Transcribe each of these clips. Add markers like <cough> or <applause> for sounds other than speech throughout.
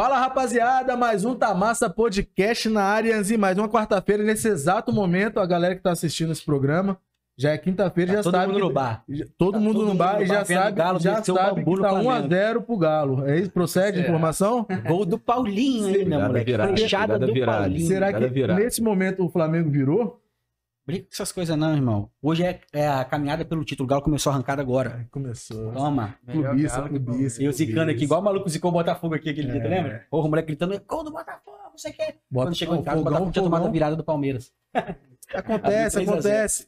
Fala rapaziada, mais um Tamassa Podcast na área, e mais uma quarta-feira. Nesse exato momento, a galera que tá assistindo esse programa, já é quinta-feira, Tá já todo sabe. mundo que- no bar. Todo Tá mundo todo no mundo bar no e já sabe, Galo já sabe que tá Flamengo. 1x0 pro Galo. É isso? Procede a informação? Gol do Paulinho Cuidado moleque. da virada, virada. Paulinho. Será que virado. nesse momento o Flamengo virou? Brinca com essas coisas não, irmão. Hoje é, é a caminhada pelo título. O Galo começou a arrancada agora. Começou. Toma. Clubista, clubista. E eu zicando aqui, igual o maluco zicou o Botafogo aqui aquele dia, É. tu lembra? Porra, o moleque gritando, gol do Botafogo, não sei o quê. Bota- Quando chegou em o casa, o fogão, Botafogo tinha tomado a virada do Palmeiras. <laughs> Acontece, Abriu 3 a 0. acontece.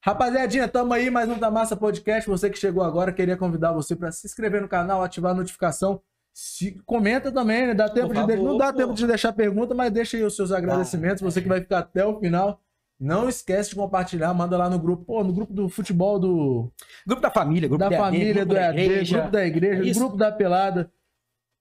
Rapaziadinha, tamo aí, mais um da Massa Podcast. Você que chegou agora, queria convidar você para se inscrever no canal, ativar a notificação. Se, comenta também, né? Dá tempo Por de favor, não dá pô. tempo de deixar pergunta, mas deixa aí os seus agradecimentos. Você que vai ficar até o final. Não esquece de compartilhar, manda lá no grupo, pô, no grupo do futebol do Grupo da família, grupo da do família, grupo do EAD, grupo da igreja, É isso. grupo da pelada.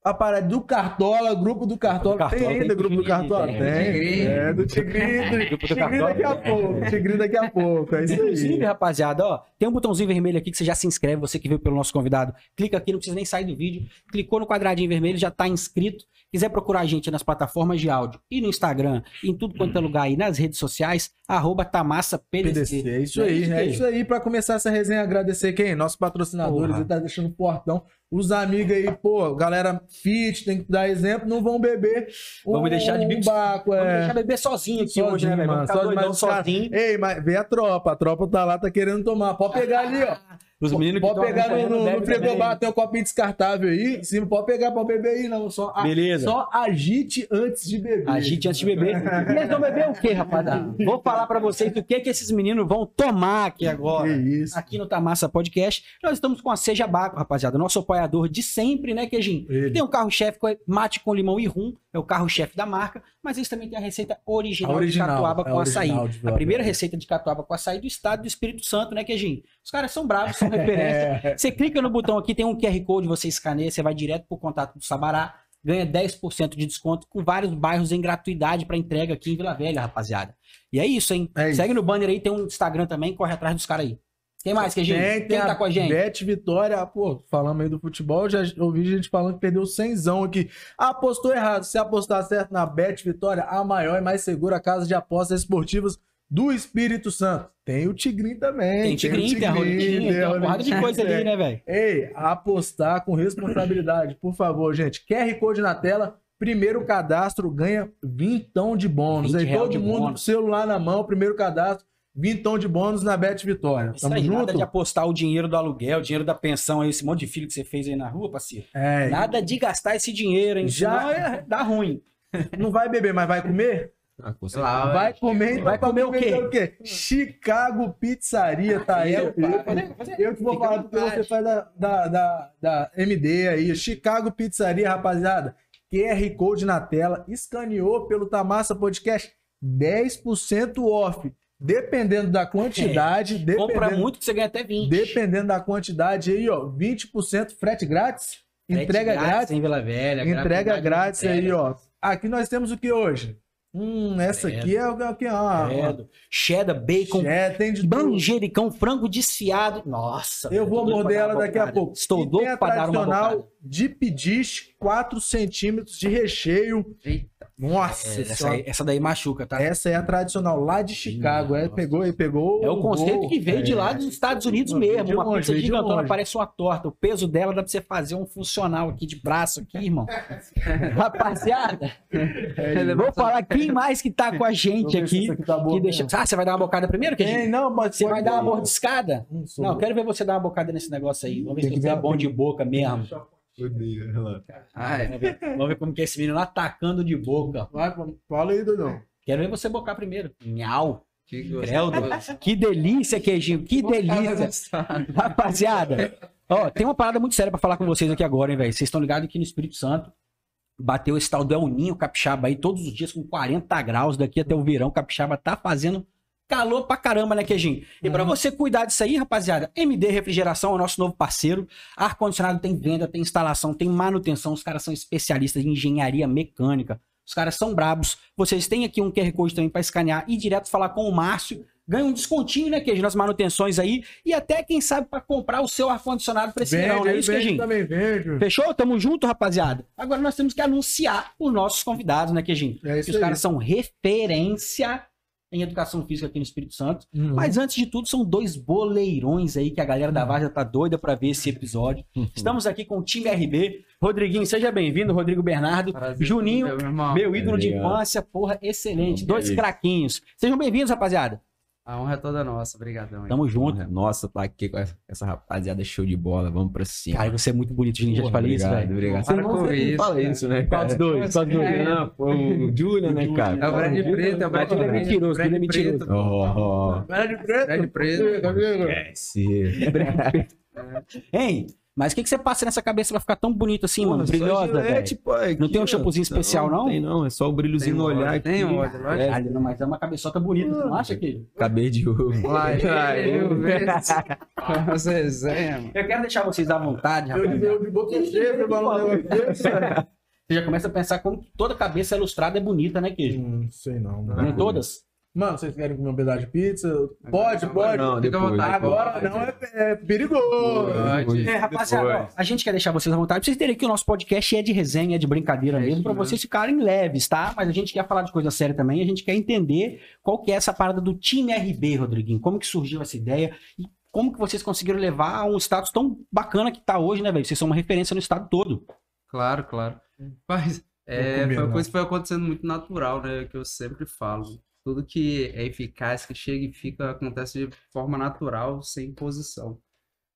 A parada do Cartola, grupo do Cartola. Cartola, tem ainda tem grupo do Cartola? tem. Tem. É, do Tigrinho. Grupo do Tigrinho daqui a pouco. Tigrinho daqui a pouco. É isso Inclusive, rapaziada, ó, tem um botãozinho vermelho aqui que você já se inscreve, você que veio pelo nosso convidado. Clica aqui, não precisa nem sair do vídeo. Clicou no quadradinho vermelho, já tá inscrito. Quiser procurar a gente nas plataformas de áudio e no Instagram, em tudo quanto é lugar aí, nas redes sociais, arroba Tamassa PDC. É isso aí, é isso aí. Pra começar essa resenha, agradecer quem? Nossos patrocinadores, Porra. ele tá deixando o portão. Os amigos aí, pô, galera fit, tem que dar exemplo, não vão beber. Vamos deixar de um bico- baco, Vamos é. deixar beber sozinho aqui Sozinho, hoje, né, velho? mano. Vamos ficar Sozinho, doidão. Ei, mas vem a tropa. A tropa tá lá, tá querendo tomar. Pode pegar ali, ó. <laughs> Os meninos que Pode pegar no, no, no frigobar, tem um copinho descartável aí. Cima, pode pegar, pode beber aí, não. Só, Beleza. só agite antes de beber. Agite antes de beber. <laughs> E eles vão beber o quê, rapaziada? Vou falar pra vocês o que que esses meninos vão tomar aqui agora. Que isso. Aqui no Tamassa Podcast, nós estamos com a Seja Baco, rapaziada, nosso apoiador de sempre, né, Queijinho? Ele. Tem o carro-chefe com mate com limão e rum, é o carro-chefe da marca, mas eles também têm a receita original, A original, de catuaba é com a açaí. A primeira receita de catuaba com açaí do estado do Espírito Santo, né, Queijinho? Os caras são bravos, são <laughs> É. referência. Você clica no botão aqui, tem um QR Code, você escaneia, você vai direto pro contato do Sabará, ganha 10% de desconto com vários bairros em gratuidade para entrega aqui em Vila Velha, rapaziada. E é isso, hein? É isso. Segue no banner aí, tem um Instagram também, corre atrás dos caras aí. Quem mais, Queijinho? Tem, Quem tem tá com a gente? Bet Vitória, pô, falando aí do futebol, já ouvi gente falando que perdeu 100 aqui. Apostou errado. Se apostar certo na Bet Vitória, a maior e mais segura casa de apostas esportivas do Espírito Santo. Tem o Tigrinho também. Tem Tigrinho, tem a Roletinha, tem uma porrada de coisa ali, né, velho? <laughs> Ei, apostar com responsabilidade, por favor, gente. QR Code na tela. Primeiro cadastro ganha vintão de bônus. 20 Aí todo mundo bônus. celular na mão, primeiro cadastro, vintão de bônus na Bet Vitória. Isso Tamo aí, junto? nada de apostar o dinheiro do aluguel, o dinheiro da pensão aí, esse monte de filho que você fez aí na rua, parceiro. É, Nada de gastar esse dinheiro, hein? Já- é, dá ruim. <laughs> não vai beber, mas vai comer? Ah. Lá, Vai comer, Vai comer o quê? o quê? Chicago Pizzaria, tá aí. Eu, eu que vou falar porque vontade. você faz da, da, da, da MD aí. Chicago Pizzaria, rapaziada. QR Code na tela, escaneou pelo Tamassa Podcast, 10% off. Dependendo da quantidade, Compra dependendo, muito que você ganha até 20. dependendo da quantidade aí, ó, 20% frete grátis, Frete entrega grátis, em Vila Velha. Entrega grátis aí, ó. Aqui nós temos o que hoje? Hum, essa Credo. aqui é o que? Ah, Credo. Cheddar, bacon, é, tem de manjericão, frango desfiado. Nossa. Eu velho, vou doido morder ela daqui a pouco. Estou E louco a pra dar uma bocada. Deep Dish, 4 centímetros de recheio. Eita. Nossa É, essa, aí- essa daí machuca, tá? Essa é a tradicional lá de Chicago. É, pegou e pegou. É o conceito gol. que veio de lá É. dos Estados Unidos Veio mesmo. Uma longe, pizza gigantona, parece uma torta. O peso dela dá pra você fazer um funcional aqui de braço aqui, irmão. <laughs> Rapaziada, <laughs> vou falar quem mais que tá com a gente aqui. tá Que deixa... Ah, você vai dar uma bocada primeiro, Tem, Queijinho? não, mas Você vai dar uma mordiscada? Não, bom. quero ver você dar uma bocada nesse negócio aí. Vamos ver se que você é bom de que- boca mesmo. Odeio, relaxa. Ah, é. Vamos ver, vamos ver como que esse menino lá atacando de boca. Vai, fala aí, Dodão. Quero ver você bocar primeiro. Miau. Que. Que delícia, queijinho. Que delícia. Rapaziada, ó, tem uma parada muito séria pra falar com vocês aqui agora, hein, velho. Vocês estão ligados que no Espírito Santo bateu esse tal do El Ninho Capixaba aí todos os dias com 40 graus daqui até o verão. Capixaba tá fazendo calor pra caramba, né, Queijinho? E pra Uhum. você cuidar disso aí, rapaziada, MD Refrigeração é o nosso novo parceiro. Ar-condicionado tem venda, tem instalação, tem manutenção. Os caras são especialistas em engenharia mecânica. Os caras são brabos. Vocês têm aqui um QR Code também pra escanear e direto falar com o Márcio ganha um descontinho, né, Queijo, nas manutenções aí. E até, quem sabe, pra comprar o seu ar-condicionado pra esse verão, não é isso, Queijinho? também vende. Fechou? Tamo junto, rapaziada. Agora nós temos que anunciar os nossos convidados, né, Queijinho? É Que isso os aí. caras são referência em educação física aqui no Espírito Santo. Uhum. Mas antes de tudo, são dois boleirões aí que a galera da Várzea tá doida pra ver esse episódio. Estamos aqui com o time RB. Rodriguinho, seja bem-vindo. Rodrigo Bernardo. Prazer, Juninho, meu meu ídolo de Obrigado. infância. Porra, excelente. Dois craquinhos. Sejam bem-vindos, rapaziada. A honra é toda nossa, obrigadão. aí. Tamo junto. Nossa, tá aqui com essa rapaziada show de bola. Vamos pra cima. Cara, você é muito bonito, Juninho. Já te falei isso, velho. Obrigado. Você não isso, fala cara. isso, né, Qual dos dois? Dos dois? É. Não, foi o Julian, né, cara? É o Brad Preto, é o Brad Ele é Preto. mentiroso, Brad ele é mentiroso. Preto. Ó, ó, Brad Preto. Brad Preto. Esquece. Hein? Mas o que, que você passa nessa cabeça pra ficar tão bonito assim, mano? Pô, só Brilhosa, velho. aqui, Não tem um shampoozinho especial, não? Não tem não, é só o brilhozinho Tem no olhar aqui. tem. É, Caralho, não, mas é uma cabeçota bonita, você não acha, Queijo? cabelo de ovo. Lá, <laughs> eu, As resenhas, mano. Eu quero deixar vocês à vontade, rapaziada. eu de boca cheia, negócio desse. Você já começa a pensar como que toda cabeça ilustrada é bonita, né, Queijo? Hum, Não sei não, Nem mano. todas? Mano, vocês querem comer um pedaço de pizza? Pode, Agora pode. não, Fica à vontade. Agora não é, é perigoso. Pode. É, rapaziada, a gente quer deixar vocês à vontade. Pra vocês terem que o nosso podcast é de resenha, é de brincadeira É mesmo, pra mesmo. vocês ficarem leves, tá? Mas a gente quer falar de coisa séria também, a gente quer entender qual que é essa parada do time RB, Rodriguinho. Como que surgiu essa ideia e como que vocês conseguiram levar a um status tão bacana que tá hoje, né, velho? Vocês são uma referência no estado todo. Claro, claro. Mas é, comer, foi uma coisa que foi acontecendo muito natural, né? Que eu sempre falo. Tudo que é eficaz, que chega e fica, acontece de forma natural, sem imposição.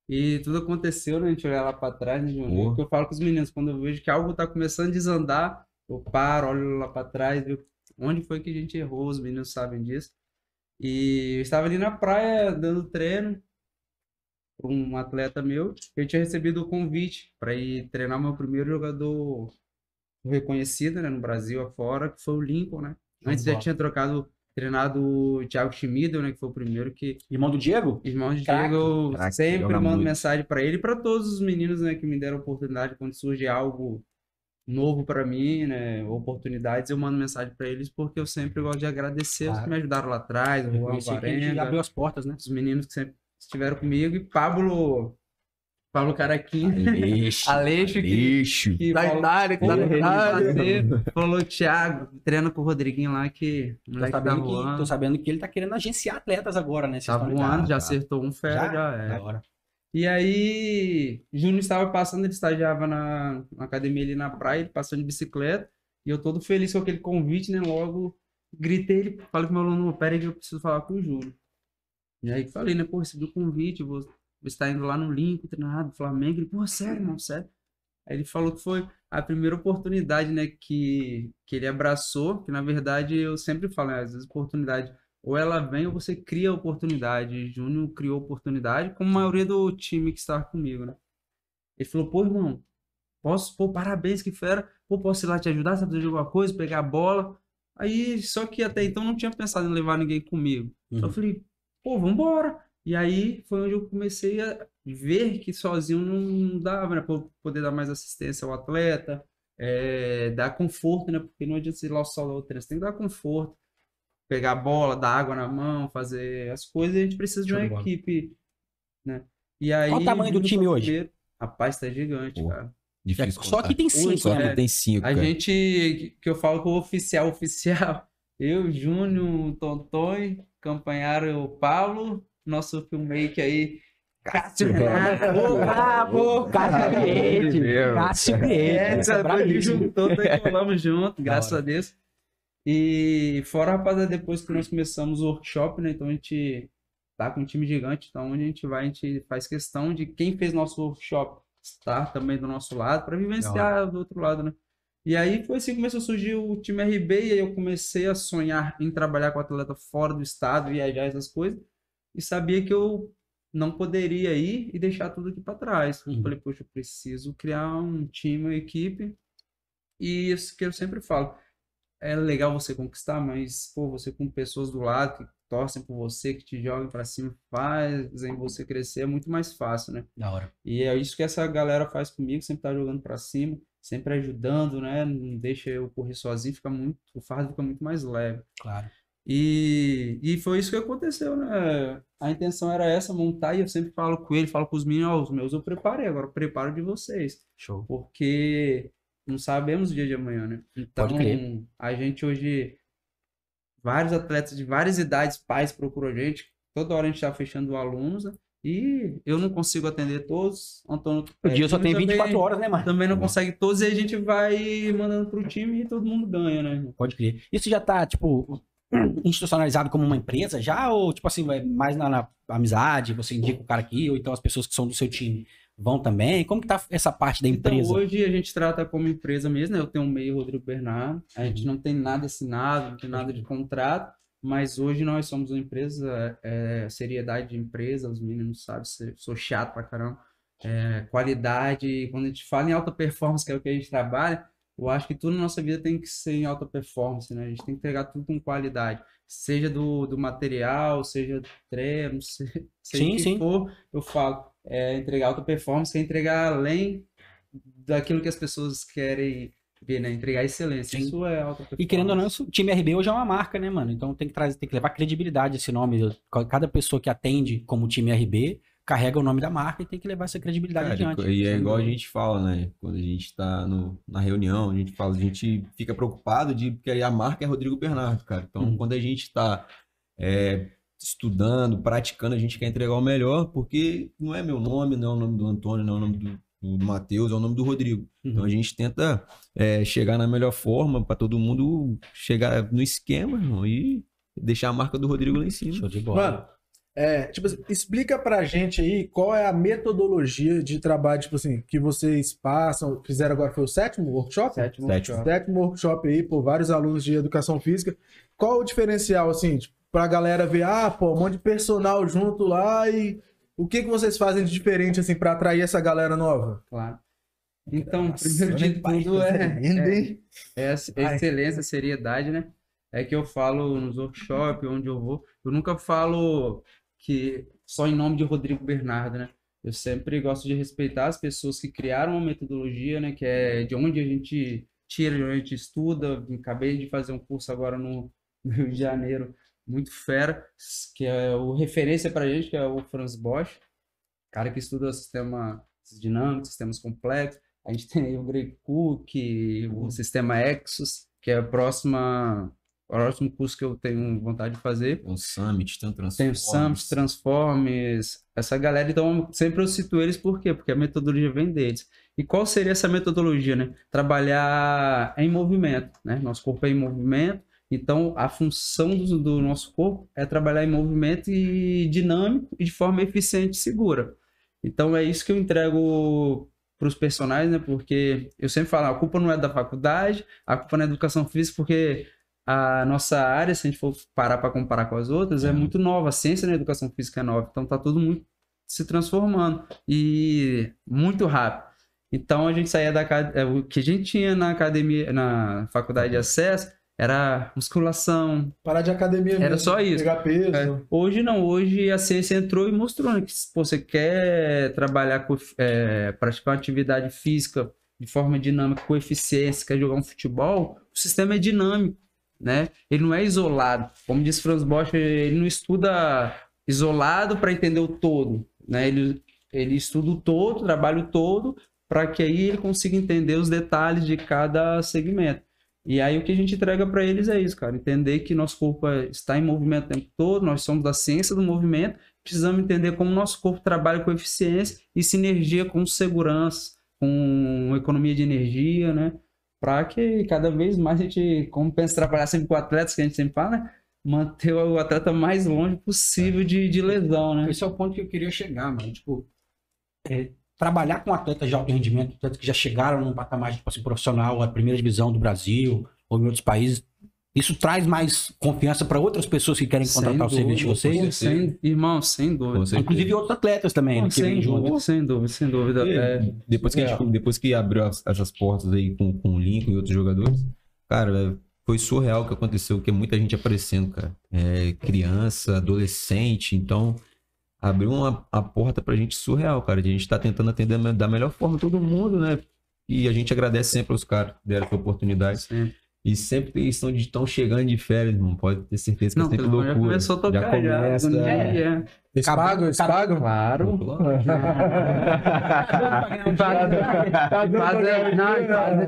E tudo aconteceu, né? A gente olhar lá pra trás, né, Júnior? Que eu falo com os meninos, quando eu vejo que algo tá começando a desandar, eu paro, olho lá pra trás, vejo onde foi que a gente errou, os meninos sabem disso. E eu estava ali na praia dando treino para um atleta meu. Eu tinha recebido o convite para ir treinar meu primeiro jogador reconhecido, né, no Brasil afora, que foi o Lincoln, né? Antes já tinha trocado, treinado o Thiago Schmidl, né, que foi o primeiro que Irmão do Diego? Irmão de Craque. Diego, eu Craque, sempre mando muito. mensagem para ele e para todos os meninos, né, que me deram oportunidade quando surge algo novo para mim, né, oportunidades, eu mando mensagem para eles porque eu sempre gosto de agradecer os Claro. que me ajudaram lá atrás, o Juan Varenga, abriu as portas, né? os meninos que sempre estiveram comigo e Pablo, Pablo Caraquinho, Lixo. <laughs> Aleixo que, Lixo. que Da Itália, que tá na Porra, ele Itália. falou Thiago, treina com o Rodriguinho lá que o Tô moleque tá sabendo, que, tô sabendo que ele tá querendo agenciar atletas agora, né? Tá voando, já tá. acertou um fera, Já? já, é. Da hora. E aí, Júnior estava passando, ele estagiava na, na academia ali na praia, ele passou de bicicleta, e eu todo feliz com aquele convite, né? Logo, gritei, ele falei com o meu aluno, pera aí que eu preciso falar com o Júnior. E aí falei, né, pô, recebi o convite, vou, estar indo lá no Lincoln, treinado do Flamengo. Ele, pô, sério, irmão, sério. Aí ele falou que foi a primeira oportunidade, né, que, que ele abraçou, que na verdade eu sempre falo, né, às vezes oportunidade ou ela vem ou você cria oportunidade. Júnior criou oportunidade, como a maioria do time que estava comigo, né? Ele falou, pô, irmão, posso, pô, parabéns, que fera, pô, posso ir lá te ajudar, você precisa de alguma coisa, pegar a bola. Aí, só que até então não tinha pensado em levar ninguém comigo. Uhum. Eu falei, pô, vambora. E aí foi onde eu comecei a ver que sozinho não dava, né? Pra poder dar mais assistência ao atleta, é, dar conforto, né? Porque não adianta você ir lá só o treino, você tem que dar conforto. Pegar a bola, dar água na mão, fazer as coisas, e a gente precisa de uma equipe, né? E aí, Qual o tamanho do time hoje? primeiro. Rapaz, tá gigante, Pô. cara. Difícil Só que tem cinco, Só né? que tem cinco, A cara. gente, que eu falo que o oficial, <laughs> oficial, eu, Júnior, Tonton, acompanharam o Paulo, nosso filmmaker aí, Cássio Renato, ô, bravo! Cássio Priete. Meu. Cássio É, sabe, bravíssimo. juntou, colamos junto, graças a Deus. E fora, rapaziada, depois que nós começamos o workshop, né, então a gente tá com um time gigante, então onde a gente vai, a gente faz questão de quem fez nosso workshop estar também do nosso lado, para vivenciar do outro lado, né. E aí foi assim que começou a surgir o time RB, e aí eu comecei a sonhar em trabalhar com atleta fora do estado, viajar essas coisas, e sabia que eu não poderia ir e deixar tudo aqui para trás. Uhum. Falei, poxa, eu preciso criar um time, uma equipe, e isso que eu sempre falo, é legal você conquistar, mas, pô, você com pessoas do lado que torcem por você, que te jogam para cima, fazem você crescer, é muito mais fácil, né? Da hora. E é isso que essa galera faz comigo, sempre tá jogando pra cima, sempre ajudando, né? Não deixa eu correr sozinho, fica muito, o fardo fica muito mais leve. Claro. E, e foi isso que aconteceu, né? A intenção era essa, montar, e eu sempre falo com ele, falo com os meninos, ó, os meus eu preparei, agora eu preparo de vocês. Show. Porque não sabemos o dia de amanhã, né? Então, a gente hoje, vários atletas de várias idades, pais procuram a gente, toda hora a gente tá fechando alunos, né? E eu não consigo atender todos, Antônio... O é, dia só tem também- 24 horas, né, mano? Também não consegue todos, e a gente vai mandando pro time e todo mundo ganha, né? Pode crer. Isso já tá, tipo, institucionalizado como uma empresa já? Ou, tipo assim, vai mais na, na amizade, você indica o cara aqui, ou então as pessoas que são do seu time vão também? Como que tá essa parte da empresa? Então, hoje a gente trata como empresa mesmo, né? Eu tenho um meio Rodrigo Bernardo, a Uhum. gente não tem nada assinado, não tem nada de contrato, mas hoje nós somos uma empresa, é, seriedade de empresa, os meninos sabem, sou chato pra caramba, é, qualidade, quando a gente fala em alta performance, que é o que a gente trabalha, eu acho que tudo na nossa vida tem que ser em alta performance, né? A gente tem que entregar tudo com qualidade, seja do, do material, seja do treino, <laughs> se- seja Sim, que sim. for, eu falo, é entregar alta performance, é entregar além daquilo que as pessoas querem ver, né? Entregar excelência. Sim. Isso é alta performance. E querendo ou não, o time RB hoje é uma marca, né, mano? Então tem que trazer, tem que levar credibilidade esse nome. Cada pessoa que atende como time RB carrega o nome da marca e tem que levar essa credibilidade Cara, adiante. e é igual a gente fala, né? Quando a gente tá no, na reunião, a gente fala, a gente fica preocupado de porque a marca é Rodrigo Bernardo, cara. Então, Uhum. quando a gente tá é, estudando, praticando, a gente quer entregar o melhor, porque não é meu nome, não é o nome do Antônio, não é o nome do, do, do Matheus, é o nome do Rodrigo. Uhum. Então a gente tenta é, chegar na melhor forma para todo mundo chegar no esquema, irmão, e deixar a marca do Rodrigo lá em cima. Show de bola. Mano, é, tipo assim, explica pra gente aí qual é a metodologia de trabalho, tipo assim, que vocês passam, fizeram agora, foi o sétimo workshop? Sétimo Sétimo. workshop. Sétimo workshop aí, por vários alunos de educação física. Qual o diferencial, assim, tipo, pra galera ver, ah, pô, um monte de personal junto lá e o que que vocês fazem de diferente, assim, pra atrair essa galera nova? Claro. Então, Nossa, primeiro de tudo é, é, é Vai. excelência, seriedade, né? É que eu falo nos workshops, onde eu vou, eu nunca falo que só em nome de Rodrigo Bernardo, né? Eu sempre gosto de respeitar as pessoas que criaram uma metodologia, né? Que é de onde a gente tira, de onde a gente estuda. Acabei de fazer um curso agora no <laughs> Rio de Janeiro, muito fera, que é o referência pra gente, que é o Franz Bosch, cara que estuda sistema dinâmico, sistemas complexos. A gente tem aí o Greg Cook, o sistema Exos, que é a próxima, o próximo curso que eu tenho vontade de fazer. O Summit, Tem o Transformers. Sams, Transformers, essa galera, então sempre eu cito eles por quê? Porque a metodologia vem deles. E qual seria essa metodologia, né? Trabalhar em movimento, né? Nosso corpo é em movimento, então a função do, do nosso corpo é trabalhar em movimento e dinâmico e de forma eficiente e segura. Então é isso que eu entrego para os personagens, né? Porque eu sempre falo, a culpa não é da faculdade, a culpa não é da educação física, porque a nossa área, se a gente for parar para comparar com as outras, é É. muito nova. A ciência na educação física é nova, então tá tudo muito se transformando e muito rápido. Então a gente saía da é, o que a gente tinha na academia, na faculdade de acesso era musculação. Parar de academia Era mesmo, só isso. Pegar peso. É, Hoje não, hoje a ciência entrou e mostrou né, que se você quer trabalhar com, é, praticar uma atividade física de forma dinâmica, com eficiência, quer jogar um futebol, o sistema é dinâmico, né? Ele não é isolado. Como disse Franz Bosch, ele não estuda isolado para entender o todo, né? Ele, ele estuda o todo, trabalha o todo, para que aí ele consiga entender os detalhes de cada segmento. E aí o que a gente entrega para eles é isso, cara, entender que nosso corpo é- está em movimento o tempo todo, nós somos da ciência do movimento, precisamos entender como nosso corpo trabalha com eficiência e sinergia com segurança, com economia de energia, né? Para que cada vez mais a gente, como pensa trabalhar sempre com atletas, que a gente sempre fala, né? Manter o atleta mais longe possível de, de lesão, né? Esse é o ponto que eu queria chegar, mano. Tipo, é, trabalhar com atletas de alto rendimento, atletas que já chegaram num patamar tipo assim, profissional, a primeira divisão do Brasil ou em outros países, isso traz mais confiança para outras pessoas que querem Sem contratar o serviço de vocês, Sem, irmão, sem dúvida. Inclusive outros atletas também, né, que sem, dúvida sem dúvida, sem dúvida. E É, depois, que a gente- depois que abriu as- essas portas aí com, com o Lincoln e outros jogadores, cara, foi surreal o que aconteceu, porque muita gente aparecendo, cara. É, criança, adolescente, então abriu uma, a porta pra gente surreal, cara. A gente tá tentando atender da melhor forma todo mundo, né? E a gente agradece sempre aos caras que deram essa oportunidade. sempre. E sempre eles estão estão chegando de férias, irmão. Pode ter certeza que Não, é sempre telefone já loucura. começou a tocar, já. começa. agonia, É. é. Eles pagam, eles pagam? Claro.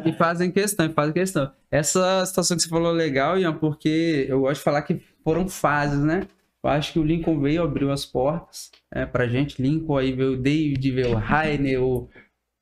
E fazem, não, questão, e fazem questão. Essa situação que você falou é legal, Ian, porque eu gosto de falar que foram fases, né? Eu acho que o Lincoln veio, abriu as portas é, pra gente. Lincoln aí veio o David, veio o Rainer, o,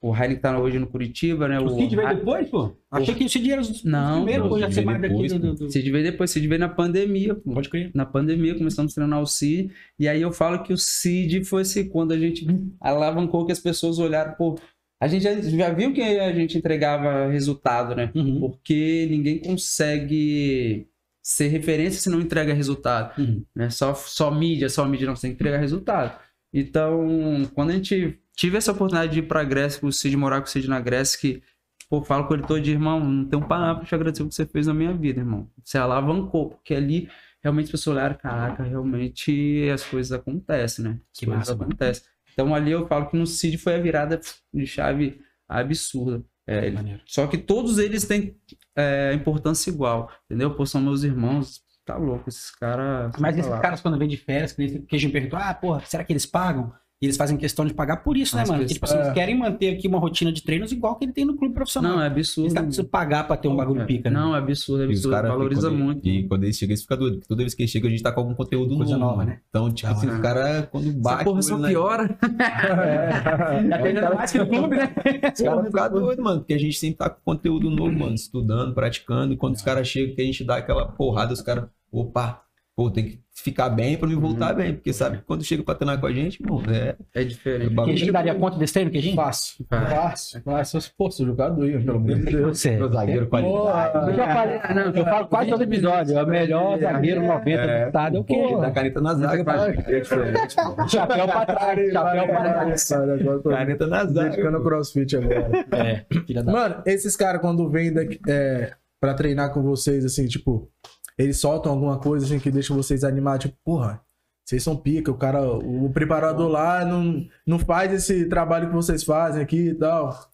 o que tá hoje no Curitiba, né? O Cid veio depois, pô? Achei que o Cid era os Não, primeiros, pô, o já mais daqui do... do... Cid veio depois, Cid veio na pandemia, pô. Pode crer. na pandemia, começamos a treinar o CID, e aí eu falo que o CID foi assim, quando a gente alavancou que as pessoas olharam, pô, a gente já, já viu que a gente entregava resultado, né? Uhum. Porque ninguém consegue ser referência se não entrega resultado, Uhum. né? Só, só mídia, só mídia não, você tem que entregar resultado. Então, quando a gente tive essa oportunidade de ir pra Grécia, com o Cid, morar com o Cid na Grécia, que, pô, falo com ele todo dia, irmão, não tem um palavra pra te agradecer o que você fez na minha vida, irmão. Você alavancou, porque ali realmente as pessoas olharam, caraca, realmente as coisas acontecem, né? As Que coisas massa, mano. acontecem. Então ali eu falo que no Cid foi a virada de chave absurda. É, ele- Maneiro. só que todos eles têm é, importância igual, entendeu? Pô, são meus irmãos, tá louco, esses caras... Mas esses caras, quando vêm de férias, que nem- a gente perguntou, ah, porra, será que eles pagam? E eles fazem questão de pagar por isso, né, As mano? Porque, tipo assim, eles querem manter aqui uma rotina de treinos igual que ele tem no clube profissional. Não, é absurdo. Eles não precisam pagar pra ter um bagulho É, pica, né? Não, é absurdo, é os absurdo. caras Valoriza muito. E quando eles chegam, eles ficam doidos. porque Toda vez que eles chegam, a gente tá com algum conteúdo Coisa novo. nova, né? Então, tipo Da assim, hora. os caras, quando bate. Essa porra o só na- piora. <laughs> Já tem nada mais que no clube, né? Os caras ficam doidos, mano, porque a gente sempre tá com conteúdo novo, mano, estudando, praticando. E quando os caras chegam, que a gente dá aquela porrada, os caras, opa, pô, tem que ficar bem pra me voltar bem. Porque sabe que quando chega pra treinar com a gente, pô, é. É é diferente. bagulho. Quem daria conta desse treino, Queijinho? Fácil. Cara. Fácil. Fácil. Pô, sou jogador, pelo amor de Deus. Você. Meu zagueiro qualidade. Eu já falei, não, eu falo quase todo episódio. É o melhor zagueiro 90 do estado. É o quê? Dá caneta na zaga. É. <laughs> Chapéu pra trás, chapéu pra trás. Caneta na zaga. dedicando ao crossfit agora. É, filha da. Mano, esses caras quando vêm daqui, é, pra treinar com vocês, assim, tipo, eles soltam alguma coisa assim que deixa vocês animados, tipo, porra, vocês são pica, o cara, o preparador lá não, não faz esse trabalho que vocês fazem aqui e tal.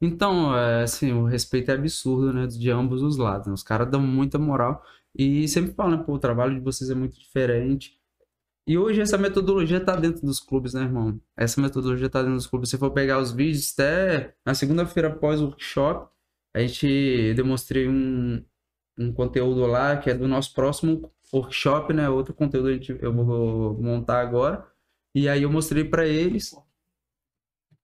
Então, é, assim, o respeito é absurdo, né? De ambos os lados. né? Os caras dão muita moral. E sempre falam, né, pô, o trabalho de vocês é muito diferente. E hoje essa metodologia tá dentro dos clubes, né, irmão? Essa metodologia tá dentro dos clubes. Se for pegar os vídeos, até na segunda-feira após o workshop, a gente demonstrei um, um conteúdo lá que é do nosso próximo workshop, né? Outro conteúdo a gente, eu vou montar agora. E aí eu mostrei para eles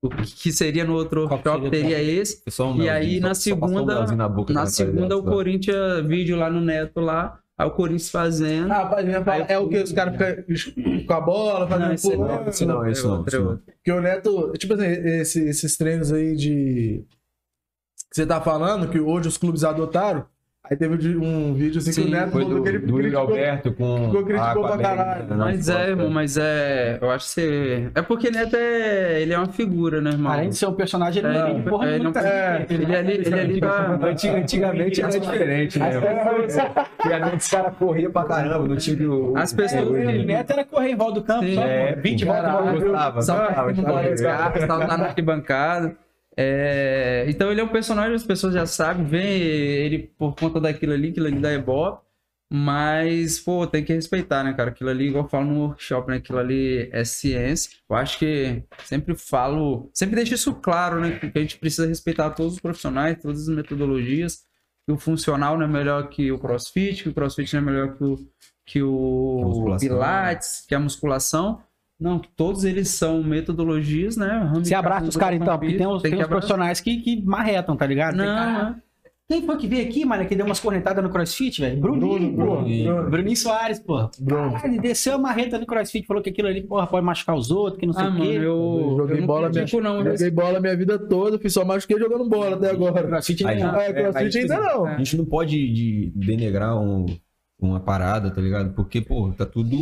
o que seria no outro workshop, teria esse. Só um E aí, na um segunda- na boca Na segunda, o Corinthians, vídeo lá no Neto lá, aí o Corinthians fazendo. Ah, rapaz, minha fala, é o que os caras ficam com a bola, fazendo Não, esse pulando. não, esse não, esse não, outro, esse é não. Porque o Neto, tipo assim, esse- esses treinos aí de. Que você tá falando, que hoje os clubes adotaram. Aí teve um vídeo assim que Sim, o Neto Foi falou do, que ele do criticou- Alberto com. ficou criticou pra caralho. né, Mas é, irmão, mas é. Eu acho que você. É porque Neto é. Ele é uma figura, né, irmão? Além de ser um personagem, ele É, não tem porra é, nenhuma. não- é, aqui. Ele ali, ele ali tá. Antiga- Antigamente era diferente, né? Antigamente os caras corriam pra caramba, não tinha que o. As pessoas- O Neto era correr em volta do campo, Sim. só, É, pô, 20 pô, voltas no no bola, carro, saltar na arquibancada. É, então ele é um personagem, as pessoas já sabem, vem ele por conta daquilo ali, aquilo ali da Ebola. Mas, pô, tem que respeitar, né, cara? Aquilo ali, igual eu falo no workshop, né? Aquilo ali é ciência. Eu acho que sempre falo, sempre deixo isso claro, né? Que a gente precisa respeitar todos os profissionais, todas as metodologias. Que o funcional não é melhor que o crossfit, que o crossfit não é melhor que o, que o musculação. pilates, que a musculação. Não, que todos eles são metodologias, né? Você abraça os caras então, porque tem uns, tem que uns abraçar. profissionais que, que marretam, tá ligado? Tem Não, cara-. Quem foi que veio aqui, mano, que deu umas cornetadas no crossfit, velho? Bruninho, Bruno, pô. Bruninho. Bruno. Bruninho Soares, pô. Bruno. Caralho, ele desceu a marreta no crossfit, falou que aquilo ali, porra, pode machucar os outros, que não sei Ah, o mano, quê. eu, Joguei eu não bola critico, não. mas- Joguei bola minha vida toda, fiz só machuquei jogando bola até agora. Crossfit Aí, não. É, crossfit aí, ainda não. A gente não pode de- denegrar um- uma parada, tá ligado? Porque, pô, tá tudo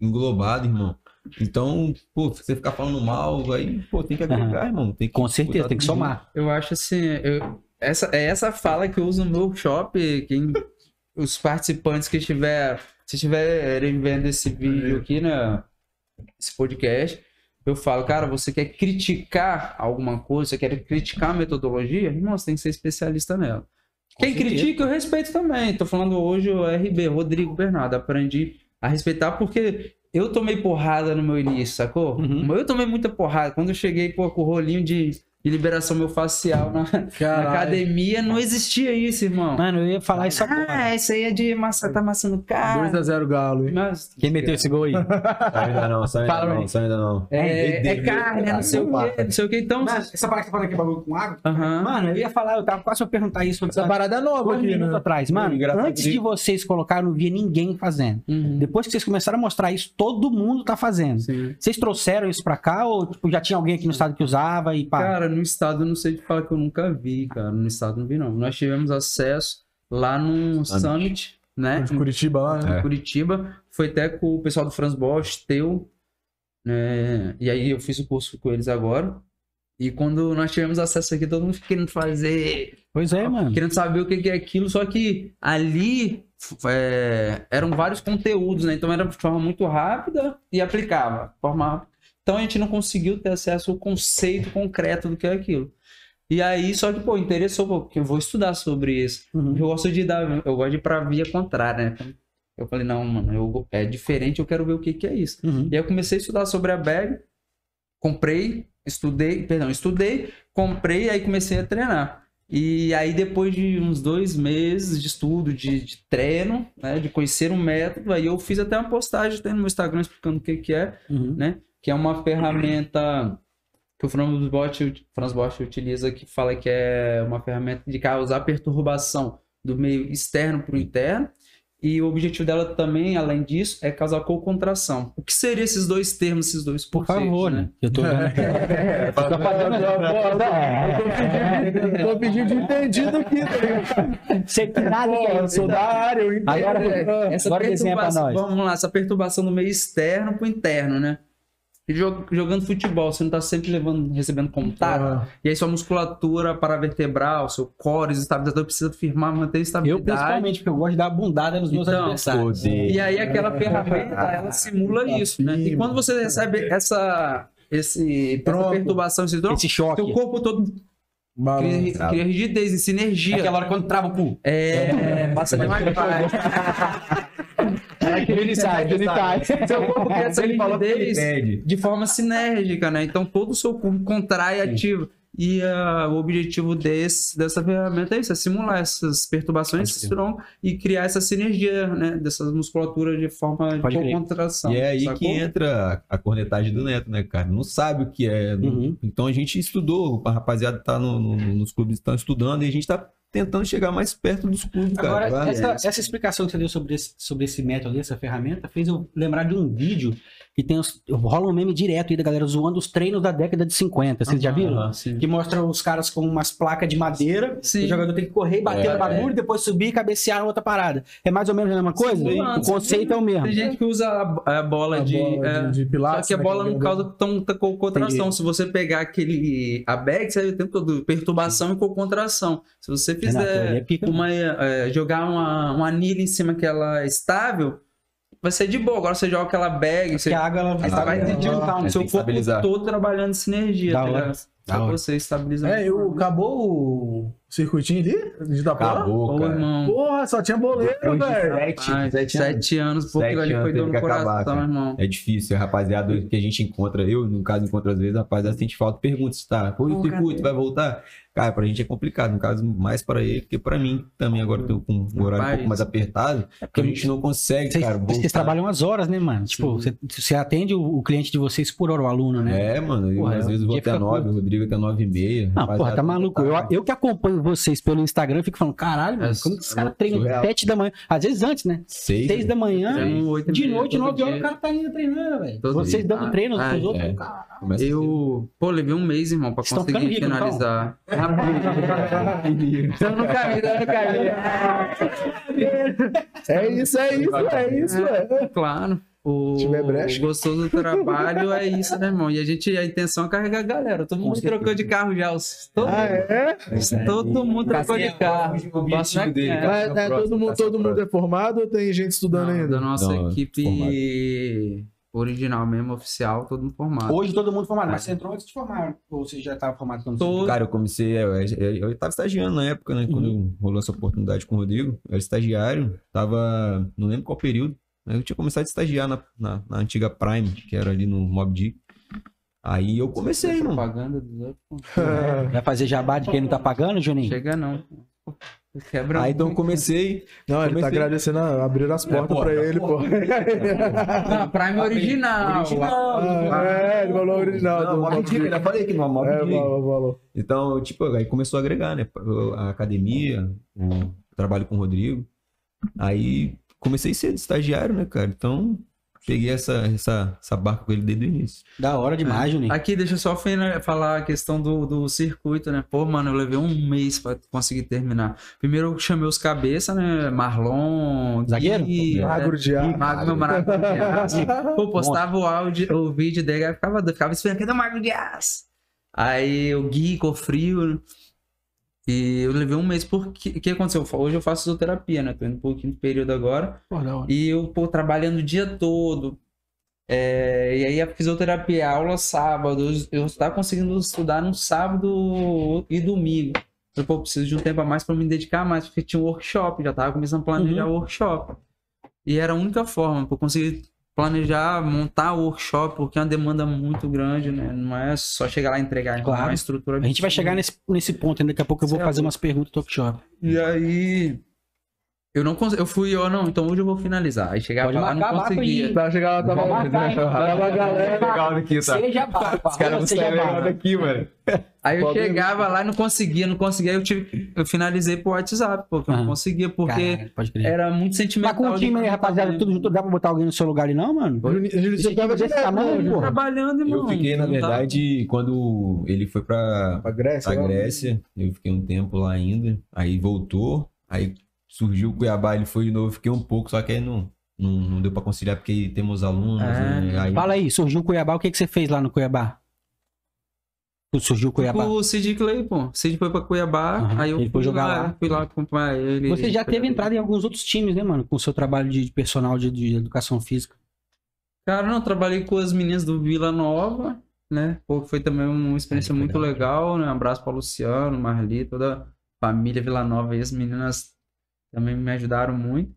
englobado, irmão. Então, pô, se você ficar falando mal, aí, pô, tem que agregar, irmão. Tem que Com certeza, tem que somar. Eu acho assim, eu- essa, é essa fala que eu uso no meu workshop, quem, os participantes que estiver, se estiverem vendo esse vídeo aqui, né, esse podcast, eu falo, cara, você quer criticar alguma coisa, você quer criticar a metodologia? Irmão, você tem que ser especialista nela. Quem certeza. critica, eu respeito também. Tô falando hoje o RB, Rodrigo Bernardo. Aprendi a respeitar porque eu tomei porrada no meu início, sacou? Uhum. Eu tomei muita porrada. Quando eu cheguei, pô, com o rolinho de, de liberação meu facial na, <laughs> na academia, não existia isso, irmão. Mano, eu ia falar isso agora. Ah, isso aí é de massa, tá amassando cara. 2x0 Galo, hein? Mas, Quem meteu esse gol aí? Ainda não, só ainda Fala, não, só ainda não. é, é Deus, carne, é não sei o quê, não sei o que. Então, Mano, essa parada que você falou aqui, bagulho com água? Aham. Mano, eu ia falar, eu tava quase pra perguntar isso. Essa parada é nova aqui, minutos né? atrás. Mano, Engraçado antes que- de vocês colocarem, eu não via ninguém fazendo. Uhum. Depois que vocês começaram a mostrar isso, todo mundo tá fazendo. Sim. Vocês trouxeram isso pra cá ou tipo, já tinha alguém aqui no estado que usava e pá? Cara, no estado eu não sei te falar que eu nunca vi, cara. No estado não vi, não. Nós tivemos acesso lá num Summit. summit, né? De Curitiba lá, né? É. Em Curitiba. Foi até com o pessoal do Franz Bosch, teu. né? E aí eu fiz o curso com eles agora. E quando nós tivemos acesso aqui, todo mundo querendo fazer, Pois é, mano. querendo saber o que que é aquilo. Só que ali é, eram vários conteúdos, né? Então era de forma muito rápida e aplicava. Forma rápida. Então a gente não conseguiu ter acesso ao conceito concreto do que é aquilo. E aí, só que, pô, interessou, pô, porque eu vou estudar sobre isso. Uhum. Eu gosto de dar, eu gosto de ir pra via contrária, né? Eu falei, não, mano, eu, é diferente, eu quero ver o que que é isso. Uhum. E aí eu comecei a estudar sobre a bag, comprei, estudei, perdão, estudei, comprei, aí comecei a treinar. E aí depois de uns dois meses de estudo, de, de treino, né, de conhecer um método, aí eu fiz até uma postagem até no meu Instagram explicando o que que é, Uhum. né? Que é uma ferramenta que o Franz Bosch, Franz Bosch utiliza que fala que é uma ferramenta de causar perturbação do meio externo para o interno. E o objetivo dela também, além disso, é causar co-contração. O que seriam esses dois termos, esses dois Por favor, né? Eu tô vendo. É, Tá <laughs> Eu tô pedindo de entendido aqui, tá? Você que nada Pô, é eu sou da área, eu entendo. Agora- É. Essa Agora desenha pra nós. vamos lá, essa perturbação do meio externo para o interno, né? E jo- jogando futebol, você não tá sempre levando, recebendo contato. Ah, E aí sua musculatura paravertebral, seu core, estabilizador precisa firmar, manter a Eu, estabilidade. principalmente, porque eu gosto de dar bundada nos meus Então, adversários. Poder. E aí aquela ferramenta, ela simula isso, né? E quando você recebe essa, esse, essa Tronco. perturbação, esse tronco, Esse choque. seu corpo todo cria, cria rigidez e sinergia. Aquela hora quando trava o cu. É, passa demais. <laughs> Sai, ele sai. Seu corpo cria essa rigidez de forma sinérgica, né? Então todo o seu corpo contrai e ativa. E ah, o objetivo desse, dessa ferramenta é isso, é simular essas perturbações, Pode esses crer. troncos e criar essa sinergia, né? Dessas musculaturas de forma Pode de contração. E é aí sacou? que entra a cornetagem do Neto, né, cara? Não sabe o que é. Uhum. Então a gente estudou, a rapaziada tá no- no- nos clubes estão estudando e a gente tá tentando chegar mais perto dos clubes, cara. Agora, essa, essa explicação que você deu sobre esse, sobre esse método, essa ferramenta, fez eu lembrar de um vídeo que tem os, rola um meme direto aí da galera zoando os treinos da década de 50. Vocês já viram? Aham. Sim. Que mostra os caras com umas placas de madeira, Sim. o jogador tem que correr e bater É, no bagulho, depois subir e cabecear outra parada. É mais ou menos a mesma coisa? Simulando, o conceito é o mesmo. Tem gente que usa a, a bola A de. bola é, de, de pilates, Só que a né, bola é não causa tanta co- contração. Entendi. Se você pegar aquele. A bag, você vai o tempo todo perturbação e co-contração. Se você Renato, ele é fizer uma, é, jogar uma, uma anilha em cima que ela é estável, vai ser de boa. Agora você joga aquela bag, você Porque a água ela você vai o é, seu corpo todo trabalhando sinergia. Da tá ligado? Pra hora. você estabilizar. É, eu, acabou o circuitinho ali de Itapuã? Acabou, Pô, cara. irmão. Porra, só tinha boleiro, velho. sete, sete sete, anos. anos, pô, aquilo ali foi dor no coração, acabar, irmão. É difícil, rapaziada, que a gente encontra, eu, no caso, encontro às vezes, rapaziada, sente falta, pergunta se tá, pô, o circuito cadê? vai voltar? Cara, pra gente é complicado, no caso, mais pra ele, porque pra mim também agora eu tô com um horário um pouco mais apertado, porque a gente não consegue, Vocês, cara, vocês voltar. trabalham as horas, né, mano? Tipo, você, atende o, o cliente de vocês por hora, o aluno, né? É, mano, eu Porra, às o vezes vou até nove, curto. o Rodrigo até nove e meia. Não, porra, rapaziada, tá maluco. Eu, eu que acompanho vocês pelo Instagram, fico falando, caralho, mano, É como que esse su- cara treina surreal. sete da manhã? Às vezes antes, né? Seis, Seis da manhã, Treino oito de noite, nove horas, o cara tá indo treinando, velho. Vocês dando treino Ah, pros outros, é. cara. começa Eu, pô, levei um mês, irmão, pra Vocês conseguir ricos, finalizar. Estamos no caminho, estamos no caminho. É isso, é isso, é isso, é. Claro. O, gostoso do trabalho é isso, né, irmão? E a gente, a intenção é carregar a galera. Todo mundo trocou de carro já. os- Todo, Ah, é? todo mundo trocou de carro. o objetivo dele, É, todo, mundo, todo mundo é formado ou tem gente estudando Não, ainda? da nossa Não, equipe. Original mesmo, oficial, todo mundo formado. Hoje todo mundo formado, mas você entrou antes de formar. Ou você já estava formado quando Tô- Cara, eu comecei, eu, eu, eu tava estagiando na época, né? Quando rolou essa oportunidade com o Rodrigo. Eu era estagiário, tava, não lembro qual período. mas Eu tinha começado a estagiar na, na, na antiga Prime, que era ali no Mob Dick. Aí eu comecei, mano. Propaganda dos outros. <laughs> Vai fazer jabá de quem não tá pagando, Juninho? Chega não. Quebra Aí então comecei. Não, ele tá Comecei- agradecendo, a- abrir as portas porra, pra ele, pô. Não, Prime original. Ah, é, ele falou original. Não, Mob Dick. já falei que Mob É, falou. Então, tipo, aí começou a agregar, né? A academia, o trabalho com o Rodrigo. Aí comecei cedo, estagiário, né, cara? Então, peguei essa, essa, essa barca com ele desde o início. Da hora demais, Juninho. Aqui, deixa eu só falar a questão do, do circuito, né? Pô, mano, eu levei um mês pra conseguir terminar. Primeiro eu chamei os cabeça, né? Marlon, Zagueiro? Gui, Magro de ar. Mago, meu maravilhoso. <laughs> Pô, postava o áudio, o vídeo dele, ficava, ficava esperando, cadê o Mago de Aço? Aí o Gui ficou frio, e eu levei um mês, porque o que aconteceu? Hoje eu faço fisioterapia, né? Tô indo pro quinto período agora, Pô, e eu, pô, trabalhando o dia todo. É, e aí a fisioterapia, a aula sábado, eu, estava conseguindo estudar no sábado e domingo. Eu, pô, preciso de um tempo a mais para me dedicar mais, porque tinha um workshop, já tava começando a planejar o workshop. E era a única forma eu conseguir planejar, montar o workshop, porque é uma demanda muito grande, né? Não é só chegar lá e entregar, é Claro. uma estrutura A gente vai chegar nesse, nesse ponto, daqui a pouco eu vou Cê é fazer umas perguntas do talk shop. E aí. Eu não consegui. Eu fui, eu não, então hoje eu vou finalizar. Aí chegava Pode lá, não marcar, marca conseguia. aí. Tá, chegava, tava Vamos marcar? Tava a galera. Legal aqui, tá? Seja barba, Os caras barba. daqui, mano. Aí eu Pode chegava lá e não conseguia, não conseguia. Aí eu tive. Eu finalizei pro WhatsApp, porque eu não conseguia, porque era muito Mas sentimental. com o time aí, rapaziada, tudo junto, dá pra botar alguém no seu lugar ali, não, mano? Você tava desse tamanho, né, pô. Trabalhando, irmão. Eu fiquei, na Não tá- verdade, quando ele foi pra, Pra Grécia? pra lá? Grécia, eu fiquei um tempo lá ainda. Aí voltou, aí surgiu o Cuiabá, ele foi de novo, fiquei um pouco, só que aí não, não, não deu pra conciliar porque temos alunos, É. né? Aí, Fala aí, surgiu o Cuiabá, o que, que você fez lá no Cuiabá? Surgiu o Cuiabá. O Sid Clay, pô. O Sid foi pra Cuiabá, Aham, aí eu ele fui foi jogar lá, lá. fui lá acompanhar ele. Você já teve entrada em alguns outros times, né, mano? Com o seu trabalho de personal de, de educação física. Cara, não, trabalhei com as meninas do Vila Nova, né? Pô, foi também uma experiência Ah, que muito legal. né? Um abraço para Luciano, Marli, toda a família Vila Nova e as meninas também me ajudaram muito.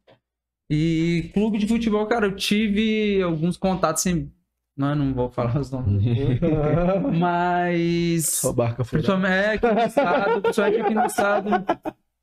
E clube de futebol, cara, eu tive alguns contatos sem. Não, não vou falar os nomes. <laughs> Mas. Só barca foi. Principalmente, é, aqui no estado, principalmente aqui no estado.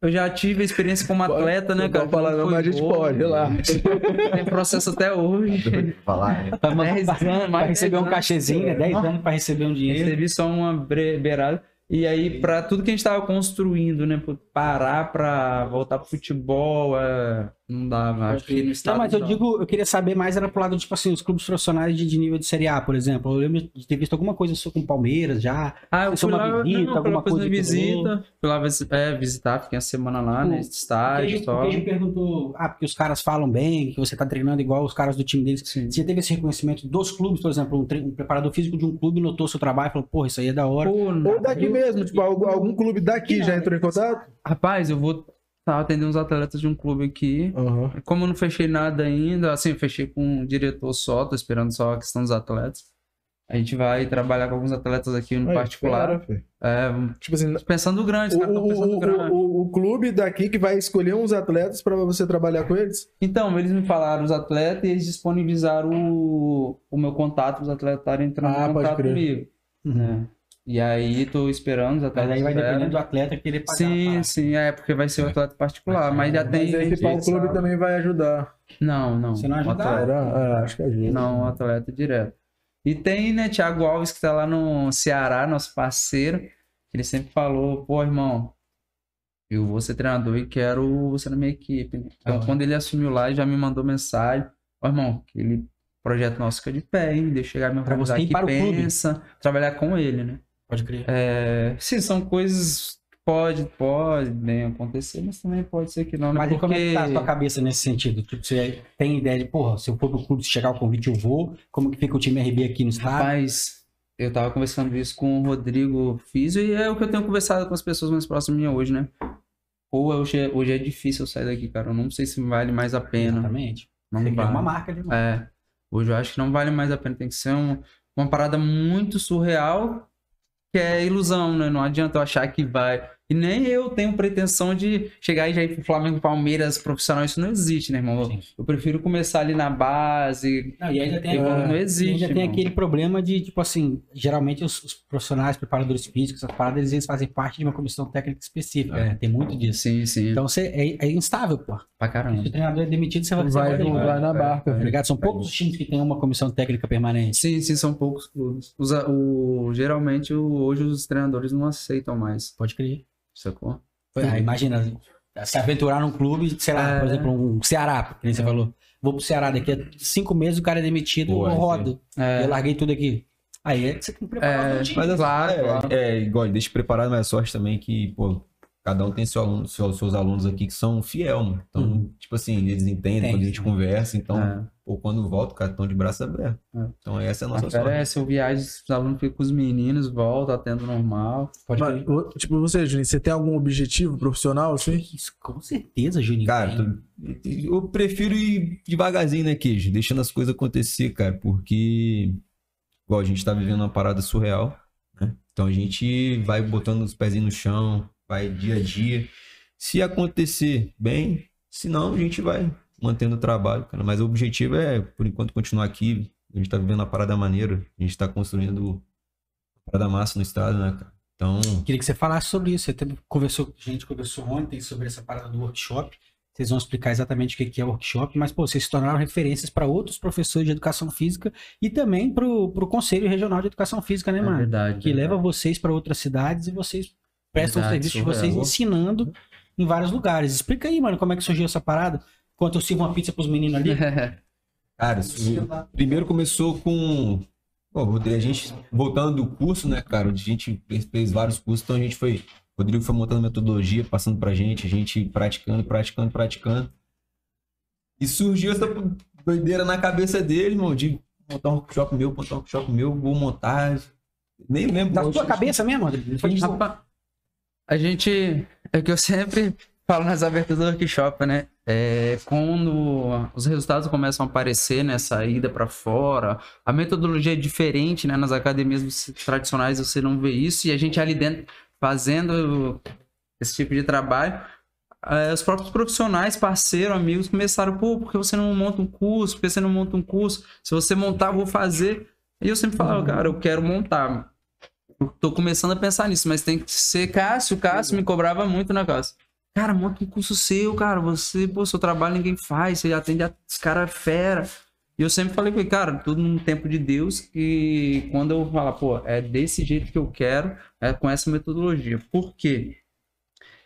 Eu já tive experiência como atleta, né, Não cara? pode falar, não, mas a gente gol, pode, relaxa. <laughs> Tem processo até hoje. falar, né? Pra, Dez pra- anos, pra mais receber um cachezinho, né? 10 anos pra receber um dinheiro. Recebi só uma beirada. E aí, pra tudo que a gente tava construindo, né? Parar pra voltar pro futebol, é, não dava. Acho que no estado. Não, mas eu não. digo, eu queria saber mais era pro lado, tipo assim, os clubes profissionais de, de nível de Série A, por exemplo. Eu lembro de ter visto alguma coisa sua com o Palmeiras já. Ah, eu fui uma lá, visita, não, fui lá alguma coisa visita. Fui lá é, visitar, fiquei uma semana lá, né? Estágio o só. Queijo perguntou, ah, porque os caras falam bem, que você tá treinando igual os caras do time deles. Sim. Você teve esse reconhecimento dos clubes, por exemplo, um, tre- um preparador físico de um clube notou seu trabalho e falou, porra, isso aí é da hora. Pô, Ou daqui mesmo, tipo, algum, algum clube daqui já entrou em contato? Rapaz, eu vou tá, atender uns atletas de um clube aqui. Aham. Como eu não fechei nada ainda, assim, eu fechei com um diretor só, tô esperando só a questão dos atletas. A gente vai trabalhar com alguns atletas aqui no Aí, particular. filho. É, Tipo assim, pensando grande, o, pensando o, grande. o, o, clube daqui que vai escolher uns atletas pra você trabalhar com eles? Então, eles me falaram os atletas e eles disponibilizaram o, o meu contato, os atletas estarem entrando Ah, em contato comigo. né? E aí, tô esperando os Mas aí vai esperam. depender do atleta querer pagar. Sim, sim, é, porque vai ser o atleta particular, mas já tem. Mas esse pau clube sabe? também vai ajudar. Não, não. Você não o ajuda? atleta. Será? É, acho que ajuda. Não, um atleta direto. E tem, né, Thiago Alves, que tá lá no Ceará, nosso parceiro. Ele sempre falou, pô, irmão, eu vou ser treinador e quero você na minha equipe. né? Então, Ah, é. quando ele assumiu lá, ele já me mandou mensagem. Ó, irmão, aquele projeto nosso fica de pé, hein? Deixa eu chegar e me Pra você que para o clube. pensa, trabalhar com ele, né? Pode crer. É, sim, são coisas que pode, pode bem acontecer, mas também pode ser que não, né? Mas e como é que Porque- tá a sua cabeça nesse sentido? Tipo, você tem ideia de, porra, se eu for pro clube, se chegar o convite, eu vou. Como que fica o time RB aqui no estado? Rapaz, eu tava conversando isso com o Rodrigo Fizio e é o que eu tenho conversado com as pessoas mais próximas mim hoje, né? Ou hoje é, hoje é difícil eu sair daqui, cara. Eu não sei se vale mais a pena. Exatamente. Não Você vale. uma marca de novo. É. Hoje eu acho que não vale mais a pena. Tem que ser um- uma parada muito surreal, que é ilusão, né? Não adianta eu achar que vai. E nem eu tenho pretensão de chegar e já ir pro Flamengo e Palmeiras profissional. Isso não existe, né, irmão? Sim. Eu prefiro começar ali na base. Não, e ainda tem, Não ainda existe. tem irmão. aquele problema de, tipo assim, geralmente os, os profissionais, preparadores físicos, essas paradas, eles, eles fazem parte de uma comissão técnica específica, É. né? Tem muito disso. Sim, sim. Então você é, é instável, pô. pra Se caramba. o treinador é demitido, você vai, você Vai, vai, vai na barca, Tá ligado? São poucos os times que têm uma comissão técnica permanente. Sim, sim, são poucos clubes. Os, o, geralmente, o- hoje os treinadores não aceitam mais. Pode crer. Sacou? Ah, imagina, se aventurar num clube, sei lá, É. por exemplo, um Ceará, que nem você falou. Vou pro Ceará, daqui a cinco meses o cara é demitido, Pô, eu é, rodo. É, Eu larguei tudo aqui. Aí é que você tem que preparar É, o time. Mas assim, Claro, é, claro. é, igual, deixa preparado, mas a sorte também que, pô, cada um tem seu aluno, seu- seus alunos aqui que são fiel, mano. Então, Uhum. tipo assim, eles entendem Entende, quando a gente conversa, então, É. pô, quando volta, o cara estão de braço aberto. É. Então, essa é a nossa A sorte. é, se eu viajo, os alunos ficam com os meninos, volta, atendo normal. Pode Mas, o- tipo, você, Juninho, você tem algum objetivo profissional, assim? Isso, com certeza, Juninho. Cara, tu- eu prefiro ir devagarzinho, né, Queijo? Deixando as coisas acontecer, cara, porque, igual, a gente tá vivendo uma parada surreal, né? Então a gente vai botando os pezinhos no chão, vai dia a dia. Se acontecer, bem, se não, a gente vai mantendo o trabalho, cara. Mas o objetivo é, por enquanto, continuar aqui. A gente tá vivendo uma parada maneira, a gente tá construindo uma parada massa no estado, né, cara? Então, Queria que você falasse sobre isso. Você teve, conversou, a gente conversou ontem sobre essa parada do workshop. Vocês vão explicar exatamente o que é o workshop, mas pô, vocês se tornaram referências para outros professores de educação física e também para o Conselho Regional de Educação Física, né, É mano? verdade. que leva vocês para outras cidades e vocês prestam o Verdade, serviço de vocês surreal. ensinando em vários lugares. Explica aí, mano, como é que surgiu essa parada? Enquanto eu sirvo uma pizza pros meninos ali. <laughs> Cara, isso primeiro começou com. Pô, Rodrigo, a gente voltando do curso, né, cara? A gente fez, vários cursos, então a gente foi. O Rodrigo foi montando metodologia, passando pra gente, a gente praticando, praticando, praticando. E surgiu essa doideira na cabeça dele, irmão, de montar um workshop meu, montar um workshop meu, vou montar. Nem lembro. Na sua cabeça mesmo, Rodrigo? Foi a gente. É que eu sempre falo nas aberturas do workshop, né? É, quando os resultados começam a aparecer, né? Saída para fora, a metodologia é diferente, né? Nas academias tradicionais você não vê isso, e a gente ali dentro fazendo esse tipo de trabalho. eh, os próprios profissionais, parceiros, amigos, começaram, pô, por que você não monta um curso? Por que você não monta um curso? Se você montar, vou fazer. E eu sempre falava, cara, eu quero montar. Eu tô começando a pensar nisso, mas tem que ser Cássio. Cássio me cobrava muito na casa. Cara, monta um curso seu, cara. Você, pô, seu trabalho ninguém faz. Você atende a- os caras fera. E eu sempre falei com ele, cara, tudo no tempo de Deus. E quando eu falar, pô, é desse jeito que eu quero, é com essa metodologia. Por quê?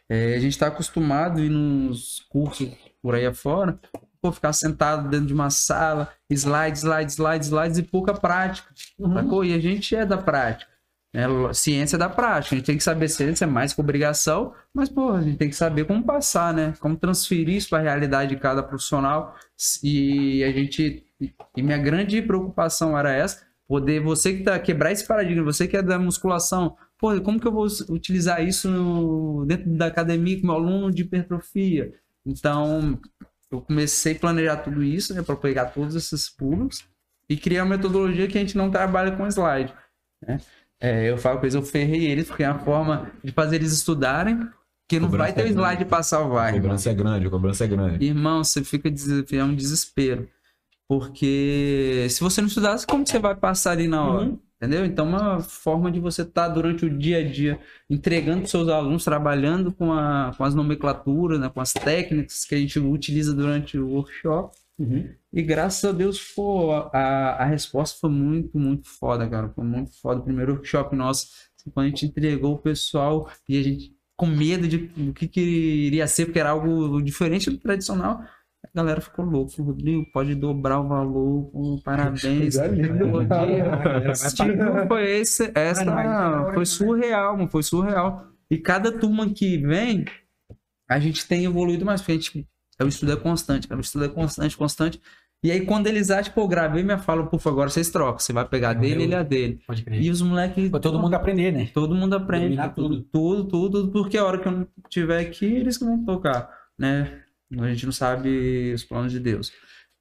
É, a gente tá acostumado a ir nos cursos por aí afora, pô, ficar sentado dentro de uma sala, slide, slide, slide, slides e pouca prática. Sacou? E a gente é da prática. Né? Ciência da prática. A gente tem que saber ciência é mais que obrigação, mas, pô, a gente tem que saber como passar, né? Como transferir isso para a realidade de cada profissional. E a gente. E minha grande preocupação era essa: poder, você que tá quebrar esse paradigma, você que é da musculação, pô, como que eu vou utilizar isso no- dentro da academia com meu aluno de hipertrofia? Então, eu comecei a planejar tudo isso, né, para pegar todos esses pulos e criar uma metodologia que a gente não trabalha com slide. Né? É, eu falo com eles, eu ferrei eles, porque é uma forma de fazer eles estudarem, que não vai ter o é grande. slide para salvar. A irmão. cobrança é grande, a cobrança é grande. Irmão, você fica é um desespero. Porque se você não estudar, como você vai passar ali na hora? Uhum. Entendeu? Então, uma forma de você estar durante o dia a dia entregando seus alunos, trabalhando com, a, com as nomenclaturas, né, com as técnicas que a gente utiliza durante o workshop. Uhum. E graças a Deus, pô, a, a resposta foi muito, muito foda, cara. Foi muito foda. O primeiro workshop nosso, quando a gente entregou o pessoal e a gente com medo de do que, que iria ser, porque era algo diferente do tradicional. A galera ficou louca. Rodrigo, pode dobrar o valor. pô, parabéns. Tipo, foi esse, essa, Ah, foi surreal, mano, foi surreal. E cada turma que vem, a gente tem evoluído mais, porque a gente, o estudo é constante, cara, o estudo é constante, constante. E aí quando eles acham, pô, gravei minha fala, favor, agora vocês trocam, você vai pegar É, dele, ele é a dele. Pode crer. E os moleques... Pra todo mundo aprender, né? Todo mundo aprende, Dominar tudo, tudo, tudo, porque a hora que eu não estiver aqui, eles que vão tocar, né? A gente não sabe os planos de Deus.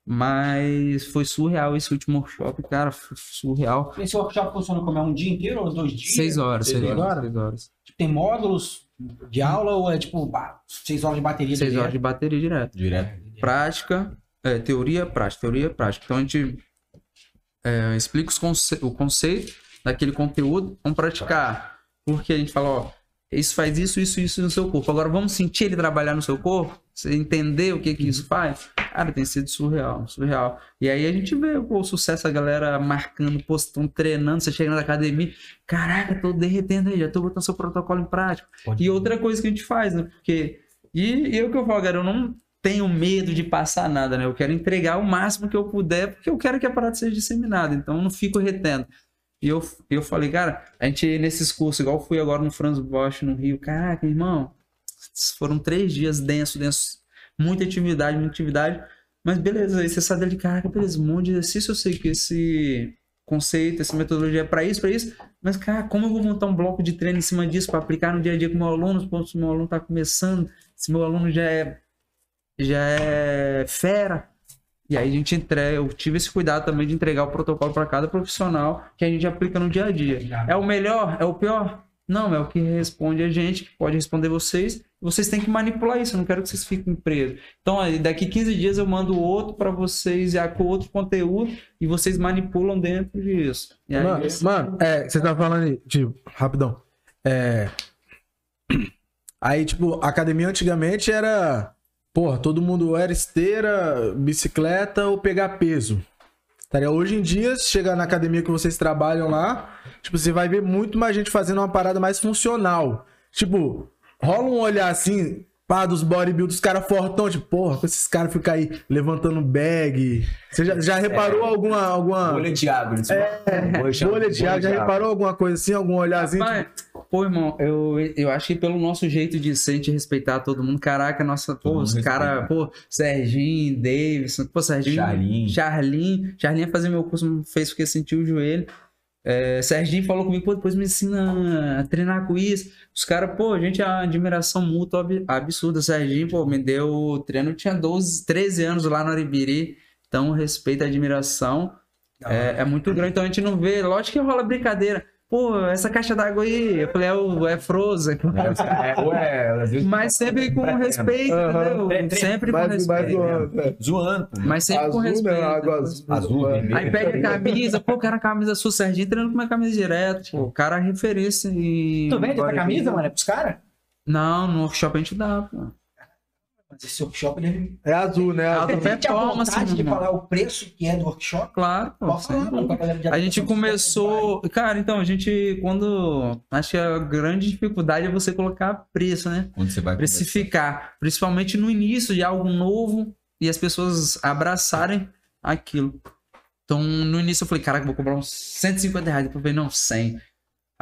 Mas foi surreal esse último workshop, cara, foi surreal. Esse workshop funciona como é um dia inteiro ou dois dias? Seis horas, Seis seis horas, horas? seis horas. Tem módulos de aula ou é tipo seis horas de bateria? Seis direto? horas de bateria direto. Direto. prática, é, teoria, prática, teoria, prática. Então a gente é, explica os conce- o conceito daquele conteúdo, vamos praticar. Porque a gente fala, ó, isso faz isso, isso, isso no seu corpo. Agora vamos sentir ele trabalhar no seu corpo, você entender o que que isso faz. Cara, tem sido surreal, surreal. E aí a gente vê pô, o sucesso, a galera marcando, postando, treinando, você chega na academia, caraca, tô derretendo aí, já tô botando seu protocolo em prática. Pode E outra coisa que a gente faz, né? Porque. E, e é o que eu falo, cara, eu não tenho medo de passar nada, né? Eu quero entregar o máximo que eu puder, porque eu quero que a parada seja disseminada, então eu não fico retendo. E eu, eu falei, cara, a gente nesses cursos, igual fui agora no Franz Bosch no Rio, caraca, irmão, foram três dias denso, denso, muita atividade, muita atividade, mas beleza, aí você sai dali, caraca, beleza, um monte de exercício, eu sei que esse conceito, essa metodologia é para isso, para isso, mas, cara, como eu vou montar um bloco de treino em cima disso para aplicar no dia a dia com meu aluno, se meu aluno está começando, se meu aluno já é, já é fera. E aí a gente entrega, eu tive esse cuidado também de entregar o protocolo para cada profissional que a gente aplica no dia a dia. É o melhor? É o pior? Não, é o que responde a gente, que pode responder vocês. Vocês têm que manipular isso, eu não quero que vocês fiquem presos. Então, daqui 15 dias eu mando outro para vocês, já com outro conteúdo, e vocês manipulam dentro disso. E aí, Mano, mano, é, você tá falando aí, tipo, rapidão. É. <clears throat> Aí, tipo, a academia antigamente era. Porra, todo mundo era esteira, bicicleta ou pegar peso. Tá? Hoje em dia, se chegar na academia que vocês trabalham lá, tipo, você vai ver muito mais gente fazendo uma parada mais funcional. Tipo, rola um olhar assim, pá, dos bodybuilders, os caras fortão, tipo, porra, com esses caras ficam aí levantando bag. Você já, já reparou alguma. alguma... Bolha de água. eles falam. Bolha Bolha de água, já reparou alguma coisa assim, algum olharzinho? Rapaz, pô, irmão, eu, eu acho que pelo nosso jeito de ser, de respeitar todo mundo, caraca, nossa, pô, os caras, pô, Serginho, Davidson, pô, Serginho, Charlinho. Charlinho, Charlinho ia fazer meu curso, fez porque sentiu o joelho. É, Serginho falou comigo, pô, depois me ensina a treinar com isso. Os caras, pô, gente, a admiração mútua ab- absurda. Serginho, pô, me deu treino, eu tinha 12, 13 anos lá no Aribiri. Então, respeito e admiração é, é muito grande. Então, a gente não vê, lógico que rola brincadeira. Pô, essa caixa d'água aí, eu falei, é, o, é Frozen. <laughs> É, ué, às vezes Mas sempre com respeito, entendeu? Sempre com Mais, mais respeito. zoando, é. Mas sempre com respeito. Água azul. Azul. Aí pega a camisa, pô, o cara camisa sua, Serginho treinando com minha camisa direto. Pô, o cara é referência em. Tu vende essa camisa, mano? É pros caras? Não, no workshop a gente dá, pô. Mas esse workshop, ele... É azul, né? Alta Azul. Você tem a performance, vontade de irmão. falar o preço que é do workshop? Claro, pô. Falar, de A gente começou. Cara, então, a gente, quando. Acho que a grande dificuldade é você colocar preço, né? Quando você vai Precificar. Principalmente no início de algo novo e as pessoas abraçarem aquilo. Então, no início eu falei, caraca, vou cobrar uns 150 reais. Depois eu falei, não, 100.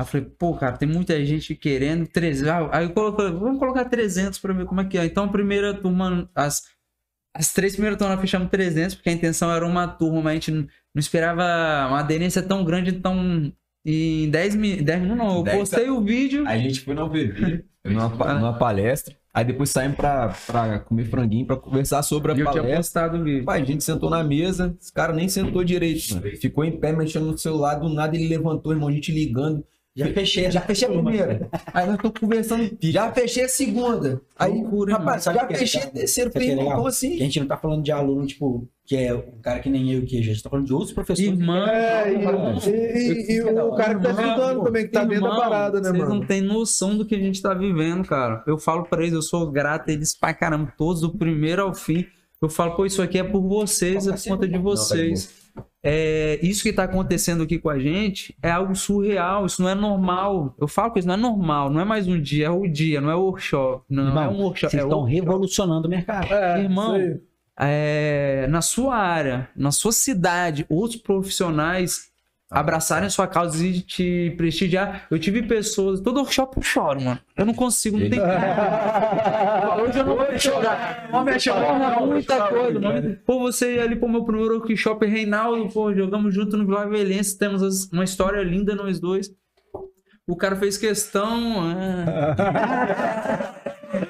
Aí eu falei, pô, cara, tem muita gente querendo 300. Ah, Aí eu coloquei, vamos colocar 300 pra ver como é que é. Então, a primeira turma, as, as três primeiras turmas nós fechamos 300, porque a intenção era uma turma, mas a gente não, não esperava uma aderência tão grande, então. Em 10, mi- 10 minutos, não. Eu 10 postei o vídeo. A gente foi na UVB, <laughs> foi numa, numa palestra. Aí depois saímos pra, pra comer franguinho, pra conversar sobre a E eu tinha palestra. postado o vídeo. Pai, a gente sentou na mesa, esse cara nem sentou direito, mano. Ficou em pé, mexendo no celular, do nada ele levantou, irmão, a gente ligando. Já fechei. Já fechei a primeira. Aí nós estamos conversando, já fechei a segunda. Aí, Loucura, rapaz, já que é fechei a terceira. Que é Falei, como Que assim? a gente não tá falando de aluno, tipo, que é um cara que nem eu que a gente tá falando de outros professores. Irmão, É, e, e- e- o cara que tá estudando também, que tá dentro da Irmão, parada, né, vocês mano? não têm noção do que a gente tá vivendo, cara. Eu falo pra eles, eu sou grato a eles pra caramba, todos, do primeiro ao fim. Eu falo, pô, isso aqui é por vocês, é por conta de vocês. É, isso que tá acontecendo aqui com a gente é algo surreal, isso não é normal. Eu falo que isso não é normal, não é mais um dia, é o dia, não é workshop. Não Irmão, é um workshop, Vocês é estão workshop. revolucionando o mercado. É, Irmão, isso aí. é, na sua área, na sua cidade, outros profissionais abraçarem a sua causa e te prestigiar. Eu tive pessoas, todo workshop eu choro, mano. Eu não consigo, não tem como. <laughs> Hoje eu não vou chorar. Homem, chorou muita coisa, mano. Pô, você ia ali pro meu primeiro workshop, Reinaldo, pô, jogamos junto no Vila Velhense, temos uma história linda nós dois. O cara fez questão. é. <laughs> <laughs>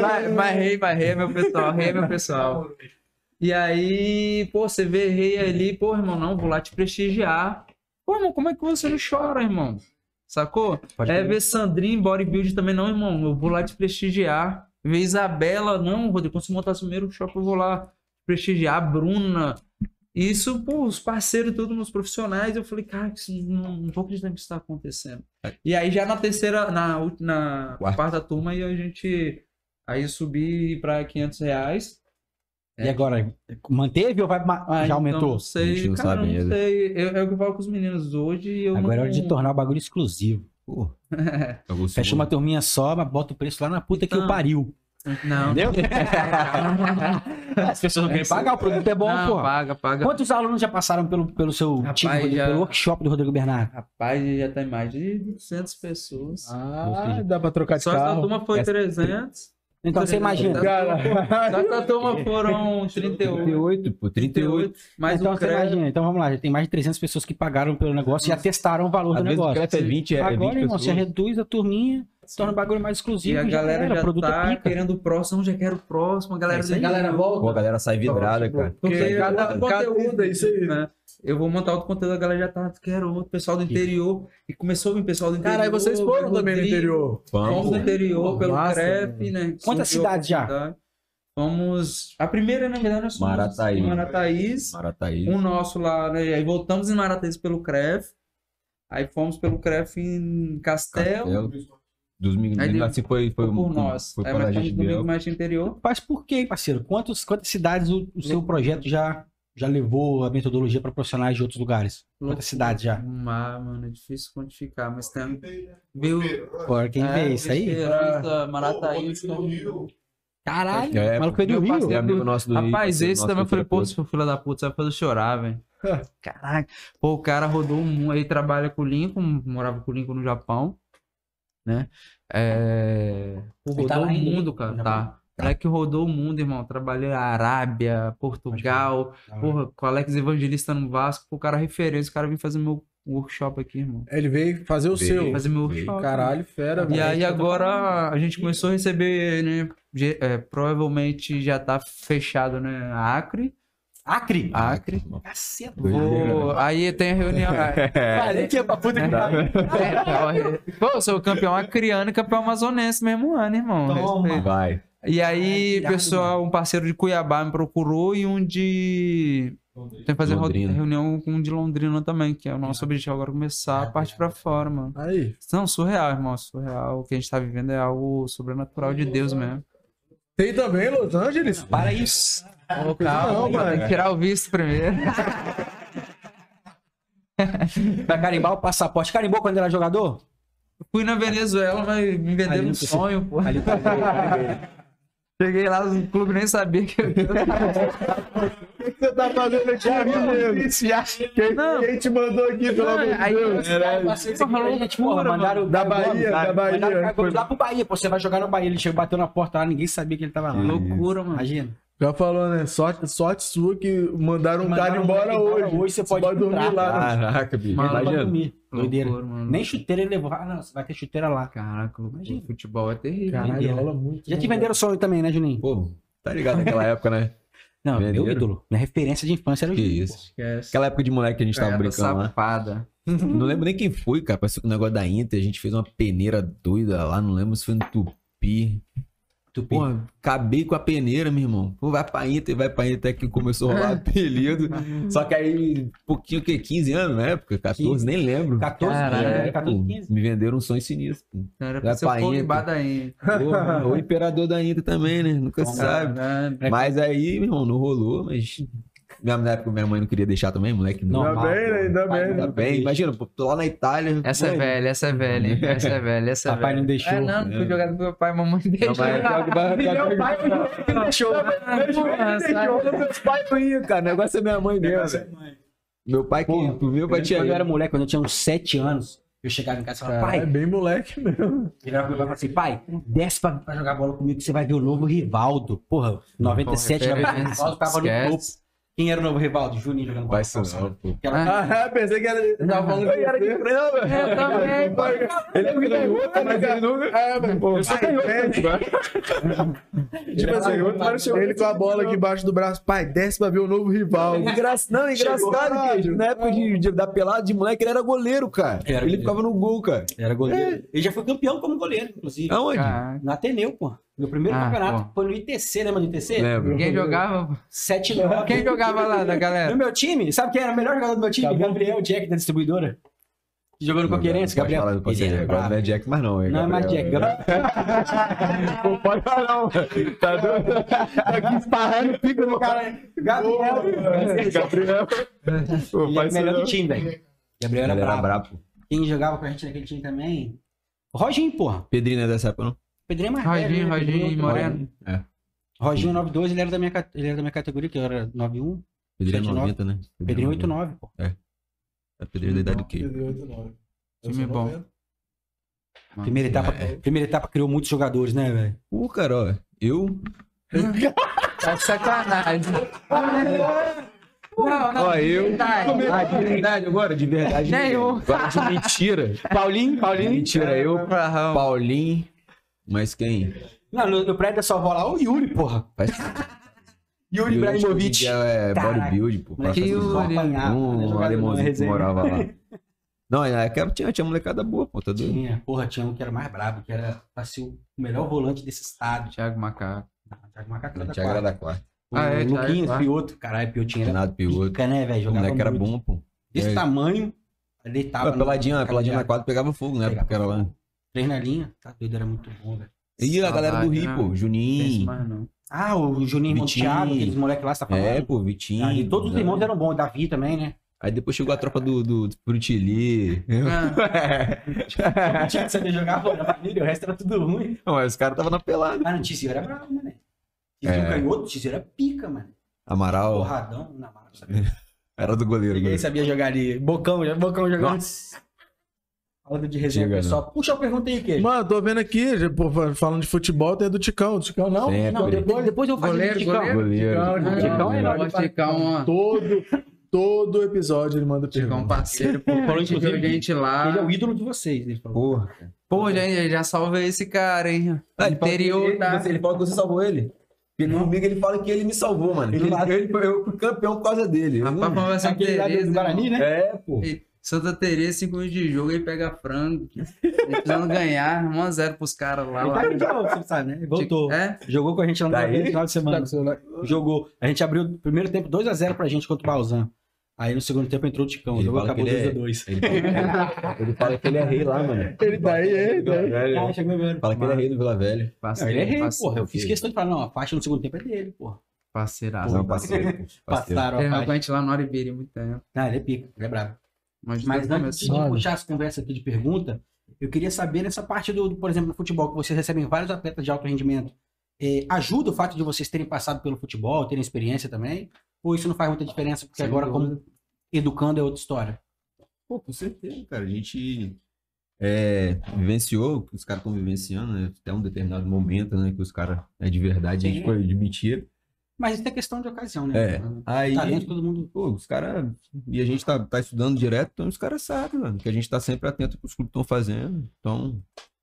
Mas, mas rei, mas rei meu pessoal, rei meu pessoal. E aí, pô, você vê rei ali, pô, irmão, não, vou lá te prestigiar. Pô, irmão, como é que você não chora, irmão? Sacou? Pode é ver Sandrinho, bodybuild também, não, irmão, eu vou lá te prestigiar. Ver Isabela, não, Rodrigo, quando você montar seu primeiro shopping, eu vou lá prestigiar. Bruna. Isso, pô, os parceiros, todos meus profissionais, eu falei, cara, isso não, não tô acreditando que isso tá acontecendo. E aí já na terceira, na, na Quarta. turma, aí a gente, aí eu subi pra 500 reais. E agora, manteve ou vai Ah, já então aumentou? Não sei, A gente não cara, sabe não ainda. sei. Eu- É o que eu falo com os meninos hoje. Eu Agora é não... hora de tornar o bagulho exclusivo. Pô, <laughs> vou Fecha uma turminha só, mas bota o preço lá na puta que o Então. pariu. Não. Entendeu? <laughs> As pessoas não querem pagar, o produto é bom, não, pô. paga, paga. Quantos alunos já passaram pelo, pelo seu Rapaz, time, já- pelo workshop do Rodrigo Bernardo? Rapaz, já tem mais de 200 pessoas. Ah, dá pra trocar de Só essa carro. turma foi Essa- 300. Então você imagina. Cara, Só essa turma foram 38. 38, pô, 38. Mais então um você crédito. imagina. Então vamos lá, já tem mais de 300 pessoas que pagaram pelo negócio e já testaram o valor Às do vezes o negócio. crédito é 20, é, é 20 Agora, irmão, você pessoas. reduz a turminha, torna o bagulho mais E exclusivo. a galera era, já o produto é tá pica. querendo o próximo, não, já quero o próximo. A galera, É a galera volta. Pô, a galera sai vidrada, cara. Porque cada- conteúdo, é isso aí. né? Eu vou montar outro conteúdo, a galera já tá, quero outro, pessoal do interior. E começou a vir pessoal do interior. Cara, aí vocês foram também no Rodrigo, interior. Fomos no interior, Pô, pelo massa, CREF, né? Quantas cidades já? Fomos. A primeira, na verdade, nós fomos Marataízes. em Marataízes. Marataí. Um nosso lá, né? Aí voltamos em Marataízes pelo CREF. Aí fomos pelo CREF em Castel. Castelo. Dos meninos, Aí deu- assim foi, foi, Foi por um- nós. Foi a mais gente domingo mais interior. Mas por quê, parceiro? Quantos, quantas cidades o, o seu projeto já, já levou a metodologia para profissionais de outros lugares? Quantas cidades já? Ah, mano, é difícil quantificar, mas tem. Viu? Bora, quem É, vê isso aí? Esperança, Marataízes. Caralho, É, maluco veio do Rio. parceiro- É amigo nosso do Rio, Rapaz, parceiro esse também eu falei, pô, seu filho da puta, você vai fazer chorar, velho. <laughs> Caraca. Pô, o cara rodou o mundo, aí trabalha com o Lincoln, morava com o Lincoln no Japão, né? É... Ele tá rodou lá o mundo, cara, tá. Moleque rodou o mundo, irmão. Trabalhei na Arábia, Portugal, porra, com o Alex Evangelista no Vasco. O cara é referência, o cara vem fazer meu workshop aqui, irmão. Ele veio fazer o Veio. seu. Fazer meu Veio. workshop. Caralho, fera, E aí agora a gente começou a receber, né? é, provavelmente já tá fechado, né? Acre. Acre. Acre. Caceta. Vou- Aí tem a reunião. <laughs> Falei que é pra puta que pariu. É, Pô, eu sou campeão acriano e campeão amazonense mesmo ano, irmão. Toma. Respeito. Vai. E aí, pessoal, um parceiro de Cuiabá me procurou e um de. Tem que fazer Londrina. reunião com um de Londrina também, que é o nosso objetivo agora começar a parte pra fora, mano. Aí. Não, surreal, irmão, surreal. O que a gente tá vivendo é algo sobrenatural de Deus mesmo. Tem também Los Angeles? Para isso. Calma, Não, mano. tem que tirar o visto primeiro. <laughs> Vai carimbar o passaporte. Carimbou quando era jogador? Fui na Venezuela, mas me Ali venderam não um sonho, pô. Ali tá. <laughs> Cheguei lá, o clube nem sabia que eu. <laughs> O que você tá fazendo aqui, amigo? Quem, Não. quem te mandou aqui, pelo amor de Aí- Deus? Passei isso aqui pra gente, porra, mandaram Da Bahia, da Bahia. Mandaram lá pro Bahia, pô, você vai jogar no Bahia. Ele chegou, bateu na porta lá, ninguém sabia que ele tava lá. Loucura, mano. Imagina. Já falou, né? Sorte, sorte sua que mandaram um cara Mandaram um embora moleque embora hoje. hoje, você pode dormir entrar. lá. Caraca, bicho. Mano, Vai Imagina. dormir. Doideira. Mano. Nem chuteira ele levou. Ah, não, você vai ter chuteira lá. Caraca. Imagina. futebol é terrível. Caralho, rola muito. Já te né, venderam sonho também, né, Juninho? Pô, tá ligado naquela época, né? <laughs> Não, meu venderam. ídolo. Minha referência de infância era o Que Juninho. isso. Esquece. Aquela época de moleque que a gente tava Cara, brincando lá. safada. <laughs> Não lembro nem quem foi, cara. Parece que o negócio da Inter, a gente fez uma peneira doida lá, não lembro se foi no Tupi. Tupi. Porra, acabei com a peneira, meu irmão. Pô, vai pra Inter, vai pra Inter, até que começou a rolar <laughs> apelido. Só que aí, pouquinho, o quê? 15 anos na época? 14, 15. nem lembro. 14, Caralho, é, É, 14, pô, 15. me venderam um sonho sinistro. Era Vai pra Inter. Da Inter. Porra, o imperador da Inter também, né? Nunca se sabe. Caralho. Mas aí, meu irmão, não rolou, mas. Na na época minha mãe não queria deixar também, moleque. Não. Ainda bem, né? Ainda bem, Ainda bem. Imagina, pô, tô lá na Itália. Essa é velha, essa é velha, hein? Essa é velha, essa é Papai velha. não deixou. É, não, fui É. jogado com meu pai, mamãe deixou. Não, vai- Meu pai me deixou. Meus pais não iam, cara. O negócio é minha mãe mesmo. Meu pai que. O meu pai tinha. Quando eu era moleque, quando eu tinha uns 7 anos, eu chegava em casa e falava, Cara, é pai, bem moleque mesmo. virava pro meu pai e falava assim, pai, desce pra, pra jogar bola comigo que você vai ver o novo Rivaldo. Porra, 97, Porra, 97, o Rivaldo tava no topo. Quem era o novo Rivaldo? Juninho jogando bola. Vai ser não, pô. Ah, <laughs> pensei que era. Tava falando que era de Eu também, pô. Ele é canhoto, mas ele nunca... É, mas Eu sou canhoto. Tipo assim, ele com a bola aqui embaixo do braço. Pai, desce pra ver o novo rival. Não, engraçado que na época de, de, da pelada de moleque ele era goleiro, cara. Ele ficava no gol, cara. Era goleiro. Ele já foi campeão como goleiro, inclusive. Aonde? No Ateneu, pô. Meu primeiro Ah, campeonato pô. foi no ITC, lembra do ITC? Lembro. Quem jogava? 7 9 Quem jogava lá da No galera? meu time, sabe quem era o melhor jogador do meu time? Tá. Gabriel Jack, da distribuidora. Que Jogou no Coqueirense, Pode Gabriel. falar, Ele ser. era Agora não é Jack, mas não. É Não é mais Jack. <laughs> Não pode falar, não. Tá doido? Aqui esparrando, pica no cara. Gabriel. Gabriel. Pô, Ele é o melhor do time, velho. Gabriel era brabo. Quem jogava com a gente naquele time também? O Roginho, porra. Pedrinho não é dessa época, não? Pedrinho é mais Roginho, velho, né? Roginho Pedrinho é Moreno. É. Roginho 92, ele era da minha, ele era da minha categoria, que eu era 91. Pedrinho é 79. 90, né? Pedrinho 90. 89, pô. É Pedrinho da idade do quê? Time bom. Primeira etapa, É. primeira etapa criou muitos jogadores, né, velho? Pô, cara, ó. Eu. <laughs> Tá sacanagem. Não, não. Ó, eu. Verdade. Ah, de verdade agora? De verdade. Nenhum. Agora de mentira. Paulinho, Paulinho. Mentira, eu. Paulinho. Mas quem? Não, no, no prédio da sua avó lá, o Yuri, porra. Faz... <laughs> Yuri Ibrahimovic. É bodybuild, pô. Moleque, Que Faça Yuri. isso. apanhava, né, Um na alemãozinho que morava lá. <laughs> Não, é que tinha, tinha molecada boa, pô, tá doido? Tinha, porra, tinha um que era mais brabo, que era pra ser o melhor volante desse estado. Thiago Macaco. Não, Thiago Macaco era da quarta. da quarta. O Ah, é, Thiago Luquinhos, quarta. Pioto. Caralho, Piotinho era Renato Pioto. pica, né, velho? O Jogava moleque era bom, pô. Desse É. tamanho, deitava. Peladinha, peladinha na quadra pegava fogo, né? Porque era lá. Três na linha, tá doido, era muito bom, velho. E a galera do Rio, né? pô. Juninho. mais não. Ah, o Juninho Vitinho. Monteado, aqueles moleques lá, você tá falando? É, pô, Vitinho. Ali, todos os né? irmãos eram bons, Davi também, né? Aí depois chegou a tropa do, do, do Frutili. Ah, <laughs> Não tinha que saber jogar bola na família, o resto era tudo ruim. Não, mas os caras estavam na pelada. Ah, não, Tizio era bravo, mano. Tizio É. canhoto, Tizio era pica, mano. Amaral Porradão, na mala, sabia? <laughs> era do goleiro. Ninguém goleiro. sabia jogar ali. Bocão, já- Bocão jogando. Falando de resenha, Chega, pessoal. Puxa a pergunta aí, Queijo. Mano, tô vendo aqui, pô, falando de futebol, tem do Ticão. Do Ticão não? Sempre. Não, depois, depois eu faço Goleiro, Ticão. goleiro. Goleiro. Ticão, Ticão Ticão, é Ticão. nóis. Uma. Todo, todo episódio ele manda Ficar um pergunta. parceiro, pô. Falou, Falou inclusive, gente lá. Ele é o ídolo de vocês, ele falou. Porra. Pô, já, já salvei esse cara, hein? Ah, ele fala que Interior, ele, tá? ele fala que você salvou ele. Porque comigo ele fala que ele me salvou, mano. Ele- Ele, ele, eu fui campeão por causa dele. Rapaz, Santa Aquele lá do. Guarani, né? É, pô. Ei, Santa Teresa, 5 minutos de jogo, aí pega frango. Ele precisando ganhar, 1x0 pros caras lá. Ele lá. tá aqui de novo, você sabe, né? Ele Voltou. É? Jogou com a gente lá no Daí? Guarani no final de semana. Jogou. A gente abriu o primeiro tempo 2x0 pra gente contra o Balzan. Aí no segundo tempo entrou o Ticão. O Ele jogo fala acabou que ele é- 2x2. Ele fala, ele fala que ele é rei lá, mano. <laughs> Ele tá aí, ele tá aí. Ah, chegou agora. Fala que ele é rei do Vila Velha. Não, ele é rei, porra. Eu fiz questão de falar, não, a faixa no segundo tempo é dele, porra. Parceiraço. Não, parceiro. Passaram a faixa. gente lá no Aribeira há muito tempo. Não, ele é pica, ele é brabo. Mas, Mas antes de puxar as conversas aqui de pergunta, eu queria saber nessa parte do, por exemplo, no futebol, que vocês recebem vários atletas de alto rendimento. eh, ajuda o fato de vocês terem passado pelo futebol, terem experiência também? Ou isso não faz muita diferença, porque Sem agora, dúvida. como educando, é outra história? Pô, com certeza, cara. A gente é, vivenciou os caras estão vivenciando, né? Até um determinado momento, né? Que os caras é de verdade, a gente Sim. foi de mentira. Mas isso é questão de ocasião, né? É. Aí, Talento todo mundo. pô, os caras. E a gente tá, tá estudando direto, então os caras sabem, mano. Que a gente tá sempre atento ao que os clubes estão fazendo. Então,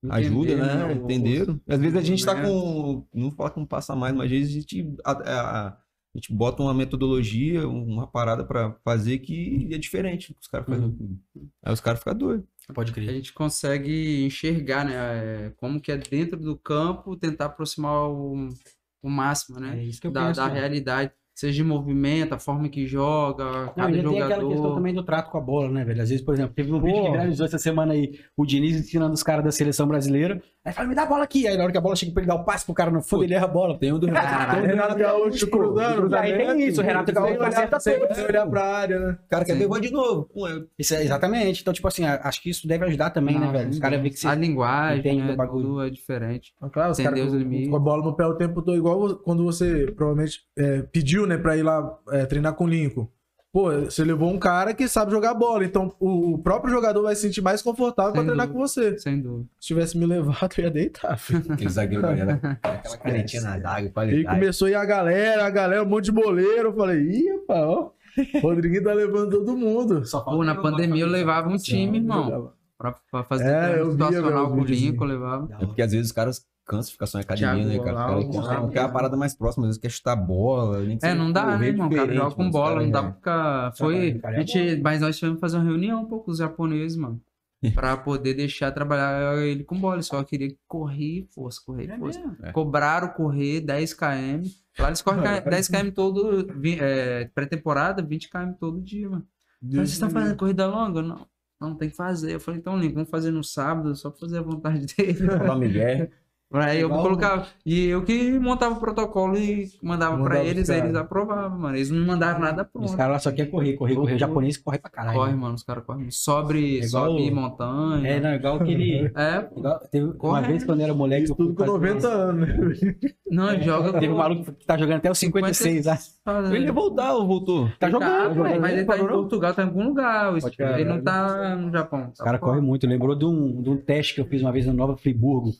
ajuda, Entender, né? né, o- Entenderam? Às vezes a gente tá né? com. Não fala com passa mais, mas às vezes a gente. A, a- a gente bota uma metodologia, uma parada pra fazer que é diferente do que os caras fazem. Aí os caras ficam doidos. Pode a crer. gente consegue enxergar, né? é, Como que é dentro do campo, tentar aproximar o, o máximo, né? É isso que eu da, penso. da né? realidade. Seja de movimento, a forma que joga, Não, cada e tem aquela questão jogador. também do trato com a bola, né, velho? Às vezes, por exemplo, teve um vídeo que viralizou essa semana aí, o Diniz ensinando os caras da seleção brasileira. Aí fala, me dá a bola aqui. Aí na hora que a bola chega pra ele dar o passe pro cara no fundo, ele erra a bola. Tem o do Renato. Caralho. Renato Gaúcho cruzando. Aí tem isso, o Renato Gaúcho acerta sem tudo. sem olhar pra área, né? O cara quer ver, de novo. É- Isso é- exatamente. Então, tipo assim, a- acho que isso deve ajudar também, né, velho? Os caras veem que A você. linguagem, entende né, do bagulho. tudo é diferente. Mas, Claro, os caras com a bola no pé o tempo todo, igual quando você provavelmente é, pediu, né, pra ir lá é, treinar com o Lincoln. Pô, você levou um cara que sabe jogar bola, então o próprio jogador vai se sentir mais confortável pra Sem treinar dúvida. com você. Sem dúvida. Se tivesse me levado, eu ia deitar, <laughs> filho. Aquele zagueiro era <laughs> aquela canetinha na zaga, E qualidade. começou a ir a galera, a galera, um monte de boleiro. Eu falei, ih, rapaz, ó. <laughs> Rodriguinho tá levando todo mundo. Só Pô, na pandemia eu levava um time, irmão. Pra, pra fazer É, vi situacional o com o. Lincoln, eu levava. É porque às vezes os caras cansam de ficar só em academia, Thiago né, cara? Caras o Goulart. quer a parada mais próxima, às vezes quer chutar bola. É, não dá, né, irmão? O cara joga com bola, caras, não dá pra ficar. Foi. Cara, é A gente, mas nós tivemos que fazer uma reunião um pouco com os japoneses, mano. <laughs> Pra poder deixar trabalhar ele com bola. Ele só queria correr e força, correr e É força. É. Cobraram correr 10 km. Lá eles correm 10 km todo. vi- é, Pré-temporada, 20 km todo dia, mano. Mas vocês estão fazendo corrida longa? Não. Não, tem que fazer. Eu falei, então, Link, vamos fazer no sábado, só pra fazer a vontade <laughs> dele. Dá um Aí eu Igual- colocava. E eu que montava o protocolo e mandava Mandava pra os eles, aí caras. eles aprovavam, mano. Eles não mandaram nada Os pronto. caras lá só querem correr, correr, correr. O japonês corre pra caralho. Corre, né? mano, os caras correm. Sobe, É igual- sobe montanha. É, não, igual aquele. <laughs> É, igual- teve uma Corre. vez quando eu era moleque. Isso eu tudo com fazer- 90 anos, né? <laughs> não, joga. Teve um maluco que tá jogando até os 56 lá. Ele ia voltar ou voltou? Tá jogando, Tá, velho. mas ele tá em? Portugal, tá em algum lugar. Ele não tá no Japão. Os caras correm muito. Lembrou de um, de um teste que eu fiz uma vez no Nova Friburgo,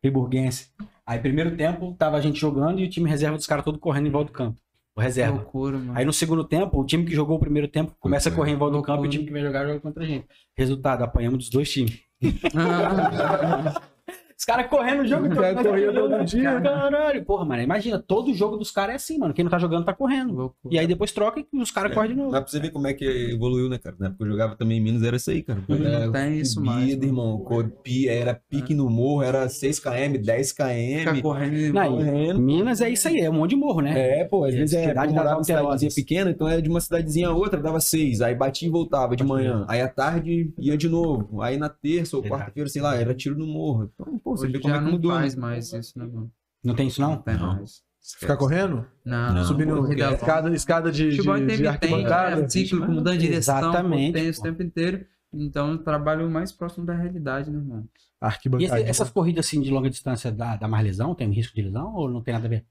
Friburguense. Aí, primeiro tempo, tava a gente jogando e o time reserva dos caras todo correndo em volta do campo. O reserva. loucura, mano. Aí no segundo tempo, o time que jogou o primeiro tempo começa a correr em volta do campo e o time que vai jogar joga contra a gente. Resultado, apanhamos dos dois times. <laughs> Os caras correndo o jogo Os caras corriam todo dia. Caralho, porra, mano. Imagina, todo jogo dos caras é assim, mano. Quem não tá jogando tá correndo. E aí depois troca e os caras correm de novo. Dá pra você ver como é que evoluiu, né, cara? Na época eu jogava também em Minas, era isso aí, cara. Não Era tem isso mais, mano. irmão. Copia, era pique no morro, era 6km, 10km. Ficar correndo e Não, correndo. Minas é isso aí, é um monte de morro, né? É, pô, às É, vezes é, cidade eu das morava em cidadezinha pequena, então era de uma cidadezinha a outra, dava seis, aí batia e voltava de manhã, aí à tarde ia de novo, aí na terça ou quarta-feira, sei lá, era tiro no morro. Então, pô, você Hoje vê como é já que não mudou. né? faz mais isso, né, mano? Não tem isso, não? Não tem Não. mais. Ficar correndo? Não, Não. Subindo corrida longa. escada, escada de, de, Futebol de intermitente, arquibancada? é cíclico, mudando de direção, Exatamente, potência o pô. tempo inteiro. Então eu trabalho mais próximo da realidade, né, mano? E Arquibancada. esse- essas corridas assim de longa distância dá, dá mais lesão? Tem um risco de lesão ou não tem nada a ver?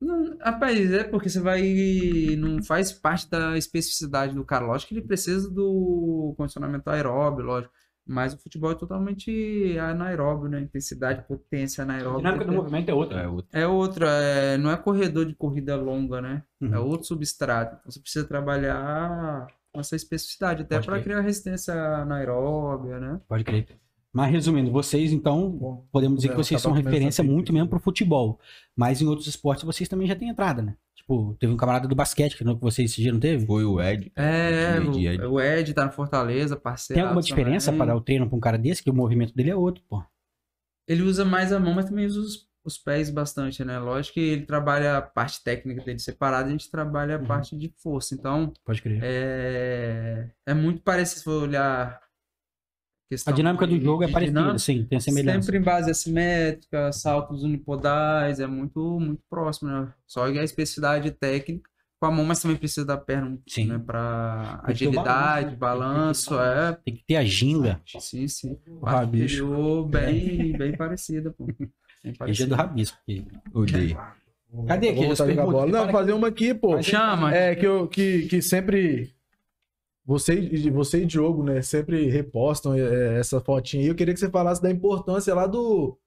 Não, rapaz, é porque você vai. Não faz parte da especificidade do cara. Lógico que ele precisa do condicionamento aeróbio, lógico. Mas o futebol é totalmente anaeróbio, né? Intensidade, potência A anaeróbia. dinâmica do movimento é outra. É, o- É outra, é, não é corredor de corrida longa, né? Uhum. É outro substrato. Então, Você precisa trabalhar com essa especificidade, até para criar resistência anaeróbia, né? Pode crer. Mas resumindo, vocês então, podemos dizer que É, vocês tá são referência muito mesmo pro futebol. Mas em outros esportes vocês também já têm entrada, né? Tipo, teve um camarada do basquete que não- que vocês esse dia não teve? Foi o Ed. É, Ed, Ed. o, o Ed tá na Fortaleza, parceiro. Tem alguma diferença para dar o treino pra um cara desse? Que o movimento dele é outro, pô. Ele usa mais a mão, mas também usa os, os pés bastante, né? Lógico que ele trabalha a parte técnica dele separada, a gente trabalha a Uhum. parte de força. Então, Pode crer. é, é muito parecido se for olhar. A dinâmica do de- jogo é parecida, dinâmica. sim, tem a semelhança. Sempre em base assimétrica, saltos unipodais, é muito, muito próximo, né? Só que a especificidade técnica com a mão, mas também precisa da perna, Sim. né? Pra Tem agilidade, balanço, né? balanço, é. Tem que ter a ginga. Sim, sim. O rabicho. Anterior, bem, bem parecida, pô. Bem <laughs> do rabisco. Odeio. Cadê aqui? Vou bola. Não, fazer uma aqui, pô. Chama. É, que, eu, que, que sempre. Você, e- você e Diogo, né? Sempre repostam é, essa fotinha aí. Eu queria que você falasse da importância lá do.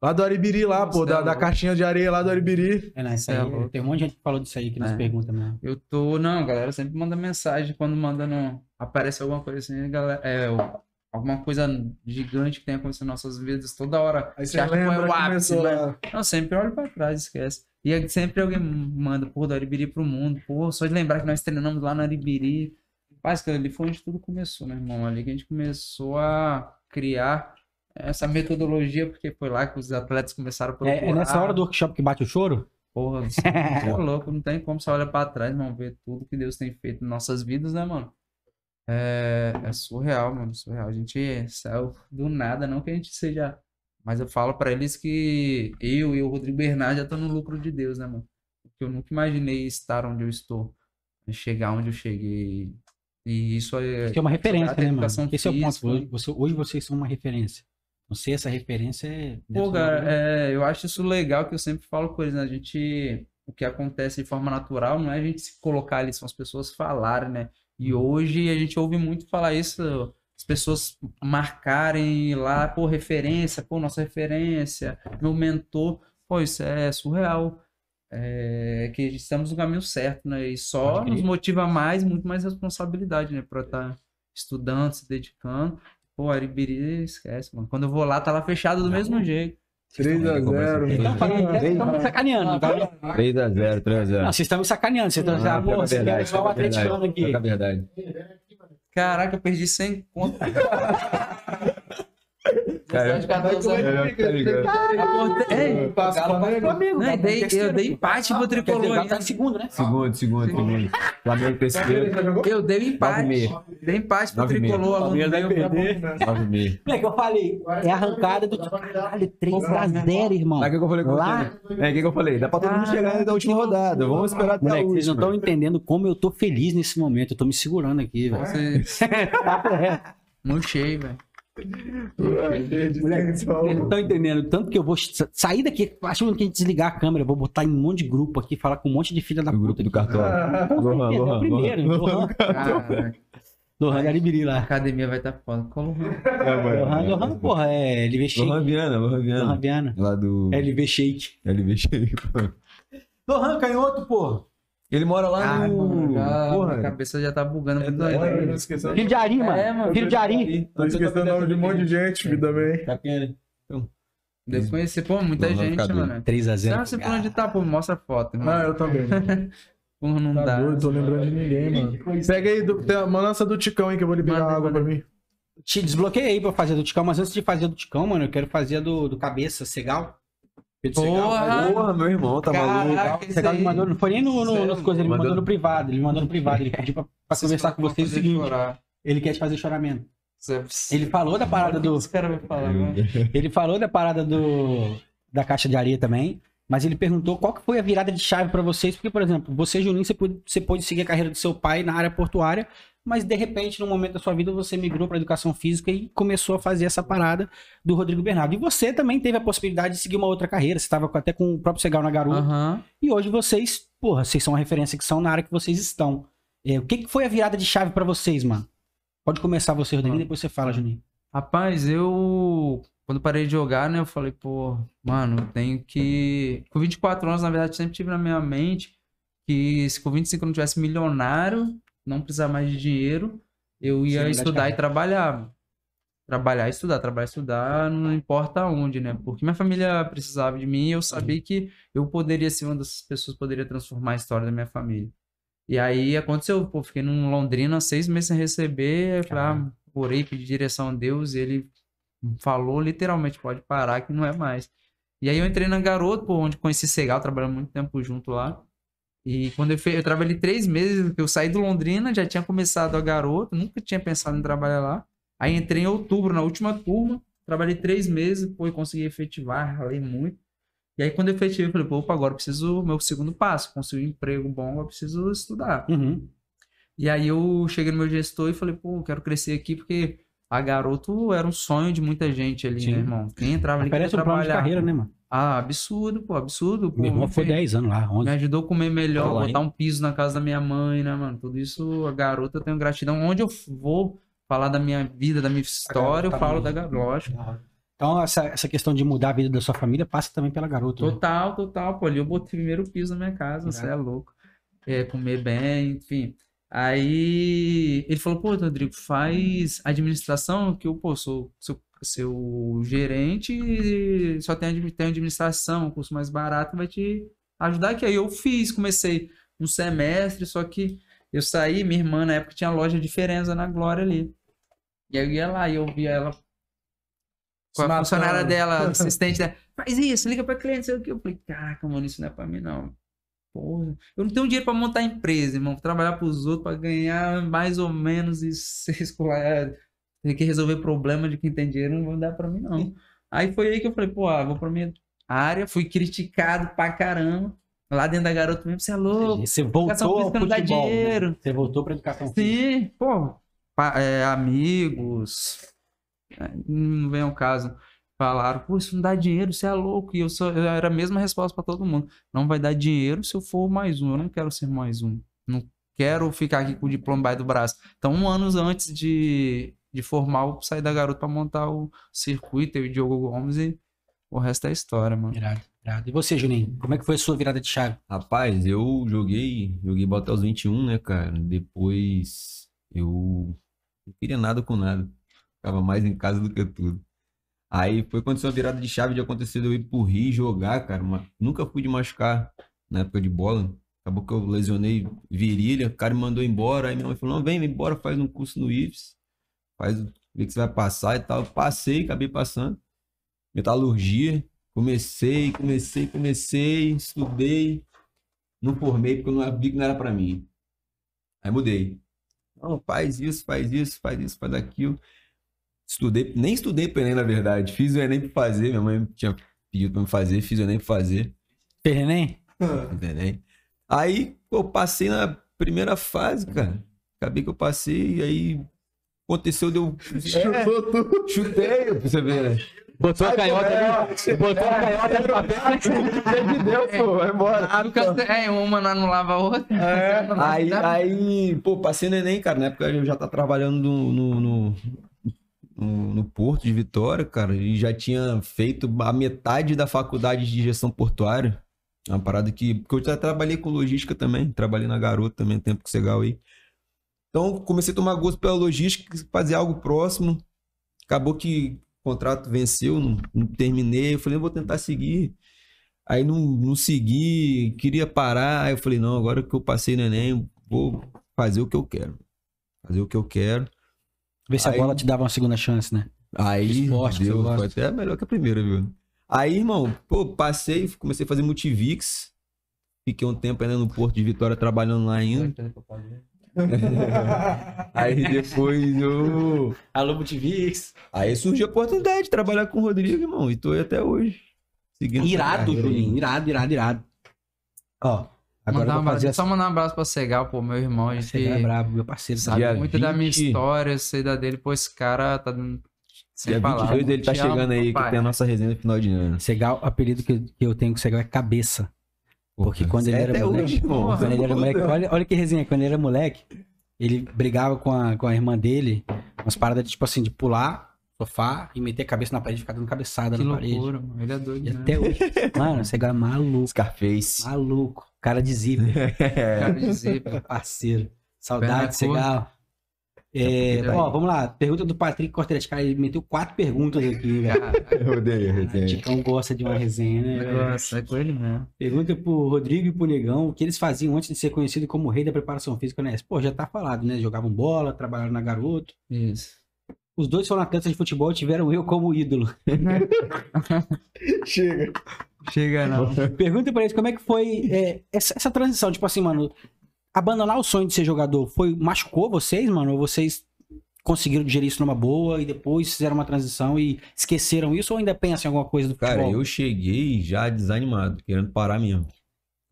Lá do Aribiri, lá, pô, da, da caixinha de areia lá do Aribiri. É, não, isso É, aí, louco. tem um monte de gente que falou disso aí que nos É. pergunta mesmo. Eu tô. Não, a galera sempre manda mensagem quando manda no. Aparece alguma coisa assim, galera. É, o- alguma coisa gigante que tem acontecido nas nossas vidas toda hora. Aí Você acha que lembra foi o ápice, né? Não, sempre olho pra trás, esquece. E sempre alguém manda, pô, do Aribiri pro mundo. Pô, só de lembrar que nós treinamos lá no Aribiri. Mas, cara, ali foi onde tudo começou, né, irmão? Ali que a gente começou a criar essa metodologia, porque foi lá que os atletas começaram a procurar. É, é nessa hora do workshop que bate o choro? Porra, <laughs> você é louco, não tem como você olhar pra trás, irmão, ver tudo que Deus tem feito em nossas vidas, né, mano? É, é surreal, mano, surreal. A gente saiu do nada, não que a gente seja. Mas eu falo pra eles que eu e o Rodrigo Bernardo já estão no lucro de Deus, né, mano? Porque eu nunca imaginei estar onde eu estou, chegar onde eu cheguei. E isso é. Que é uma referência, né, mano? Esse é o ponto. Hoje, você- hoje vocês são uma referência. Não sei, essa referência é. Pô, cara, é, eu acho isso legal que eu sempre falo com eles, né? A gente. o que acontece de forma natural não é a gente se colocar ali, são as pessoas falarem, né? E hoje a gente ouve muito falar isso, as pessoas marcarem lá, pô, referência, pô, nossa referência, meu mentor. Pô, isso é surreal. É, que estamos no caminho certo, né? E só nos motiva mais, muito mais responsabilidade, né? Pra estar estudando, se dedicando. Pô, Aribiri, esquece, mano. Quando eu vou lá, tá lá fechado do mesmo jeito. 3x0. Então, falando, vocês estão me sacaneando. tá? 3x0, 3x0. Não, vocês estão me sacaneando. Vocês estão ah, pô, você quer igual o atleticano aqui. É verdade. Caraca, eu perdi 100 conto. <laughs> Cara, de 14 anos. é, tá ligado? Aportei- Ei, Passa Galo Flamengo. passa Flamengo, Não, eu dei, eu dei empate pro tricolor tá em segundo, né? Segundo, segundo, segundo. Flamengo terceiro. Eu dei Nove e empate. Dei empate pro tricolor. Palmeiras vai meu. perder. 9,5. Moleque, eu falei, é arrancada do caralho, 3x0, irmão. O que que eu falei com Lá- você? É, o que que eu falei? Dá pra todo mundo chegar da última rodada. Vamos esperar até Moleque, vocês não estão entendendo como eu tô feliz nesse momento. Eu tô me segurando aqui, velho. Você- <laughs> Papo reto. No cheio, velho. Moleque, Vocês não estão entendendo. Tanto que eu vou sa- sair daqui, acho que a gente desligar a câmera, eu vou botar em um monte de grupo aqui, falar com um monte de filha da O grupo puta. do aqui. cartório. Lohan, É o Lohan, primeiro, Lohan. Lohan. Caraca, Lohan de Aribiri a lá. academia vai estar foda. Colou. É, mano. Lohan, Lohan, porra, é LV Shake. Lohan Viana, Lohan Lohan Viana. Viana. Lá do LV Shake. LV Shake. Lohan, canhoto, porra. Ele mora lá Ah, no... mano, já, a Porra. cabeça já tá bugando muito É, é, Não esquecendo. De Ari, mano. É, mano. Filho de Ari. Tô esquecendo o nome de um monte de gente, também. Tá querendo? Deve conhecer, pô, muita Não, gente, mano. 3x0. Sabe você por onde tá, pô? Mostra a foto. Ah, eu também. <laughs> Porra, não Tá dá. doido, tô lembrando de ninguém, mano. Pega aí, do, tem a lança do Ticão aí que eu vou liberar Manda, água manda. pra mim. Te desbloqueei pra fazer do Ticão, mas antes de fazer do Ticão, mano, eu quero fazer a do, do Cabeça, Segal. Pedro Porra! Porra, meu irmão, tá Caraca, maluco. esse Segal me aí. mandou, não foi nem no, no, nas coisas, ele me mandou Mandou- no privado, ele me mandou no privado, ele pediu pra, <laughs> pra conversar com vocês o fazer seguinte, chorar. ele quer te fazer choramento. Você- Ele falou da parada do, falar, mano. <laughs> ele falou da parada do, da caixa de areia também, mas ele perguntou qual que foi a virada de chave pra vocês, porque, por exemplo, você, Juninho, você pôde, você pôde seguir a carreira do seu pai na área portuária, mas de repente, no momento da sua vida, você migrou pra educação física e começou a fazer essa parada do Rodrigo Bernardo. E você também teve a possibilidade de seguir uma outra carreira, você estava até com o próprio Segal na garupa, Aham. e hoje vocês, porra, vocês são uma referência que são na área que vocês estão. É, o que, que foi a virada de chave pra vocês, mano? Pode começar você, Rodrigo, e depois você fala, Juninho. Rapaz, eu. Quando parei de jogar, né? Eu falei, pô, mano, eu tenho que. Com 24 anos, na verdade, sempre tive na minha mente que se com 25 eu não tivesse milionário, não precisar mais de dinheiro, eu ia de estudar e trabalhar. Trabalhar e estudar, trabalhar e estudar, não importa onde, né? Porque minha família precisava de mim e eu sabia que eu poderia ser uma dessas pessoas que poderia transformar a história da minha família. E aí aconteceu, pô, fiquei num Londrina seis meses sem receber, falei, ah, orei, pedi direção a Deus, e ele falou literalmente, pode parar que não é mais. E aí eu entrei na Garoto, pô, onde conheci Segal, trabalhamos muito tempo junto lá. E quando eu, fe... eu trabalhei três meses, eu saí do Londrina, já tinha começado a Garoto, nunca tinha pensado em trabalhar lá. Aí entrei em outubro, na última turma, trabalhei três meses, pô, e consegui efetivar, ralei muito. E aí quando eu efetivei, eu falei, pô, opa, agora eu preciso, meu segundo passo, conseguir um emprego bom, eu preciso estudar. Uhum. E aí eu cheguei no meu gestor e falei, pô, quero crescer aqui porque a garoto era um sonho de muita gente ali, Sim. né, irmão? Quem entrava ali Parece um plano de trabalhar. carreira, né, mano? Ah, absurdo, pô, absurdo. Pô, Meu irmão foi fez- 10 anos lá, 11. Me ajudou a comer melhor, Tá lá, botar um piso na casa da minha mãe, né, mano? Tudo isso, a garota, eu tenho gratidão. Onde eu vou falar da minha vida, da minha história, eu garota falo da garota. Lógico. Então, essa, essa questão de mudar a vida da sua família passa também pela garota. né? Total, total. Pô, ali eu botei primeiro piso na minha casa, você é louco. É, comer bem, enfim. Aí ele falou, pô, Rodrigo, faz administração, que eu, pô, sou seu, seu gerente só tem, tem administração, um curso mais barato, vai te ajudar. Que aí eu fiz, comecei um semestre, só que eu saí, minha irmã na época tinha loja diferença na Glória ali. E aí eu ia lá e eu via ela com a funcionária dela, <laughs> assistente dela, faz isso, liga pra cliente, sei o que. Eu falei, caraca, mano, isso não é pra mim, não. Porra, eu não tenho dinheiro pra montar empresa, irmão. Trabalhar pros outros pra ganhar mais ou menos <laughs> escolar. Tem que resolver problema de quem tem dinheiro, não vai dar pra mim, não. <laughs> Aí foi aí que eu falei, pô, ah, vou pra minha área, fui criticado pra caramba. Lá dentro da garota mesmo, você é louco. Você voltou ao futebol. né? dinheiro. Você voltou pra educação física. Sim, pô, é, amigos, é, não vem ao caso. falaram, pô, isso não dá dinheiro, você é louco. E eu, só, eu era a mesma resposta pra todo mundo. Não vai dar dinheiro se eu for mais um. Eu não quero ser mais um. Não quero ficar aqui com o diploma do braço. Então, um ano antes de, de formar, eu saí da garota pra montar o circuito, eu e o Diogo Gomes e o resto é história, mano. Irado, irado. E você, Juninho? Como é que foi a sua virada de chave? Rapaz, eu joguei, joguei bola até os 21, né, cara? Depois eu não queria nada com nada. Ficava mais em casa do que tudo. Aí foi quando a virada de chave de acontecer de eu ir pro Rio jogar, cara. Mas nunca fui de machucar na época de bola. Acabou que eu lesionei virilha, o cara me mandou embora. Aí minha mãe falou: não, vem, vem embora, faz um curso no IFES. Faz, vê que você vai passar e tal. Passei, acabei passando. Metalurgia. Comecei, comecei, comecei, estudei. Não formei porque eu não vi que não era pra mim. Aí mudei. Não, faz isso, faz isso, faz isso, faz aquilo. Estudei, nem estudei pro Enem, na verdade. Fiz o Enem pra fazer. Minha mãe tinha pedido pra me fazer, fiz o Enem pra fazer. Fez Enem? <laughs> O. Aí, pô, passei na primeira fase, cara. Acabei que eu passei, e aí aconteceu, deu. Chutou tudo. Chutei, pra você ver, né? Botou a canhota ali. Botou a canhota no papel. de Deus, pô, vai embora. Ah, porque é, uma não anulava a outra. É. <laughs> Aí, aí, pô, passei no Enem, cara. Na época eu já tava trabalhando no, no, no, no- no Porto de Vitória, cara, e já tinha feito a metade da faculdade de gestão portuária. É Uma parada que. Porque eu já trabalhei com logística também, trabalhei na Garota também, tempo com o Segal aí. Então, comecei a tomar gosto pela logística, fazer algo próximo. Acabou que o contrato venceu, não, não terminei. Eu falei, eu vou tentar seguir. Aí não, não segui, queria parar. Aí eu falei, não, agora que eu passei no Enem, vou fazer o que eu quero. Fazer o que eu quero. Vê se a Aí- bola te dava uma segunda chance, né? Aí, Esporte deu, foi até melhor que a primeira, viu? Aí, irmão, pô, passei, comecei a fazer multivix. Fiquei um tempo ainda no Porto de Vitória trabalhando lá ainda. <laughs> Aí depois eu. Alô, Multivix. Aí surgiu a oportunidade de trabalhar com o Rodrigo, irmão. E tô aí até hoje. Seguindo Irado. Juninho. Irado, irado, irado. Ó, agora Mandar um fazer abraço, só mandar um abraço pra Segal, pô, meu irmão. A gente Você é brabo, meu parceiro. sabe Dia muito da minha 20. história, sei da dele. Pô, esse cara tá dando. Sem Dia palavras. 22 ele tá Te amo, chegando aí, que papai. tem a nossa resenha no final de ano. Segal, o apelido que, que eu tenho com o Segal é Cabeça. Porque Pô, quando ele é era moleque-. Quando ele era moleque, olha, olha que resenha, quando ele era moleque, ele brigava com a, com a irmã dele, umas paradas de, tipo assim, de pular sofá e meter a cabeça na parede e ficar dando cabeçada Que na parede. loucura, mano. Ele é doido, E né? até hoje. Mano, Segal é maluco, Scarface. maluco. Cara de zíper, <laughs> Cara de zíper. parceiro. Saudade. Segal. É, aí. ó, vamos lá. Pergunta do Patrick Cortelete. Cara, ele meteu quatro perguntas aqui, velho. Cara, <laughs> Eu odeio a O resenha. Ticão gosta de uma resenha, né? negócio, é com ele mesmo. Pergunta pro Rodrigo e pro Negão o que eles faziam antes de ser conhecido como rei da preparação física na ES. Pô, já tá falado, né? Jogavam bola, trabalharam na garoto. Isso. Os dois foram atletas de futebol e tiveram eu como ídolo. <laughs> Chega. Chega não. <laughs> Pergunta pra eles como é que foi é, essa, essa transição. Tipo assim, mano, abandonar o sonho de ser jogador foi machucou vocês, mano? Ou vocês conseguiram digerir isso numa boa e depois fizeram uma transição e esqueceram isso ou ainda pensam em alguma coisa do futebol? Cara, eu cheguei já desanimado, querendo parar mesmo.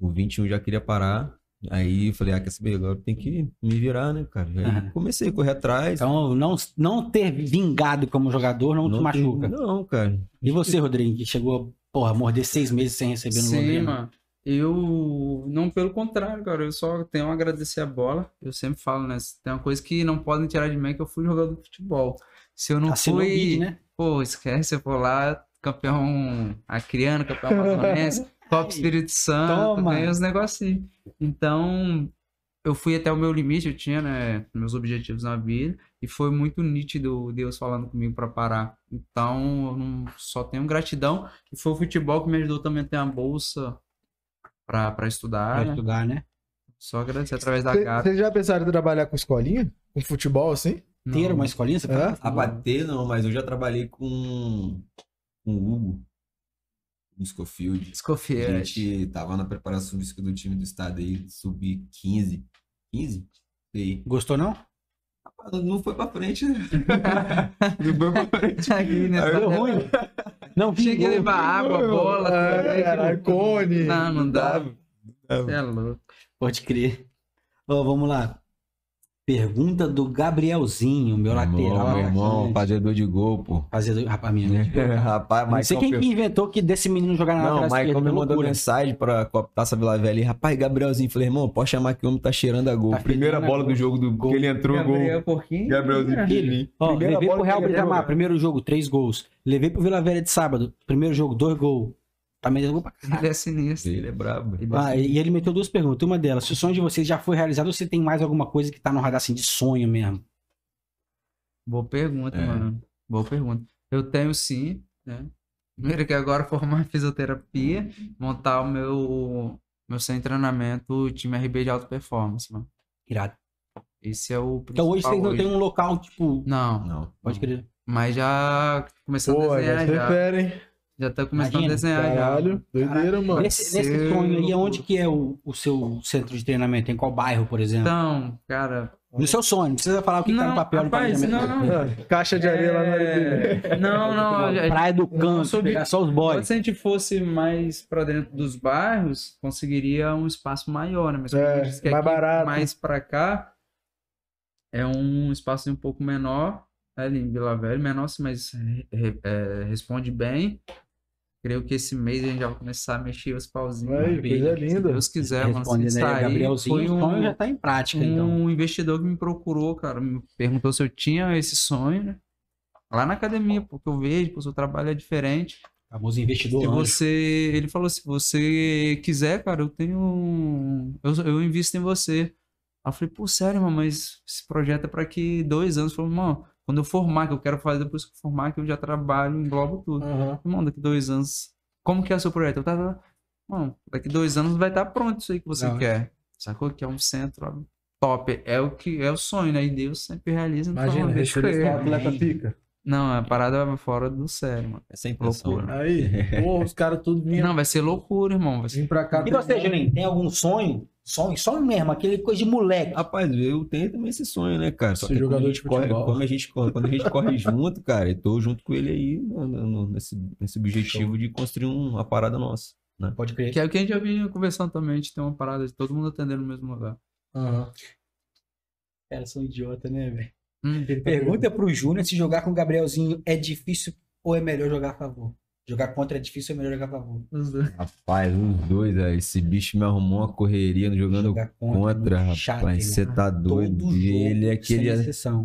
O 21 já queria parar. Aí eu falei, ah, quer saber? Agora tem que me virar, né, cara? Aí comecei a correr atrás. Então, não, não ter vingado como jogador não, te tem- machuca. Não, cara. E você, Rodrigo, que chegou, porra, a morder seis meses sem receber no Sim, mano. Eu, não pelo contrário, cara, eu só tenho a agradecer a bola. Eu sempre falo, né? Tem uma coisa que não podem tirar de mim é que eu fui jogador de futebol. Se eu não Assinou fui, bid, né? pô, esquece, eu vou lá, campeão acriano, campeão amazonense, <laughs> Copa Espírito Santo, ganhei uns negocinhos. Então, eu fui até o meu limite, eu tinha, né, meus objetivos na vida, e foi muito nítido Deus falando comigo pra parar. Então, eu não, só tenho gratidão, e foi o futebol que me ajudou também a ter uma bolsa pra, pra estudar, Pra né? estudar, né? Só agradecer através da Gata. Vocês já pensaram em trabalhar com escolinha? Com futebol, assim? Ter uma escolinha, você É? A bater não, mas eu já trabalhei com, com o Hugo. No Schofield. A Escofiete. gente tava na preparação física do time do estado aí, subi 15. 15? Sei. Gostou, não? Não foi pra frente, né? <laughs> Não foi pra frente. Aqui, né? Deu ruim. Não, Cheguei a levar água, bola. É, caralho, cone. Não, não dá. Você é louco. Pode crer. Ó, vamos lá. Pergunta do Gabrielzinho, meu lateral. Irmão, meu irmão, fazedor de gol, pô. Fazedor, rapaz, minha. <laughs> Rapaz, Não sei quem que inventou que desse menino jogar na Não, lateral Maicon esquerda, me mandou loucura. mensagem pra Taça Vila Velha. e, Rapaz, Gabrielzinho. Falei, irmão, pode chamar que o homem tá cheirando a gol. Tá Primeira bola gol. do jogo do Gol. que ele entrou, Gabriel gol. Porquinho. Gabrielzinho É. Pequenininho. Ó, Primeira levei bola pro Real Britamar, primeiro jogo, três gols. Levei pro Vila Velha de sábado, primeiro jogo, dois gols. Tá metendo gol pra caralho. Ele é sinistro. Ele é brabo. Ah, e ele meteu duas perguntas. Uma delas, se o sonho de vocês já foi realizado ou se tem mais alguma coisa que tá no radar assim de sonho mesmo? Boa pergunta, É. mano. Boa pergunta. Eu tenho sim, né? Primeiro que agora formar em fisioterapia, montar o meu, meu sem treinamento, time RB de alta performance, mano. Irado. Esse é o Então hoje vocês não tem um local, tipo. Não, Não. Pode crer. mas já começando Pô, a já desenhar se já. refere? Já tá começando Imagina, a desenhar já. Caralho, doideira, mano. Nesse, nesse sonho aí, onde que é o, o seu centro de treinamento? Em qual bairro, por exemplo? Então, cara. No seu sonho, não precisa falar o que tá no Não, papel no rapaz, planejamento. não, não. <laughs> Caixa de areia lá na areia. É... Não, <laughs> não. Praia do não Canto, soube- pegar só os boys. Se a gente fosse mais pra dentro dos bairros, conseguiria um espaço maior, né? Mas como É, eu disse que mais aqui, barato. mais pra cá é um espaço um pouco menor, ali em Vila Velha, menor, mas é, responde bem. Creio que esse mês a gente já vai começar a mexer os pauzinhos. Aí, coisa Se linda. Deus quiser, mano. Se Respondendo aí, sair, Gabrielzinho, foi o sonho um, já tá em prática, um então. investidor que me procurou, cara, me perguntou se eu tinha esse sonho, né? Lá na academia, porque eu vejo, porque o seu trabalho é diferente. Famoso investidor. Se você. Ele falou: se você quiser, cara, eu tenho. um- Eu, eu invisto em você. Aí eu falei, pô, sério, irmão, mas esse projeto é pra que dois anos. Falei, irmão, quando eu formar, que eu quero fazer depois que eu formar, que eu já trabalho, englobo tudo. Aham. Irmão, daqui dois anos. Como que é o seu projeto? Eu tava. Mano, daqui dois anos vai estar pronto isso aí que você Não. quer. Sacou? Que é um centro ó, top. É o que é o sonho, né? E Deus sempre realiza. então, Imagina, deixa eu ir. atleta pica. Não, a parada é fora do sério, mano. É impressão. Loucura. Aí, pô, os caras tudo <laughs> vinham Não, vai ser loucura, irmão. Vai ser vim pra cá. E você, Juninho, tem algum sonho? Sonho, sonho mesmo, aquele coisa de moleque. Rapaz, eu tenho também esse sonho, né, cara? Só Ser jogador a de gente corre, futebol. quando a gente corre, quando a gente corre junto, cara, eu tô junto com ele aí no- no- no- nesse, nesse objetivo de construir um- uma parada nossa. Pode crer. Que é o que a gente já vinha conversando também, a gente tem uma parada de todo mundo atendendo no mesmo lugar. Aham. Cara, sou idiota, né, velho? Hum, Pergunta pro Júnior se jogar com o Gabrielzinho é difícil ou é melhor jogar a favor. Jogar contra é difícil é melhor jogar a favor. dois. Rapaz, os dois, velho, esse bicho me arrumou uma correria jogando Jogar contra, é muito rapaz. chato, Você tá doido. Todo E ele é aquele,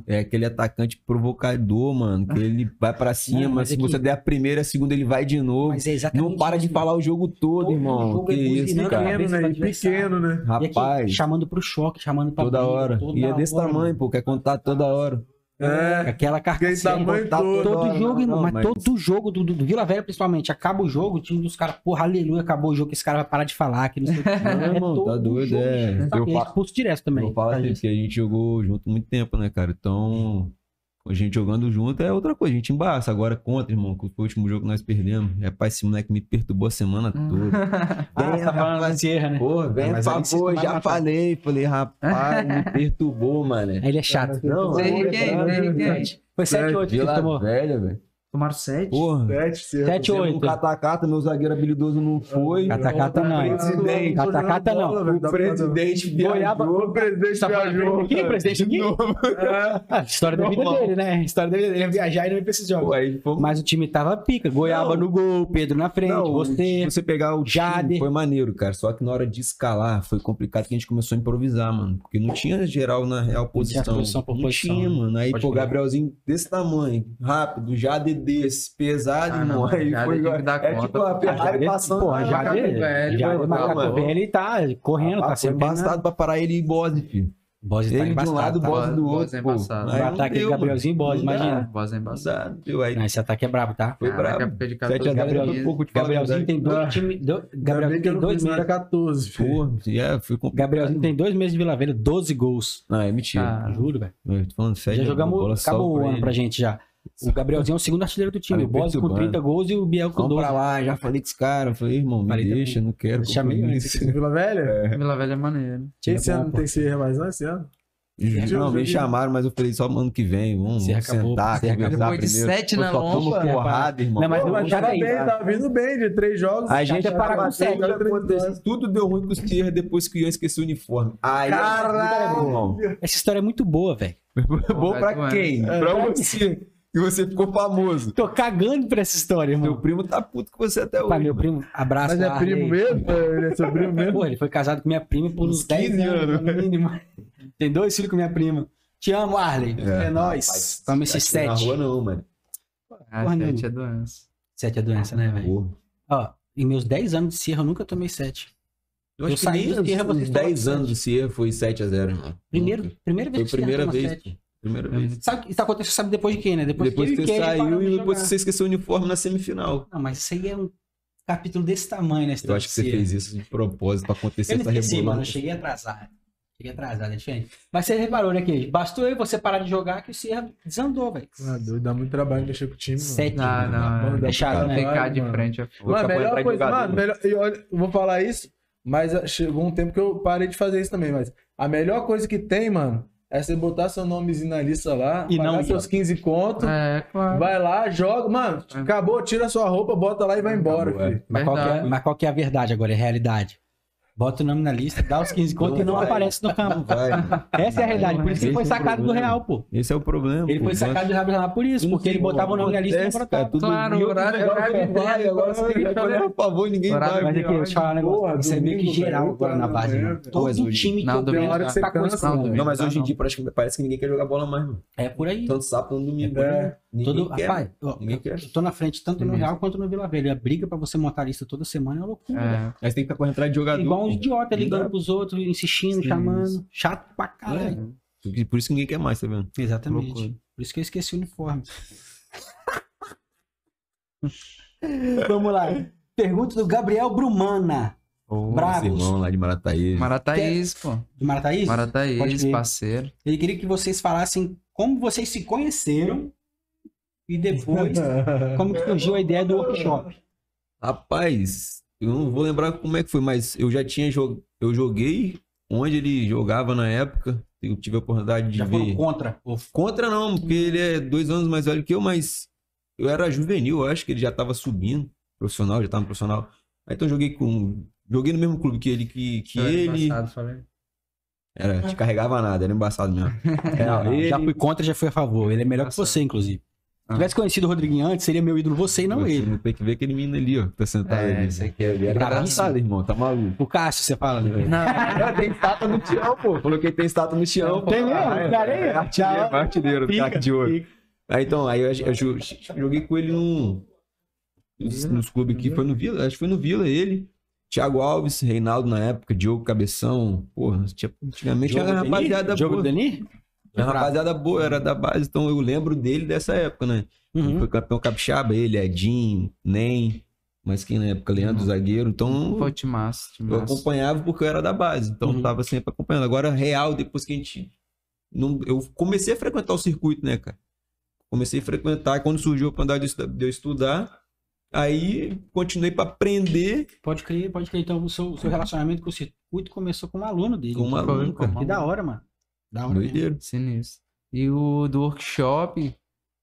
é aquele atacante provocador, mano. Que ele vai pra cima, mas se é que- você der a primeira, a segunda ele vai de novo. Mas é exatamente Não para de isso, falar o jogo todo, Todo irmão. jogo Que é isso, buzinando, cara. Pequeno, do né? Pequeno, né? E aqui, Rapaz, chamando pro choque, chamando pra toda briga, hora. toda E é desse hora, tamanho, mano. pô. Quer contar toda hora. É. Aquela carcaça. Todo. Todo jogo, não, irmão, não, mas, todo jogo do, do, do Vila Velha, principalmente, acaba o jogo, o time dos caras, porra, aleluia, acabou o jogo, que esse cara vai parar de falar, que não sei o que. <laughs> Não, irmão, tá todo doido, jogo, é. sabe? Eu é fa- expulso direto também. Eu falo assim, porque a gente jogou junto muito tempo, né, cara? Então, a gente jogando junto é outra coisa. A gente embaça. Agora contra, irmão, que foi o último jogo que nós perdemos. Rapaz, esse moleque me perturbou a semana toda. <laughs> Ah, tá falando da Sierra, né? Pô, vem, Mas por favor, já matar. falei. Falei, rapaz, me perturbou, mano. Ele é chato. Não, é 7 8 que ele Vila tomou. Velha, velho. Tomaram sete? Porra. Sete, certo. Sete, Fizemos oito. Um catacata, meu zagueiro habilidoso não foi. Catacata não. Presidente. Catacata não. O presidente Goiaba- viajou. O presidente Tá viajou. aqui, presidente aqui? <laughs> Ah, história da vida dele, né? História da vida dele. Ele ia viajar e não ia pra esses jogos. Mas o time tava pica. Goiaba Não. no gol, Pedro na frente, Não, você. você pegar o time, Jader. foi maneiro, cara. Só que na hora de escalar foi complicado que a gente começou a improvisar, mano. Porque não tinha geral na real tinha posição. por não posição, tinha, mano. Aí, Pode pô. Gabrielzinho desse tamanho, rápido, Jader desse, pesado, Ah, irmão. não, Aí foi. que dar é conta, tipo a. Ferrari passando. Porra, na Jader, macaco velho, Jader mano. Macaco Mano, velho, ele tá correndo, Ah, tá foi sempre embaçado pra parar ele e Bose, filho. Bose tá Ele de um embaçado, lado, tá? Bose do Bose outro. é pô. embaçado. Aí O ataque deu, de Gabrielzinho e. Bose, imagina. Voz é deu. Aí Não, esse ataque é brabo, tá? foi Caraca, brabo. de 7 a 0 Gabriel- um pouco de Gabrielzinho tem dois do- que eu tem dois meses. 14. Pô, é, foi complicado. Gabrielzinho tem dois meses de Vila Velha, 12 gols. Não, é mentira. Ah, Juro, velho. Eu tô falando sério. Já jogamos, acabou o ano ele. pra gente já. O Gabrielzinho é o segundo artilheiro do time. Tá O me Bose com perturbando. 30 gols e o Biel com Vamos 12. pra lá, já falei com os caras. Falei, irmão, me também. deixa, não quero. Chamei compromisso. Vila Velha? Vila Velha é maneiro. Esse É bom, ano não pô. tem Sierra mais, não? Esse ano? Não, me chamaram, mas eu falei só ano que vem. Vamos, Você acabou, sentar, você acabou. conversar Depois de primeiro. sete na só lomba. porrada, irmão. Não, mas mas já tá bem, tá? tá vindo bem de três jogos. A gente Já parar com sete, Tudo deu ruim com os Sierra depois que o Ian esqueceu o uniforme. Aí, Caralho! irmão. Essa história é muito boa, velho. Bom pra Vai, quem? Pra você. E você ficou famoso. Tô cagando pra essa história, irmão. Meu primo tá puto com você até hoje. Pá, meu primo, abraço. Mas é Arley. primo mesmo? É, ele é seu primo mesmo? Pô, ele foi casado com minha prima por uns 10 anos, anos no mínimo. Tem dois filhos com minha prima. Te amo, Arley. É, é nóis. Toma esses tá sete. Não na rua não, mano. Ah, Porra, sete não. é doença. Sete é doença, né, velho? Ó, em meus 10 anos de Sierra, eu nunca tomei sete. Eu, eu saí do Sierra, vocês 10 anos de Sierra foi 7 a 0 mano. Primeiro, primeira vez foi que primeira vez. 7. Primeira vez. Sabe, isso aconteceu, sabe depois de quem, né? Depois, Depois que, que eu você saiu e de depois jogar. você esqueceu o uniforme na semifinal. Não, mas isso aí é um capítulo desse tamanho, né? Eu acho que você fez isso de propósito pra acontecer Eu não essa esqueci, mano. Eu cheguei atrasado. Cheguei atrasado, é diferente. Mas você reparou, né, que bastou eu você parar de jogar que o Sierra desandou, velho. Ah, doido, dá muito trabalho mexer com o time, mano. Sete. Não, Mano, não. dá É chato, né? Ficar de frente é foda. Mano, melhor coisa, mano, melhor, e olha, eu vou falar isso, mas ah, chegou um tempo que eu parei de fazer isso também, mas a melhor coisa que tem, mano, é você botar seu nomezinho na lista lá, E pagar não seus 15 conto, É, claro. vai lá, joga, mano, É. acabou, tira sua roupa, bota lá e vai embora, Acabou, é. filho. Mas qual, que é, Verdade. mas qual que é a verdade agora? É a realidade. Bota o nome na lista, dá os 15 contos e não vai. aparece no campo. Vai. <laughs> Essa é a realidade. Por isso que ele foi é o sacado do. Real, pô. Esse é o problema. Ele pô. foi sacado do Real por isso, porque ele botava o nome na lista e não tudo Claro, o horário- horário negócio de vai, agora você vai olhar a favor, ninguém vai. Mas aqui, deixa eu te falar um negócio. Isso é meio que geral agora na base, da né? Todo time que eu que você tá com mano. Não, mas hoje em dia parece que, parece que ninguém quer jogar bola mais, mano. É por aí. Tanto sábado no domingo. É. né? Ninguém Todo, quer. rapaz, Ninguém quer. eu tô na frente tanto no Uhum. Real quanto no Vila Velha. A briga pra você montar a lista toda semana é uma loucura. É. Mas tem que ficar correndo atrás de jogador. Igual um idiota ligando pros outros, insistindo, Sim, chamando. Chato pra caralho. É. Por isso que ninguém quer mais, tá vendo? Exatamente. Loucura. Por isso que eu esqueci o uniforme. <laughs> Vamos lá. Pergunta do Gabriel Brumana, Ô, Bravos. Irmão lá de Marataízes. Marataízes, pô. do Marataízes. Marataízes, parceiro. Ele queria que vocês falassem como vocês se conheceram e depois <laughs> como que surgiu a ideia do workshop. Rapaz, eu não vou lembrar como é que foi, mas eu já tinha jogado. Eu joguei onde ele jogava na época. Eu tive a oportunidade de Já foram ver. contra. Contra não, porque ele é dois anos mais velho que eu, mas eu era juvenil, eu acho que ele já tava subindo, profissional, já tava no profissional. Aí então eu joguei com. Joguei no mesmo clube que ele, que, que ele. Embaçado. Era, te carregava nada, era embaçado mesmo. <laughs> Não, não, ele- Já fui contra, já fui a favor. Ele é melhor que você, inclusive. Ah. Se tivesse conhecido o Rodriguinho antes, seria meu ídolo você e não Você ele. não tem que ver aquele menino ali, ó, que tá sentado É, ali. esse aqui Ele era engraçado, irmão, tá maluco. O Cássio, você fala, né? Não, <laughs> tem estátua no Tião, pô. Falou que ele tem estátua no Tião. Tem mesmo? Ah, é, aí, é artilheiro, tá. artilheiro do Fica, craque de ouro. fica. Aí então, aí eu, eu jo- joguei com ele num, nos, nos clubes aqui, foi no Vila, acho que foi no Vila ele. Thiago Alves, Reinaldo na época, Diogo Cabeção, porra, tinha, antigamente Jogo era Denis? rapaziada Jogo do Era rapaziada boa, era da base, então eu lembro dele dessa época, né? Uhum. Foi campeão capixaba, ele, Edinho, Nem, mas quem na época, Leandro, Uhum. zagueiro, então massa, te eu acompanhava porque eu era da base, então Uhum. eu tava sempre acompanhando. Agora, real, depois que a gente. Não, eu comecei a frequentar o circuito, né, cara? Comecei a frequentar, quando surgiu a oportunidade de eu estudar, aí continuei para aprender Pode crer, pode crer. Então, o seu, seu relacionamento com o circuito começou como aluno dele. com um aluno, Foi, cara. Que da hora, mano. Da hora. Doideiro. Sinistro. E o do workshop,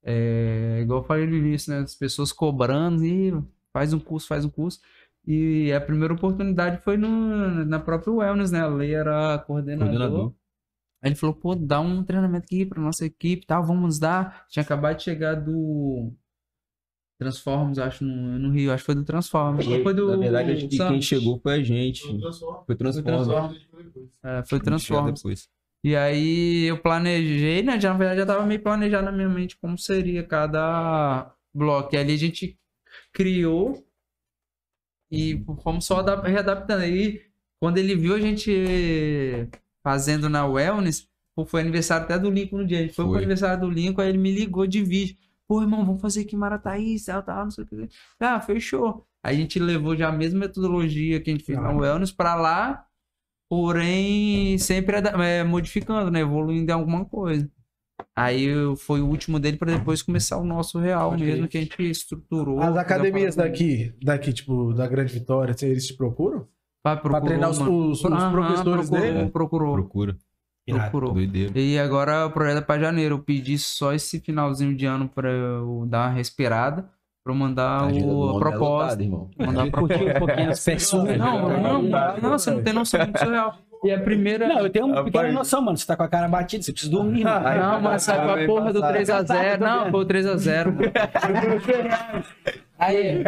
é, igual eu falei no início, né? As pessoas cobrando e faz um curso, faz um curso. E a primeira oportunidade foi no, na própria Wellness, né? A Lei era coordenador. Coordenador. Aí ele falou, pô, dá um treinamento aqui pra nossa equipe e tal, vamos dar. Tinha acabado de chegar do Transformers, acho, no, no Rio, acho que foi do Transformers. Ou Foi do Na verdade, acho que quem chegou foi a gente. Foi Foi Transformers. Transformers. É, foi Transformers. E aí eu planejei, né? Já, na verdade já tava meio planejado na minha mente como seria cada bloco. E ali a gente criou e fomos só adap- readaptando. Aí quando ele viu a gente fazendo na Wellness, foi aniversário até do Lincoln no dia. A gente foi, pro Foi. aniversário do Lincoln, aí ele me ligou de vídeo. Pô, irmão, vamos fazer aqui Marataí, tal, tal, não sei o que. Ah, fechou. Aí a gente levou já a mesma metodologia que a gente fez na Ah. Wellness pra lá, porém sempre ada- é, modificando, né? Evoluindo em alguma coisa. Aí foi o último dele pra depois começar o nosso real Pode mesmo, crer. que a gente estruturou. As academias daqui, daqui, tipo, da Grande Vitória, assim, eles te procuram? Procurou, treinar os- os- os Aham, professores procurou, dele? Procurou. Procura. Procurou. Doideira. E agora o projeto é pra janeiro. Eu pedi só esse finalzinho de ano pra eu dar uma respirada, pra eu mandar o, a é proposta. lotada, irmão. Mandar a Curtiu um pouquinho <laughs> as pessoas. Não, não, não, não, você não tem noção, é muito surreal. E a primeira. Não, eu tenho uma pequena noção, mano. Você tá com a cara batida, você precisa dormir. mano. Não, mas sabe a porra do 3x0. Não, foi o 3x0. Aí,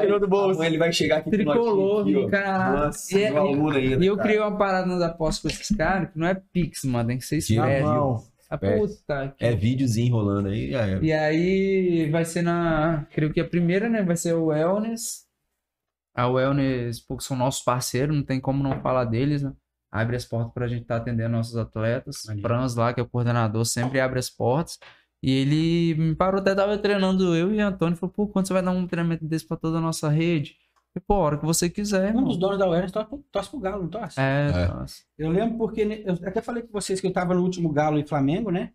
Tirou do bolso. Ele vai chegar aqui com tricolor, aqui, cara. Nossa, E- ainda, E eu criei uma parada nas apostas com esses caras que não é Pix, mano. Tem que ser Sim, A puta. que- É videozinho rolando aí, era. E aí vai ser na. Creio que a primeira, né? Vai ser o Wellness. A Wellness, porque são nossos parceiros, não tem como não falar deles, né? Abre as portas pra gente estar atendendo nossos atletas. Maneiro. Franz lá, que é o coordenador, sempre abre as portas. E ele me parou, até tava treinando eu e Antônio. Falou, pô, quando você vai dar um treinamento desse pra toda a nossa rede? Pô, a hora que você quiser, Um irmão. dos donos da Awareness torce, pro- torce pro Galo, não torce? É, É. nossa. Eu lembro porque eu até falei com vocês que eu tava no último Galo e Flamengo, né?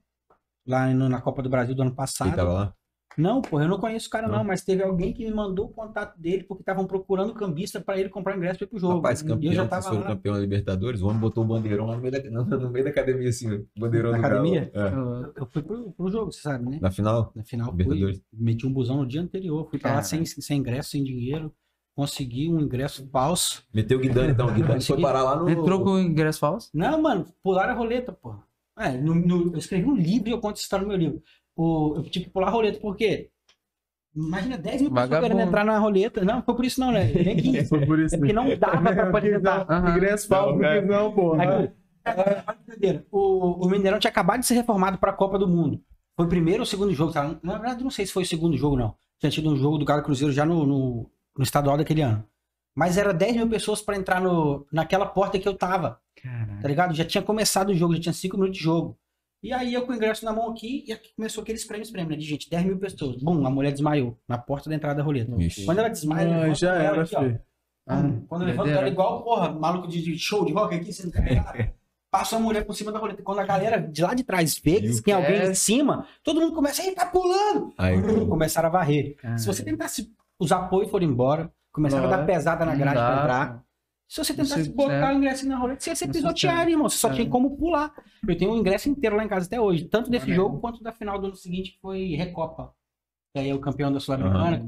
Lá no- na Copa do Brasil do ano passado. Quem tava lá? Não, porra, eu não conheço o cara não, Não? mas teve alguém que me mandou o contato dele porque estavam procurando cambista pra ele comprar ingresso pra ir pro jogo. Rapaz, e campeão, eu já tava lá. campeão da Libertadores, o homem botou o bandeirão lá no meio da, <laughs> no, no meio da academia, assim. Bandeirão Na do Galo. academia? É. Eu, eu fui pro, pro jogo, você sabe, né? Na final? Na final fui, Libertadores. meti um busão no dia anterior, fui pra lá sem, sem ingresso, sem dinheiro, consegui um ingresso falso. Meteu o Guidani, então. O Guidani foi parar lá no. Entrou com o ingresso falso? Não, mano, pularam a roleta, porra. É, no- no- eu escrevi um livro e eu conto essa história no meu livro. O, eu tive que pular a roleta, por quê? Imagina 10 mil pessoas querendo entrar na roleta. Não, foi por isso não, né? <laughs> Nem 15. Foi por isso. É porque não dava pra <laughs> poder entrar. Aham. Ingresso falso, Não, porque não, porra. Aí, doideira. o, o Mineirão tinha acabado de ser reformado para a Copa do Mundo. Foi o primeiro ou o segundo jogo, tá? Na verdade, não sei se foi o segundo jogo, não. Tinha tido um jogo do Galo Cruzeiro já no, no, no estadual daquele ano. Mas era 10 mil pessoas para entrar no, naquela porta que eu tava, Caralho. tá ligado? Já tinha começado o jogo, já tinha 5 minutos de jogo. E aí eu com o ingresso na mão aqui, e aqui começou aqueles prêmios, prêmios, né? De gente, 10 mil pessoas. Bum, a mulher desmaiou na porta da entrada da roleta. Ixi. Quando ela desmaia, Ah, já ela era, aqui, filho. Hum, Quando levanta ela igual, porra, maluco de, show de rock aqui, sendo carregado. <laughs> Passa a mulher por cima da roleta. Quando a galera de lá de trás vê que tem alguém É. em cima, todo mundo começa, ei, tá pulando! Aí, Começaram a varrer. Caralho. Se você tentasse usar apoio e for embora, começaram a dar pesada na grade pra entrar. Se você tentasse Você- botar é. o ingresso na roleta, você ia ser pisoteado, irmão. Você só É. tinha como pular. Eu tenho um ingresso inteiro lá em casa até hoje. Tanto desse jogo quanto da final do ano seguinte, que foi Recopa. Que aí é o campeão da Sul-Americana. Aham.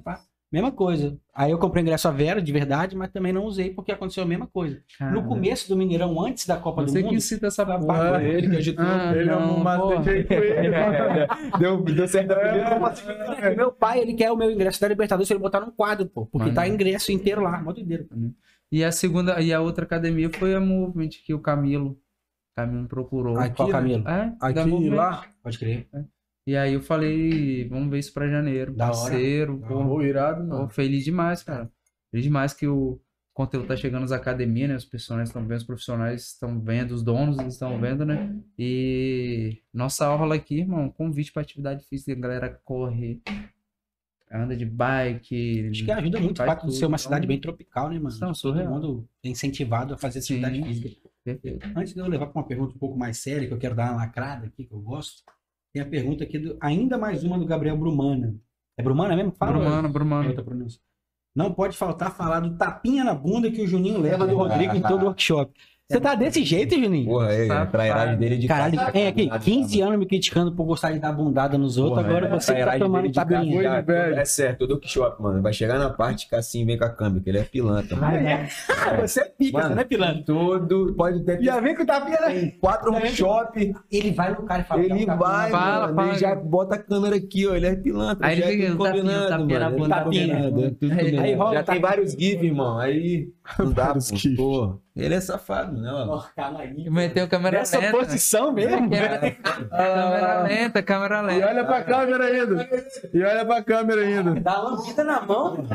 Mesma coisa. Aí eu comprei ingresso a Vera, de verdade, mas também não usei porque aconteceu a mesma coisa. No começo do Mineirão, antes da Copa Você do Mundo, que cita essa. Ah, ele que agitou. Ah, ele é não, um macete com ele. <laughs> deu, deu certo? É, meu pai, ele quer o meu ingresso da Libertadores se ele botar num quadro, pô. Porque tá Maneiro. ingresso inteiro lá. Mó doideira. E a segunda, e a outra academia foi a Movement, que o Camilo, Camilo procurou. Aqui, Qual né? Camilo? É, Aqui e lá. Pode crer. E aí eu falei, vamos ver isso pra janeiro. Da hora. Parceiro, pô, Pô, irado, pô, mano. feliz demais, cara. Feliz demais que o conteúdo tá chegando nas academias, né? Os profissionais estão vendo, os profissionais estão vendo, os donos estão vendo, né? E nossa aula aqui, irmão, convite pra atividade física, a galera corre, anda de bike. Acho que ajuda muito o fato de ser uma Então, cidade bem tropical, né, mano? Não, Todo surreal. mundo é incentivado a fazer atividade Sim. física. Perfeito. Antes de eu levar para uma pergunta um pouco mais séria, que eu quero dar uma lacrada aqui, que eu gosto, tem a pergunta aqui, do, ainda mais uma do Gabriel Brumana. É Brumana mesmo? Fala. Brumano, É outra pronúncia. Não pode faltar falar do tapinha na bunda que o Juninho leva do <laughs> Rodrigo em todo workshop. Você tá desse jeito, Juninho? Porra, é, a Safado. trairagem dele é de Caralho, casa. tem aqui 15 anos me criticando por gostar de dar bundada nos outros, Porra, agora é, você tá tomando tapinha. casa, velho. É certo, todo Quixote, mano. Vai chegar na parte que assim vem com a câmera, que ele é pilantra. Ah, <laughs> é? Você é pica, Mano, você não é pilantra. Todo. Pode ter. Já vem com o tapinha, né? Tem quatro workshop, Ele vai no cara e fala. ele "Dá um tapinha vai, Fala, mano. fala. Ele já bota a câmera aqui, ó. Ele é pilantra. Aí já ele é fica, tapinha, combinado, tapinha na mano. bunda, É tudo tapinha. é Aí- rola Já tem tapinha. vários GIFs, irmão. Aí. Não <laughs> dá, Vários pô. Ele é safado, né, mano? Ó, calma aí. Meteu câmera Nessa lenta. posição mesmo. <laughs> Câmera lenta, câmera E lenta. olha pra câmera ainda. E olha pra câmera ainda. Dá uma lambida na mão.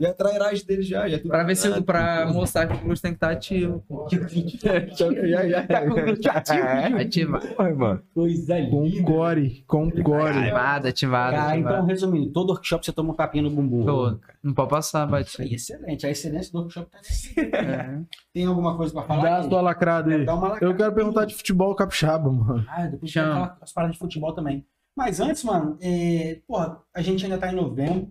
E a trairagem dele já. já Pra ver se combinado, pra pô. mostrar que o glúteo tem que estar ativo. pô. <laughs> Já, já. Tá com o ativo. Ativado. Porra, mano. Coisa Com linda. core, com core. Ativado, ativado. Cara, então, ativado. resumindo, todo workshop você toma um tapinha no bumbum. Tô. Não pode passar, Isso bate. aí, excelente. A excelência do workshop tá nesse. É. Tem alguma coisa pra falar? Dá a gente? sua lacrada aí. Dá uma lacrada. Eu quero perguntar de futebol capixaba, mano. Ah, depois Chama. vai falar as paradas de futebol também. Mas antes, mano, é... porra, a gente ainda tá em novembro,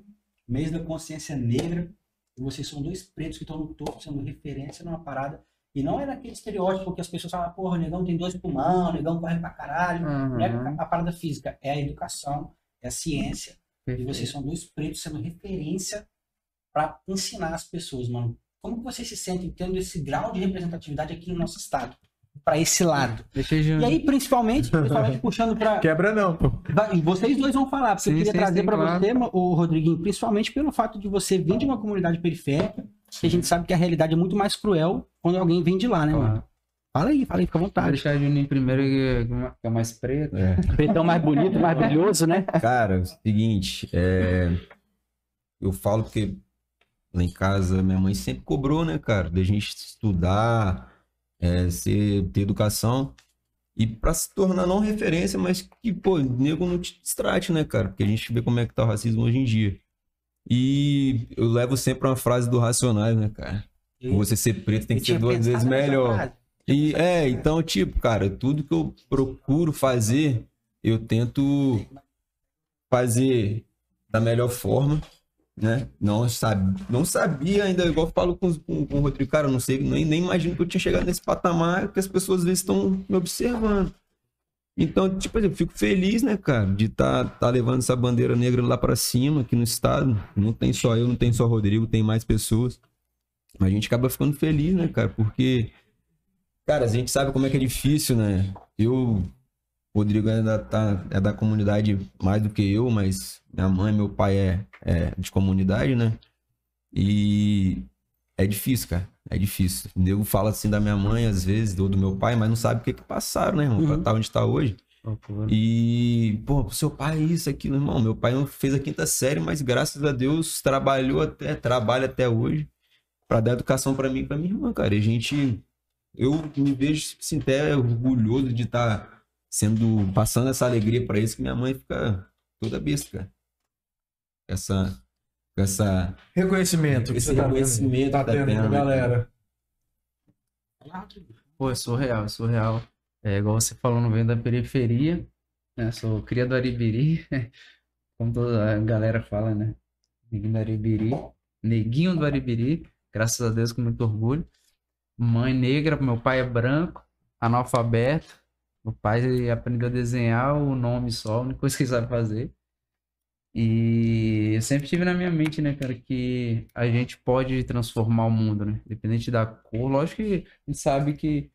mês da consciência negra, e vocês são dois pretos que estão no topo, sendo referência numa parada, E não é naquele estereótipo que as pessoas falam, porra, o negão tem dois pulmão, o negão corre pra caralho. Não é Aham, a parada física, é a educação, é a ciência. E perfeito. vocês são dois pretos sendo referência para ensinar as pessoas, mano. Como que vocês se sentem tendo esse grau de representatividade aqui no nosso estado? Para esse lado. Deixa eu... E aí, principalmente, principalmente puxando para <laughs> Quebra não, pô. vocês dois vão falar, porque eu Sim, queria sim, trazer para claro. você, o Rodriguinho, principalmente pelo fato de você vir de uma comunidade periférica, que a gente sabe que a realidade é muito mais cruel quando alguém vem de lá, né, mano? Claro. Fala aí, fala aí, fica à Vou vontade. deixar o Juninho primeiro, que que é mais preto. É. <laughs> Pretão mais bonito, mais brilhoso, né? Cara, é o seguinte, é... eu falo porque lá em casa minha mãe sempre cobrou, né, cara, da gente estudar, é, ser, ter educação e pra se tornar não referência, mas que, pô, nego não te distrate, né, cara, porque a gente vê como é que tá o racismo hoje em dia. E eu levo sempre uma frase do Racionais, né, cara? Você ser preto tem que ser duas vezes melhor. E é, então, tipo, cara, tudo que eu procuro fazer, eu tento fazer da melhor forma, né? Não, sabe, não sabia ainda, igual eu falo com, com, com o Rodrigo, cara, eu não sei, nem, nem imagino que eu tinha chegado nesse patamar que as pessoas às vezes estão me observando. Então, tipo, eu fico feliz, né, cara, de estar tá, tá levando essa bandeira negra lá pra cima, aqui no estado. Não tem só eu, não tem só Rodrigo, tem mais pessoas. A gente acaba ficando feliz, né, cara, porque Cara, a gente sabe como é que é difícil, né? Eu, o Rodrigo ainda tá, é da comunidade mais do que eu, mas minha mãe, meu pai é, é de comunidade, né? E é difícil, cara. É difícil. O nego fala assim da minha mãe, às vezes, ou do meu pai, mas não sabe o que que passaram, né, irmão? Pra Uhum. estar onde tá hoje. Loucura. E, pô, seu pai é isso, aquilo, irmão. Meu pai não fez a quinta série, mas graças a Deus trabalhou até, trabalha até hoje pra dar educação pra mim e pra minha irmã, cara. E a gente, eu me vejo assim, até orgulhoso de estar sendo, passando essa alegria pra eles, que minha mãe fica toda besta, cara. Essa, essa, Reconhecimento. que esse você tá tendo- reconhecimento Tá da tendo terra, com a né, cara? galera. Pô, é surreal, é surreal. É igual você falou, não venho da periferia, né? Sou cria do Aribiri, <laughs> como toda a galera fala, né? Neguinho do Aribiri, neguinho do Aribiri, graças a Deus com muito orgulho. Mãe negra, meu pai é branco, analfabeto. Meu pai aprendeu a desenhar o nome só, a única coisa que ele sabe fazer. E eu sempre tive na minha mente, né, cara, que a gente pode transformar o mundo, né? Independente da cor. Lógico que a gente sabe que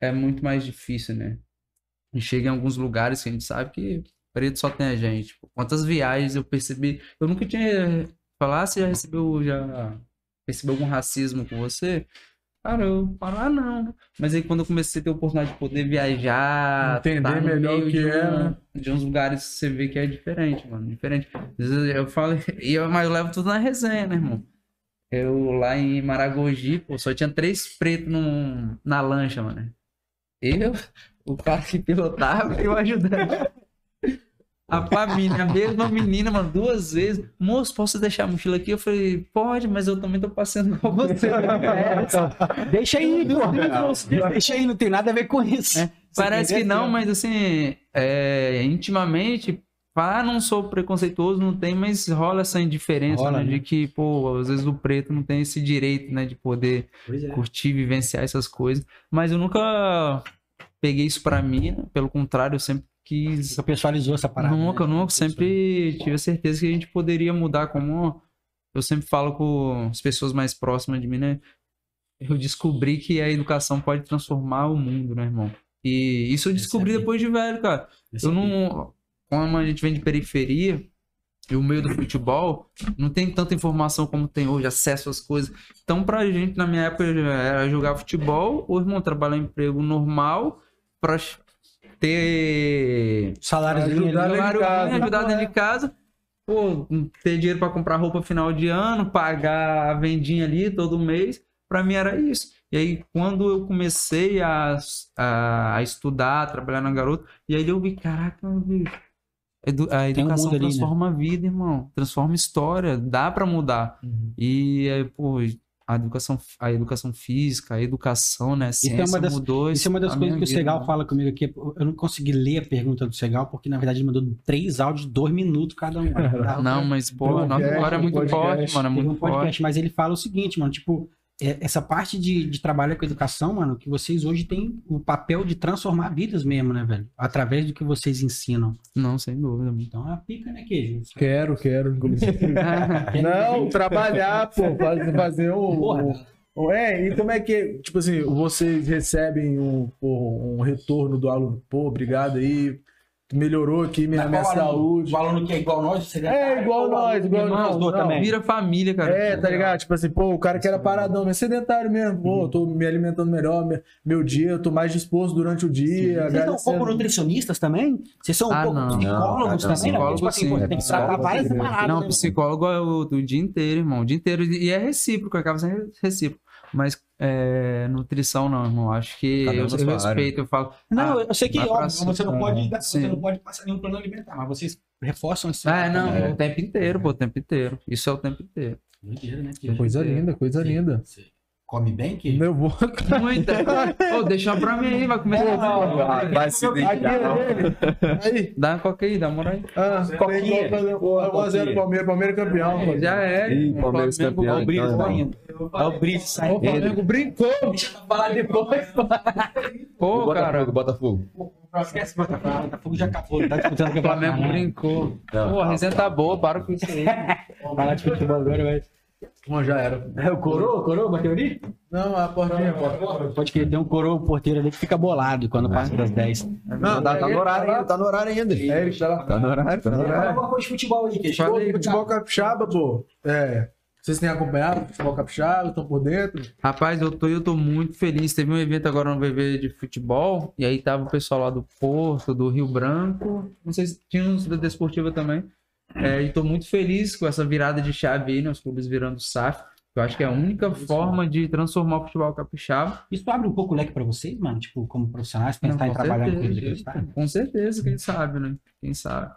é muito mais difícil, né? A gente chega em alguns lugares que a gente sabe que preto só tem a gente. Tipo, Quantas viagens eu percebi. Eu nunca tinha. Ah, você já recebeu, já percebeu algum racismo com você? Eu falo, ah, não. Mas aí quando eu comecei a ter a oportunidade de poder viajar, Entender tá melhor o que de, é, um- né? de uns lugares que você vê que é diferente, mano. Diferente. Eu falo, e eu, mas eu levo tudo na resenha, né, irmão? Eu lá em Maragogi, pô, só tinha três pretos num, na lancha, mano. Eu, o cara que pilotava e eu ajudando. A família, a mesma menina, mano, duas vezes. Moço, posso deixar a mochila aqui? Eu falei, pode, mas eu também tô passando com você. É, <laughs> Deixa aí, pô. Deixa aí, não tem nada a ver com isso. É, Parece que não, mas assim, é, intimamente, pá, não sou preconceituoso, não tem, mas rola essa indiferença, Rola, né, né? De que, pô, às vezes o preto não tem esse direito, né, de poder é. curtir, vivenciar essas coisas. Mas eu nunca peguei isso pra mim, né? pelo contrário, eu sempre quis. Você pessoalizou essa parada. nunca, né? nunca, sempre tive a certeza que a gente poderia mudar, como eu sempre falo com as pessoas mais próximas de mim, né? Eu descobri que a educação pode transformar o mundo, né, irmão? E isso eu descobri Esse é depois de velho, cara. Esse Eu não. Como a gente vem de periferia, e o meio do futebol, não tem tanta informação como tem hoje, acesso às coisas. Então, pra gente, na minha época, era jogar futebol, ou irmão, trabalhar em emprego normal, pra ter Saláriozinho Ajudar ali. lá em salário, casa. né, ajudar dentro de casa. Pô, ter dinheiro pra comprar roupa final de ano, pagar a vendinha ali todo mês. Pra mim era isso. E aí, quando eu comecei a, a, a estudar, a trabalhar na garota, e aí eu vi, caraca, bicho, edu- a um educação mundo ali, né? transforma a vida, irmão. Transforma história, dá pra mudar. Uhum. E, aí, pô, a educação, a educação física, a educação, né? A é ciência uma das- mudou Isso é uma das coisas que o Segal mano. fala comigo aqui. Eu não consegui ler a pergunta do Segal, porque na verdade ele mandou três áudios de dois minutos cada um. <laughs> Não, mas, pô, a nossa Podcast, história é muito podcast. forte, mano. É muito um podcast, forte. mas ele fala o seguinte, mano, tipo, é- essa parte de, de trabalho com educação, mano, que vocês hoje têm o papel de transformar vidas mesmo, né, velho? Através do que vocês ensinam. Não, sem dúvida. mano. Então é uma pica, né, queijo? Quero, quero. <laughs> Não, trabalhar, pô, fazer, fazer um, um- É, e como é que, tipo assim, vocês recebem um, um retorno do aluno? Pô, obrigado aí, melhorou aqui minha, minha saúde. O aluno que é igual nós, você É, igual nós, igual nós. Não, também. Vira família, cara. É, tá ligado? Tipo assim, pô, o cara que era paradão, mas sedentário mesmo. Pô, eu tô me alimentando melhor, me- meu dia, eu tô mais disposto durante o dia. Vocês são um pouco nutricionistas também? Vocês são um Ah, pouco não. psicólogos Não, também, né? Porque, tipo assim, psicólogo, pô, sim. tem que tratar Psicólogo, várias paradas. Não, né? psicólogo é o, o dia inteiro, irmão. O dia inteiro. E é recíproco, acaba sendo recíproco. Mas é, nutrição não, irmão. Acho que Cada eu, eu respeito, eu falo. Não, ah, eu sei que, óbvio, você não pode, dar- você Sim. não pode passar nenhum plano alimentar, mas vocês reforçam esse. É, não, É. o tempo inteiro, pô, o tempo inteiro. Isso é o tempo inteiro. Doideira, né? Coisa linda, coisa Sim. linda. Você come bem, que Meu vô. Muita. Ô, deixa pra mim aí, vai começar. Vai se Aqui é dele. Aí. Dá uma coca aí, dá uma moral aí. Ah, Coquinha. 1x0 Palmeiras, Palmeiras campeão. pô. Já é. Ih, o Palmeiras Flamengo- campeão, o Brito então, tá irmão. indo. Olha o brilho Ó, saindo. O Flamengo brincou. Deixa eu falar depois. <laughs> Pô, cara. Botafogo. Esquece o Botafogo. O Botafogo já acabou, não tá disputando o O campeonato. Flamengo não. brincou. Não, Pô, a resenha tá boa, para com isso aí. <laughs> Falar de futebol agora, vai. Bom, já era. É o coroa? Coroa bateu ali? Não, a portinha, a porta. Pode que tem um coroa porteiro ali que fica bolado quando passa das 10. Não, tá, tá no horário ainda, tá no horário ainda. É ele tá lá. Tá no horário, tá no Fala horário. alguma coisa de futebol aí, que Fala aí, Futebol capixaba, pô. É. Vocês têm acompanhado o futebol capixaba? Estão por dentro? Rapaz, eu tô, eu tô muito feliz. Teve um evento agora no VV de futebol, e aí tava o pessoal lá do Porto, do Rio Branco, não sei se tinha uns da Desportiva também. É, e tô muito feliz com essa virada de chave aí, né? Os clubes virando SAF. Eu acho que é a única forma de transformar o futebol capixaba. Isso abre um pouco o leque pra vocês, mano? Tipo, como profissionais, pensar Não, em com trabalhar no clube de certeza. Com quem sabe, né? Quem sabe.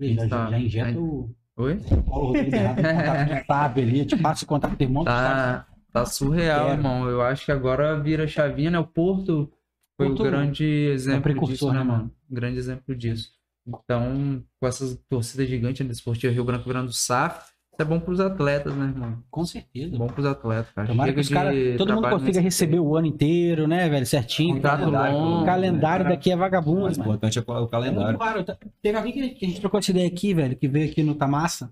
Já, já, Tá. já injeta o Oi? Paulo Rodrigues <laughs> o do Fábio ali, te passa o contato do irmão. Tá, tá surreal, irmão. Eu acho que agora vira chavinha, né? O Porto foi o grande exemplo precursor, disso, né, né, mano? mano? Um grande exemplo disso. Então, com essas torcidas gigantes né, Desportiva Rio Branco virando SAF, isso é bom pros atletas, né, irmão? Com certeza. Bom pros atletas, cara. Tomara que Chega os cara, de todo mundo consiga receber o ano inteiro, né, velho? Certinho. Contrato calendário, longo, o calendário né? daqui é O vagabundo, mano. importante é o É muito calendário. raro. Tá- Teve alguém que que a gente trocou essa ideia aqui, velho, que veio aqui no Tamassa.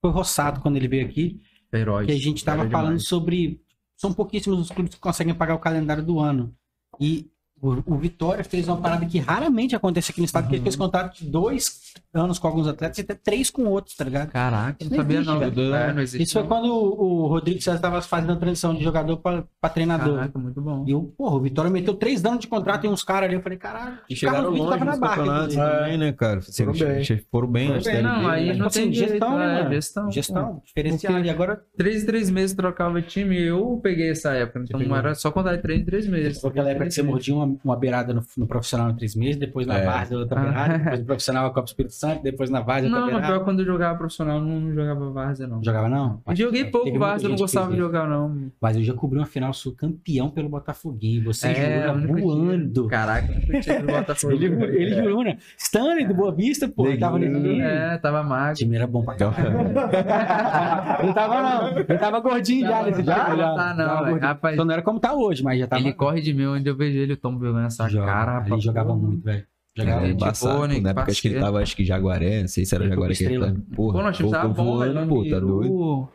Foi Rossato quando ele veio aqui. Heróis. que a gente tava Era falando demais. sobre. São pouquíssimos os clubes que conseguem pagar o calendário do ano. E o, o Vitória fez uma parada que raramente acontece aqui no estado, que ele fez contrato de dois anos com alguns atletas e até três com outros, tá ligado? Caraca, não Isso não sabia existe, não. velho. É, não existe. Isso foi não. quando o, o Rodrigo César estava fazendo a transição de jogador para treinador. Caraca, muito bom. E eu, porra, o Vitória meteu três anos de contrato em uns caras ali. Eu falei, caralho, E chegaram longe tava na campeonatos inclusive. também, né, cara? Foram bem. foram bem. Foram na bem, Série não, aí né? Tipo não assim, tem jeito, gestão, né, é, mano? gestão, Gestão, diferenciada. E agora, Três em três meses trocava time. Eu peguei essa época. Então pegou. era só contar de três em três meses. Foi aquela época que você mordia uma, uma beirada no, no profissional em três meses, depois na É. Várzea outra Ah. beirada, depois no profissional a Copa Espírito Santo, depois na Várzea outra Não, não, beirada. pior quando eu jogava profissional, não, não jogava Várzea, não. Não jogava não? Eu joguei Teve pouco Várzea, eu não gostava de jogar, não. Mas eu já cobri uma final sul campeão pelo Botafoguinho. Você É, jura o voando. Caraca, o time do Botafogo. Ele, ele jurou, né? Stanley do Boa Vista, pô. Ele tava nesse time. É, tava O magro. time era bom pra caralho. <laughs> Não tava, não. Ele tava gordinho já nesse Já? Tá, não, é, gordinho. rapaz. Só não era como tá hoje, mas já tava. Ele corre de mim onde eu vejo ele, eu tomo vergonha nessa Joga. cara. Ele jogava muito, velho. Jogava Cara, gente muito. embaçado, né? pô, Na época acho que ele tava, acho que Jaguaré, não sei se era Ele Jaguaré que ele tava. Porra, Pô, nós time tava bom, voando, velho. pô, tá doido.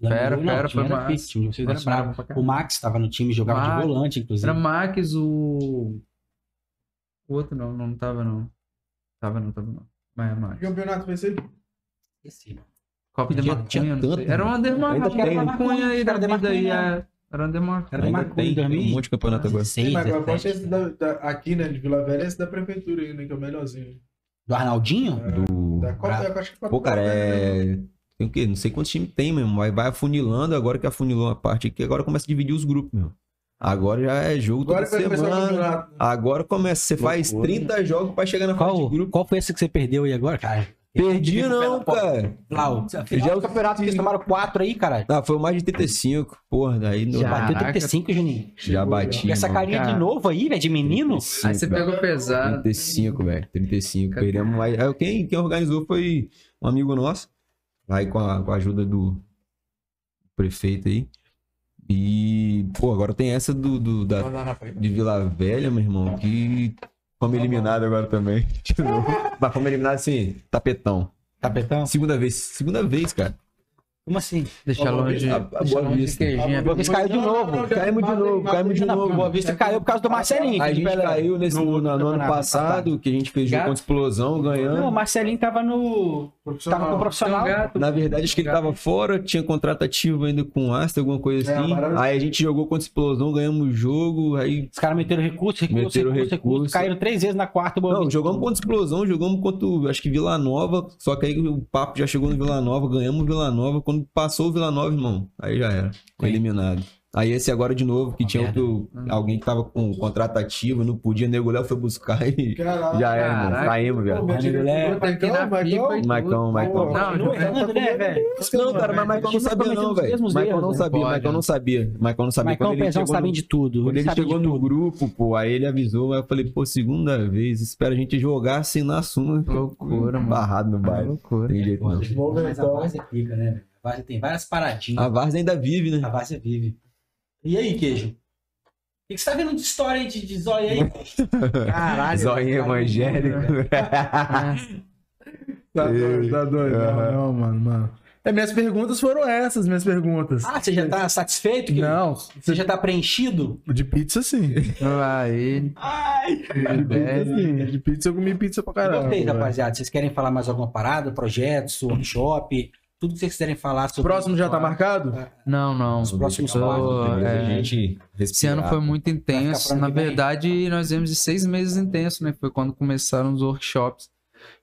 Fera, fera, foi era massa. o time de vocês era Nossa, era bravo. O Max tava no time, jogava de Max. volante, inclusive. Era Max, o. O outro não, não tava não. Tava não, tava não. Mas é Max. Que campeonato vai ser? Esqueci. Copa de tinha não sei. tanto, Era um Andermarcunha. Ainda tem, né? Marcunha aí da Era vida aí. É. Era um Andermarcunha. Era Ainda Marconi, tem, tem 2000. um monte de campeonato agora. 16, Mas pode 17. ser da, da, aqui, né, de Vila Velha, esse da prefeitura aí, né, que é o melhorzinho. Do Arnaldinho? Do... Da Copa, eu acho que Pô, cara, é. Tem o quê? Não sei quantos times tem mesmo. Vai, vai afunilando, agora que afunilou uma parte aqui, agora começa a dividir os grupos, meu. Agora já é jogo Agora toda semana. né? Agora começa, você faz Loucura. 30 jogos pra chegar na fase Qual, de grupo. qual foi esse que você perdeu aí agora, cara? Perdi não, cara. Lau, Já é o campeonato que eles tomaram 4 aí, caralho. Ah, foi mais de 35. Porra, daí não Já bateu Caraca. 35, Juninho. já bati. E essa carinha de Cara. novo aí, velho, de menino? 35, Aí você pegou pesado. 35, velho. 35. Cadê? Perdemos mais. Aí, Quem, quem organizou foi um amigo nosso. Aí com a, com a ajuda do prefeito aí. E, pô, agora tem essa do, do- da, de Vila Velha, meu irmão, que fomos eliminados agora também. De novo. Mas fomos eliminados assim, tapetão. Tapetão? Segunda vez, segunda vez, cara. Como assim? Deixa longe. A- a deixa Boa longe Vista. de. Boa Vista caiu de novo. Caímos de novo, caímos de novo. Boa Vista caiu por causa do Marcelinho. A gente caiu nesse, no, no ano campeonato passado, que a gente fez jogo contra explosão, ganhando. Não, o Marcelinho tava no. Tava com o profissional. Gato. Na verdade, acho que ele tava fora, tinha contrato ativo ainda com o Asta, alguma coisa É, assim. parada- aí a gente jogou contra explosão, ganhamos o jogo, aí... Os caras meteram recurso, recurso, Meteram recurso, recurso, recurso. Caíram três vezes na quarta. Não, jogamos contra explosão, jogamos contra, o- acho que Vila Nova, só que aí o papo já chegou no Vila Nova, ganhamos o Vila Nova, quando passou o Vila Nova, irmão, aí já era, foi Sim. eliminado. Aí esse agora de novo, que Uma tinha merda. outro, alguém que tava com contrato ativo, não podia, nego Léo foi buscar e Caralho. já era, irmão, Caraca. saímos, velho. Meu diretor, Maicon, Tá aqui na Maicon, pipa Maicon. e Maicon, Maicon. Não, Não, errando, né, velho? Não, cara, mas Maicon não Time sabia não, velho. erros, não né? sabia. Maicon não sabia. Maicon não sabia. Maicon Quando ele Pezão no- de tudo. Quando ele chegou no grupo, pô, aí ele avisou, aí eu falei, pô, segunda vez, espera a gente jogar assim na suma. Loucura, mano. Barrado no bairro. Loucura. Tem jeito não. Vamos ver, Mas a então. Várzea pica, né? velho? A Várzea tem várias paradinhas. A Várzea ainda vive, né? A Várzea vive. E aí, queijo? O que que você tá vendo de história aí de, de zóio aí? <laughs> Caralho. Zóio evangélico. <laughs> Tá doido, tá doido. Não, não, mano, mano. É, minhas perguntas foram essas, minhas perguntas. Ah, você já tá satisfeito? queijo? Não, Você já tá preenchido? de pizza sim. Aí. Ai! De pizza sim. De pizza eu comi pizza pra caramba. Gostei, rapaziada. Vocês querem falar mais alguma parada? Projetos, workshop? Tudo que vocês quiserem falar O sobre. próximo já tá marcado? Não, não. Os próximos Tô- é, a gente Esse ano foi muito intenso. Na vem? verdade, nós vimos de seis meses intensos, né? Foi quando começaram os workshops.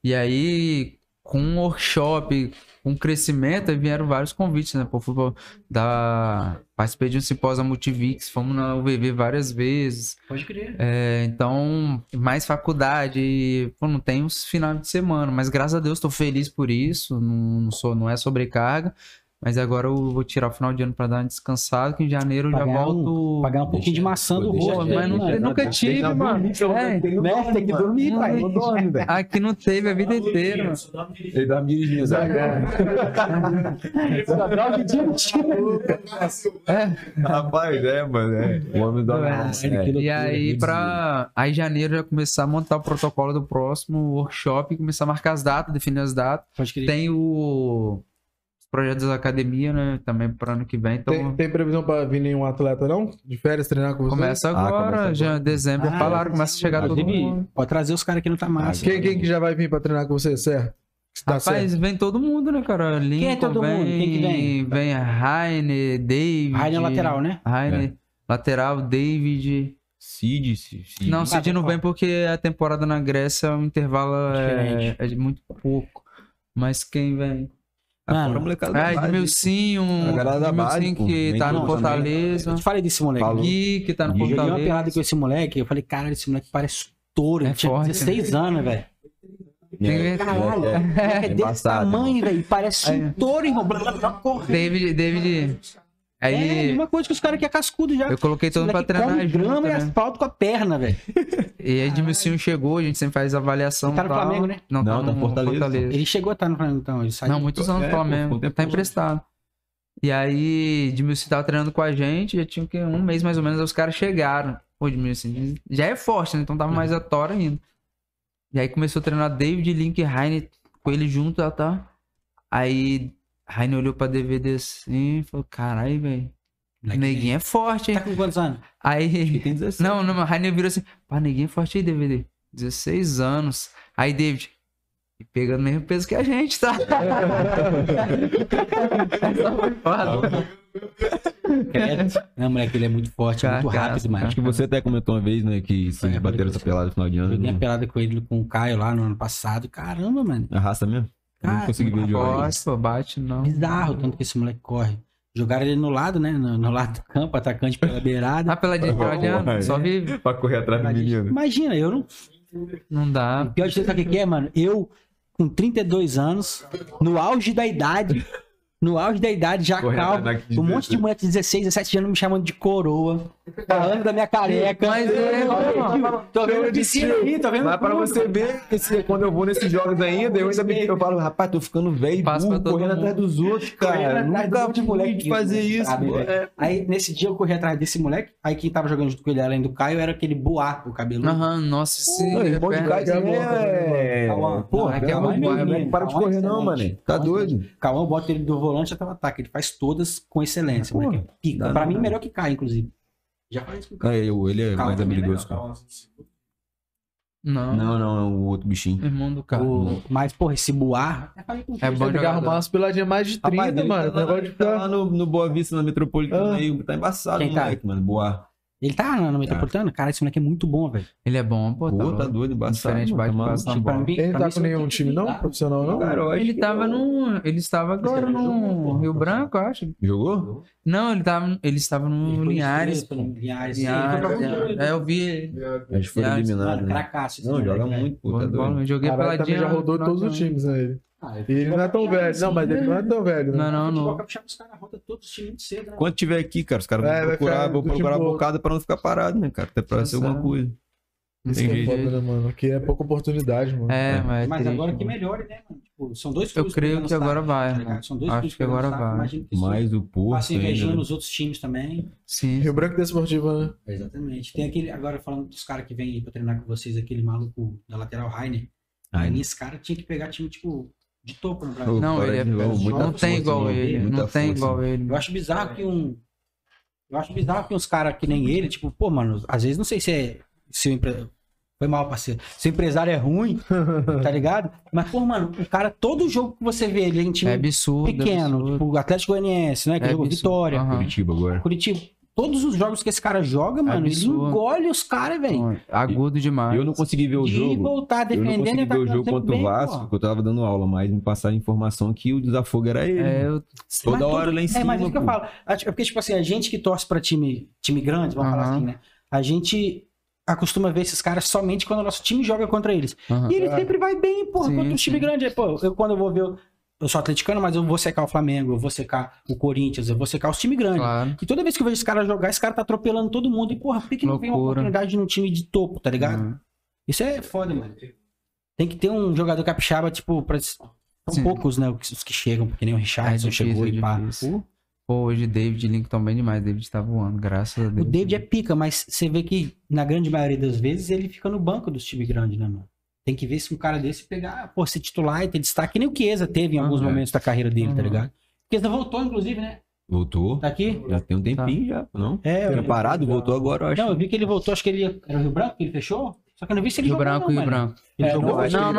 E aí, com o workshop, com o crescimento, aí vieram vários convites, né? Pro futebol da... Participei de um simpósio Multivix, fomos na UVV várias vezes. Pode crer. É, então, mais faculdade, pô, não tem uns finais de semana, mas graças a Deus estou feliz por isso, não, não sou, não é sobrecarga, mas agora eu vou tirar o final de ano para dar uma descansada, que em janeiro eu já Pagar um- volto. Pagar um pouquinho de maçã do rosto. Mas não nunca tive, mano. É, Né? Tem que dormir, pai. Não dorme, velho. <laughs> aqui não teve a vida inteira, mano. Ele sabe? Só dorme direitinho. <laughs> Rapaz, é, mano. É. O homem dorme É, É. ele- E aí, pra. Aí, em janeiro, já começar a montar o protocolo do próximo workshop, começar a marcar as datas, definir as datas. Tem o. Os projetos da academia, né? Também para ano que vem. Então, Tem, tem previsão pra vir nenhum atleta, não? De férias treinar com você? começa Ah, agora, começa já em dezembro, Ah, falaram, começa a chegar todo mundo. pode trazer os caras que não tá massa. Quem, quem que já vai vir pra treinar com você, certo? Tá Rapaz, certo. vem todo mundo, né, cara? Lincoln, é todo mundo? Vem, Quem que vem? Vem a Raine, David. Raine é lateral, né? Raine, lateral, David. Cid, Cid. Não, Cid não vem porque a temporada na Grécia, o intervalo é, Diferente. é de muito pouco. Mas quem vem? Ah, Mano. da Ah, base. Edmilcinho, A galera da base, Edmilcinho pô. que tá no mundo Fortaleza. Eu te falei desse moleque. Falou. Gui, que tá no Gui. Joguei uma pelada Fortaleza. com esse moleque. Eu falei, caralho, esse moleque parece touro. É tinha forte, 16 anos, velho. É, Caralho, é, é é desse embaçado, tamanho, velho. Parece um touro, irmão. Correndo. David, David. É, Aí uma coisa que os caras que é cascudo já. eu coloquei todo mundo pra treinar junto, grama e né? asfalto com a perna, velho. <laughs> E aí Edmilcinho chegou, a gente sempre faz avaliação. Ele tá no tal. Flamengo, né? Não, Não, tá tá no no Fortaleza. Ele chegou a estar no Flamengo, então. Ele saiu. Não, muitos anos É, no um Flamengo. tempo Tá emprestado. E aí, Edmilson tava treinando com a gente, já tinha que um mês mais ou menos, aí os caras chegaram. Pô, Edmilson já é forte, né? Então tava mais a tora ainda. E aí começou a treinar David, Link e Heine com ele junto, tá, tá. Aí, Heine olhou pra DVD assim e falou, caralho, velho. Neguinho é forte, hein? Tá com quantos anos? Aí, tem 16. não, não, mas Heine virou assim, pá, neguinho é forte aí, DVD. 16 anos. Aí, David, e pegando o mesmo peso que a gente, tá? <laughs> Essa foi foda. Não, moleque, ele é muito forte, muito Cagaço, rápido, mano. Acho que você até comentou uma vez, né, que vocês É, bateram essa pelada no final de ano. Joguei a né? pelada com ele, com o Caio lá no ano passado. Caramba, mano. Arrasta mesmo? Eu não Cara, consegui ver de olho. Bate não. Bizarro o tanto que esse moleque corre. Jogaram ele no lado, né? No, no lado do campo, atacante pela beirada. Ah, pela de só vive. Pra correr atrás do menino. Imagina, eu não. Não dá. Pior de tudo, sabe o que que é, mano? Eu, com 32 anos, no auge da idade, No auge da idade, já Correndo calmo. atrás de Um monte de 16. moleque de 16, 17 anos me chamando de coroa. Falando da minha careca. Mas é, mano. Tô vendo a piscina aí, tô vendo Mas pra você ver, esse, quando eu vou nesses jogos ainda, eu ainda me, eu falo, rapaz, tô ficando velho, burro, correndo mundo. atrás dos outros, cara. Nunca de moleque de fazer isso. É. Aí, nesse dia, eu corri atrás desse moleque. Aí, quem tava jogando junto com ele, além do Caio, era aquele Boá, o cabelo. Aham, nossa, sim. É irmão de Caio é... Calma. Porra, é é para de calma, correr não, mano. Tá Calma, doido? Cauã bota ele do volante até o ataque. Ele faz todas com excelência. Porra, moleque. Pica. dá Pra não, mim, cara. melhor que Caio, inclusive. Já isso com o Caio. Ah, eu- ele é Cauã mais também habilidoso, cara. Cauã. Não, Não, não, é o outro bichinho. irmão do cara. O- Mas, porra, esse Boar. o É Fred, bom jogador. arrumar umas peladinhas mais de 30, Rapaz, mano. tá lá, negócio de tá ficar... lá no, no Boa Vista, na Metropolitana, Ah. aí, tá embaçado, Quem tá? moleque, mano. Boa. Ele tá na metropolitana? Cara, esse moleque é muito bom, velho. Ele é bom, pô. Pô, tá doido, embaçado. Diferente, mano, bate tá na Ele tá com você nenhum time, não? Profissional, não? Cara, eu acho Ele que tava eu- no. Ele estava agora Ele jogou, no Rio. Branco, eu acho. Jogou? Não, ele tava. Ele estava Ele no foi Linhares. Linhares. Linhares, Ele é. É, eu vi ele. Acho que foi eliminado, né? cracaço. Não, joga muito, pô, tá joguei peladinha. também já rodou todos os times, né? Ele. Ah, ele não é tão velho. Não, mas ele não é tão velho, né? Não, não, não. capixaba, os caras rodam todos os times muito cedo, né? Quando tiver aqui, cara, os caras É, vão procurar, vão procurar a tipo- bocada pra não ficar parado, né, cara? Até pra ser alguma coisa. Isso Tem que é foda, né, mano? Aqui é pouca oportunidade, mano. É, mas. é Mas triste, agora que mano. melhore, né, mano? Tipo, são dois Eu creio pegando que agora vai, tá né? São dois Acho que agora vai. que Mais o Porto Passa invejando né? os outros times também. Sim. Rio Branco Desportiva, né? Exatamente. Tem aquele, agora falando dos caras que vêm aí pra treinar com vocês, aquele maluco da lateral Rainer. Ai, Aí esse cara tinha que pegar time, tipo, de topo no Brasil. Ô, Não, fora ele é. jogo, muita Não tem igual ele. Não tem igual ele. Eu acho bizarro que um. Eu acho bizarro que uns caras que nem ele, tipo, pô, mano, às vezes não sei se é. Se o empre... Foi mal, parceiro. Se o empresário é ruim, tá <laughs> ligado? Mas, pô, mano, o cara, todo jogo que você vê ele em time É absurdo. pequeno, absurdo. tipo, o Atlético Goianiense, né? Que É jogou absurdo. Vitória, Aham. Curitiba agora. Curitiba. Todos os jogos que esse cara joga, mano, ele Absurdo. engole os caras, velho. Agudo demais. Eu não consegui ver o De jogo. voltar Eu não defendendo consegui tá ver o jogo contra o Vasco, porque eu tava dando aula, mas me passaram a informação que o desafogo era ele. É, eu. Toda Mas hora lá em É, cima. mas isso que eu falo. A- é Porque, tipo assim, a gente que torce pra time, time grande, vamos falar Aham. assim, né? A gente acostuma ver esses caras somente quando o nosso time joga contra eles. Aham. E ele sempre vai bem, porra, Sim, contra um time sim. grande. Pô, eu quando eu vou ver. Eu sou atleticano, mas eu vou secar o Flamengo, eu vou secar o Corinthians, eu vou secar os times grandes. Claro. E toda vez que eu vejo esse cara jogar, esse cara tá atropelando todo mundo. E, porra, por que, que não vem uma oportunidade num time de topo, tá ligado? Aham. Isso é foda, mano. Tem que ter um jogador capixaba, tipo, pra... São Sim. poucos, né, os que chegam, porque nem o É Richardson difícil, chegou é e pá. Pô, hoje David Lincoln bem demais. David tá voando, graças a Deus. O David é pica, mas você vê que, na grande maioria das vezes, ele fica no banco dos times grandes, né, mano? Tem que ver se um cara desse pegar, pô, ser titular e ter destaque, que nem o Chiesa teve em alguns momentos da carreira dele, tá ligado? O Chiesa voltou, inclusive, né? Voltou. Tá aqui? Já tem um tempinho já, não? É, Tinha parado, voltou agora, eu acho. Não, eu vi que ele voltou, acho que ele. Era o Rio Branco que ele fechou? Só que eu não vi se ele Rio jogou, Branco não, e mano. Branco. Ele É, jogou? não, acho Não, que ele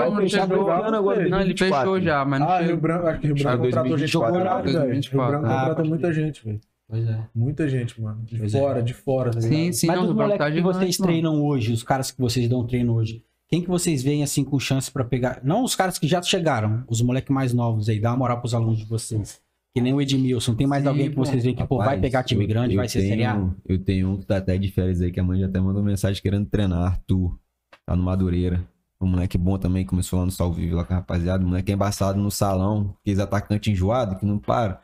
não, não ano agora, Não, ele 2024. fechou já, mas não Ah. Rio Branco, acho que Rio Branco contratou gente pra 2024, caralho, velho. Rio 2024. Branco Ah, contratou pode muita gente, velho. Pois é. Muita gente, mano. De Pois é. fora, de fora, tá? Sim, sim, Mas não, os Rio moleques tá que vocês mano. treinam hoje, os caras que vocês dão treino hoje, quem que vocês veem assim com chance pra pegar? Não os caras que já chegaram, os moleques mais novos aí, dá uma moral pros alunos de vocês. Que nem o Edmilson, tem mais Sim, alguém que vocês veem que, pô, vai Rapaz, pegar time grande, eu vai ser tenho-? Eu tenho um que tá até de férias aí, que a mãe já até mandou mensagem querendo treinar, Arthur. Tá no Madureira. Um moleque bom também, começou lá no Salvivo lá com a rapaziada. Um moleque embaçado no salão, aqueles atacantes enjoados que não para.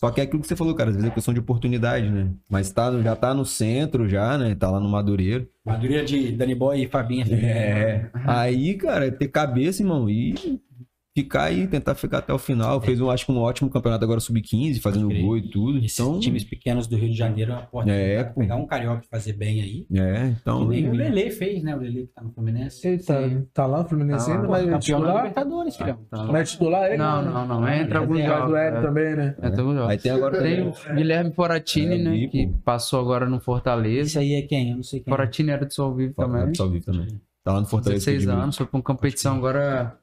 Só que é aquilo que você falou, cara, às vezes é questão de oportunidade, né? Mas tá, já tá no centro já, né? Tá lá no Madureira. Madureira de Dani Boy e Fabinha. É. Aí, cara, é ter cabeça, irmão, e ficar aí, tentar ficar até o final. Fez, um, acho que um ótimo campeonato agora sub-15, fazendo gol e tudo. Esses Então, times pequenos do Rio de Janeiro é uma oportunidade É, pra pegar um carioca e fazer bem aí. é, então. E o Lele fez, né? O Lele que tá no Fluminense. Ele tá, tá lá no Fluminense Tá ainda, mas é campeão da titular? Libertadores, filhão. Não é titular ele? Não, não, não. Entra É, alguns é, Mas jogos. o Hélio é. também, né? Entra alguns jogos. Aí tem agora Tem o Guilherme Foratini, É, né? ali, Que passou agora no Fortaleza. Esse aí é quem? Eu não sei quem. Foratini era do Sol Vivo também. Só vivo também. Tá lá no Fortaleza. 16 Edmilson. anos, foi pra uma competição agora.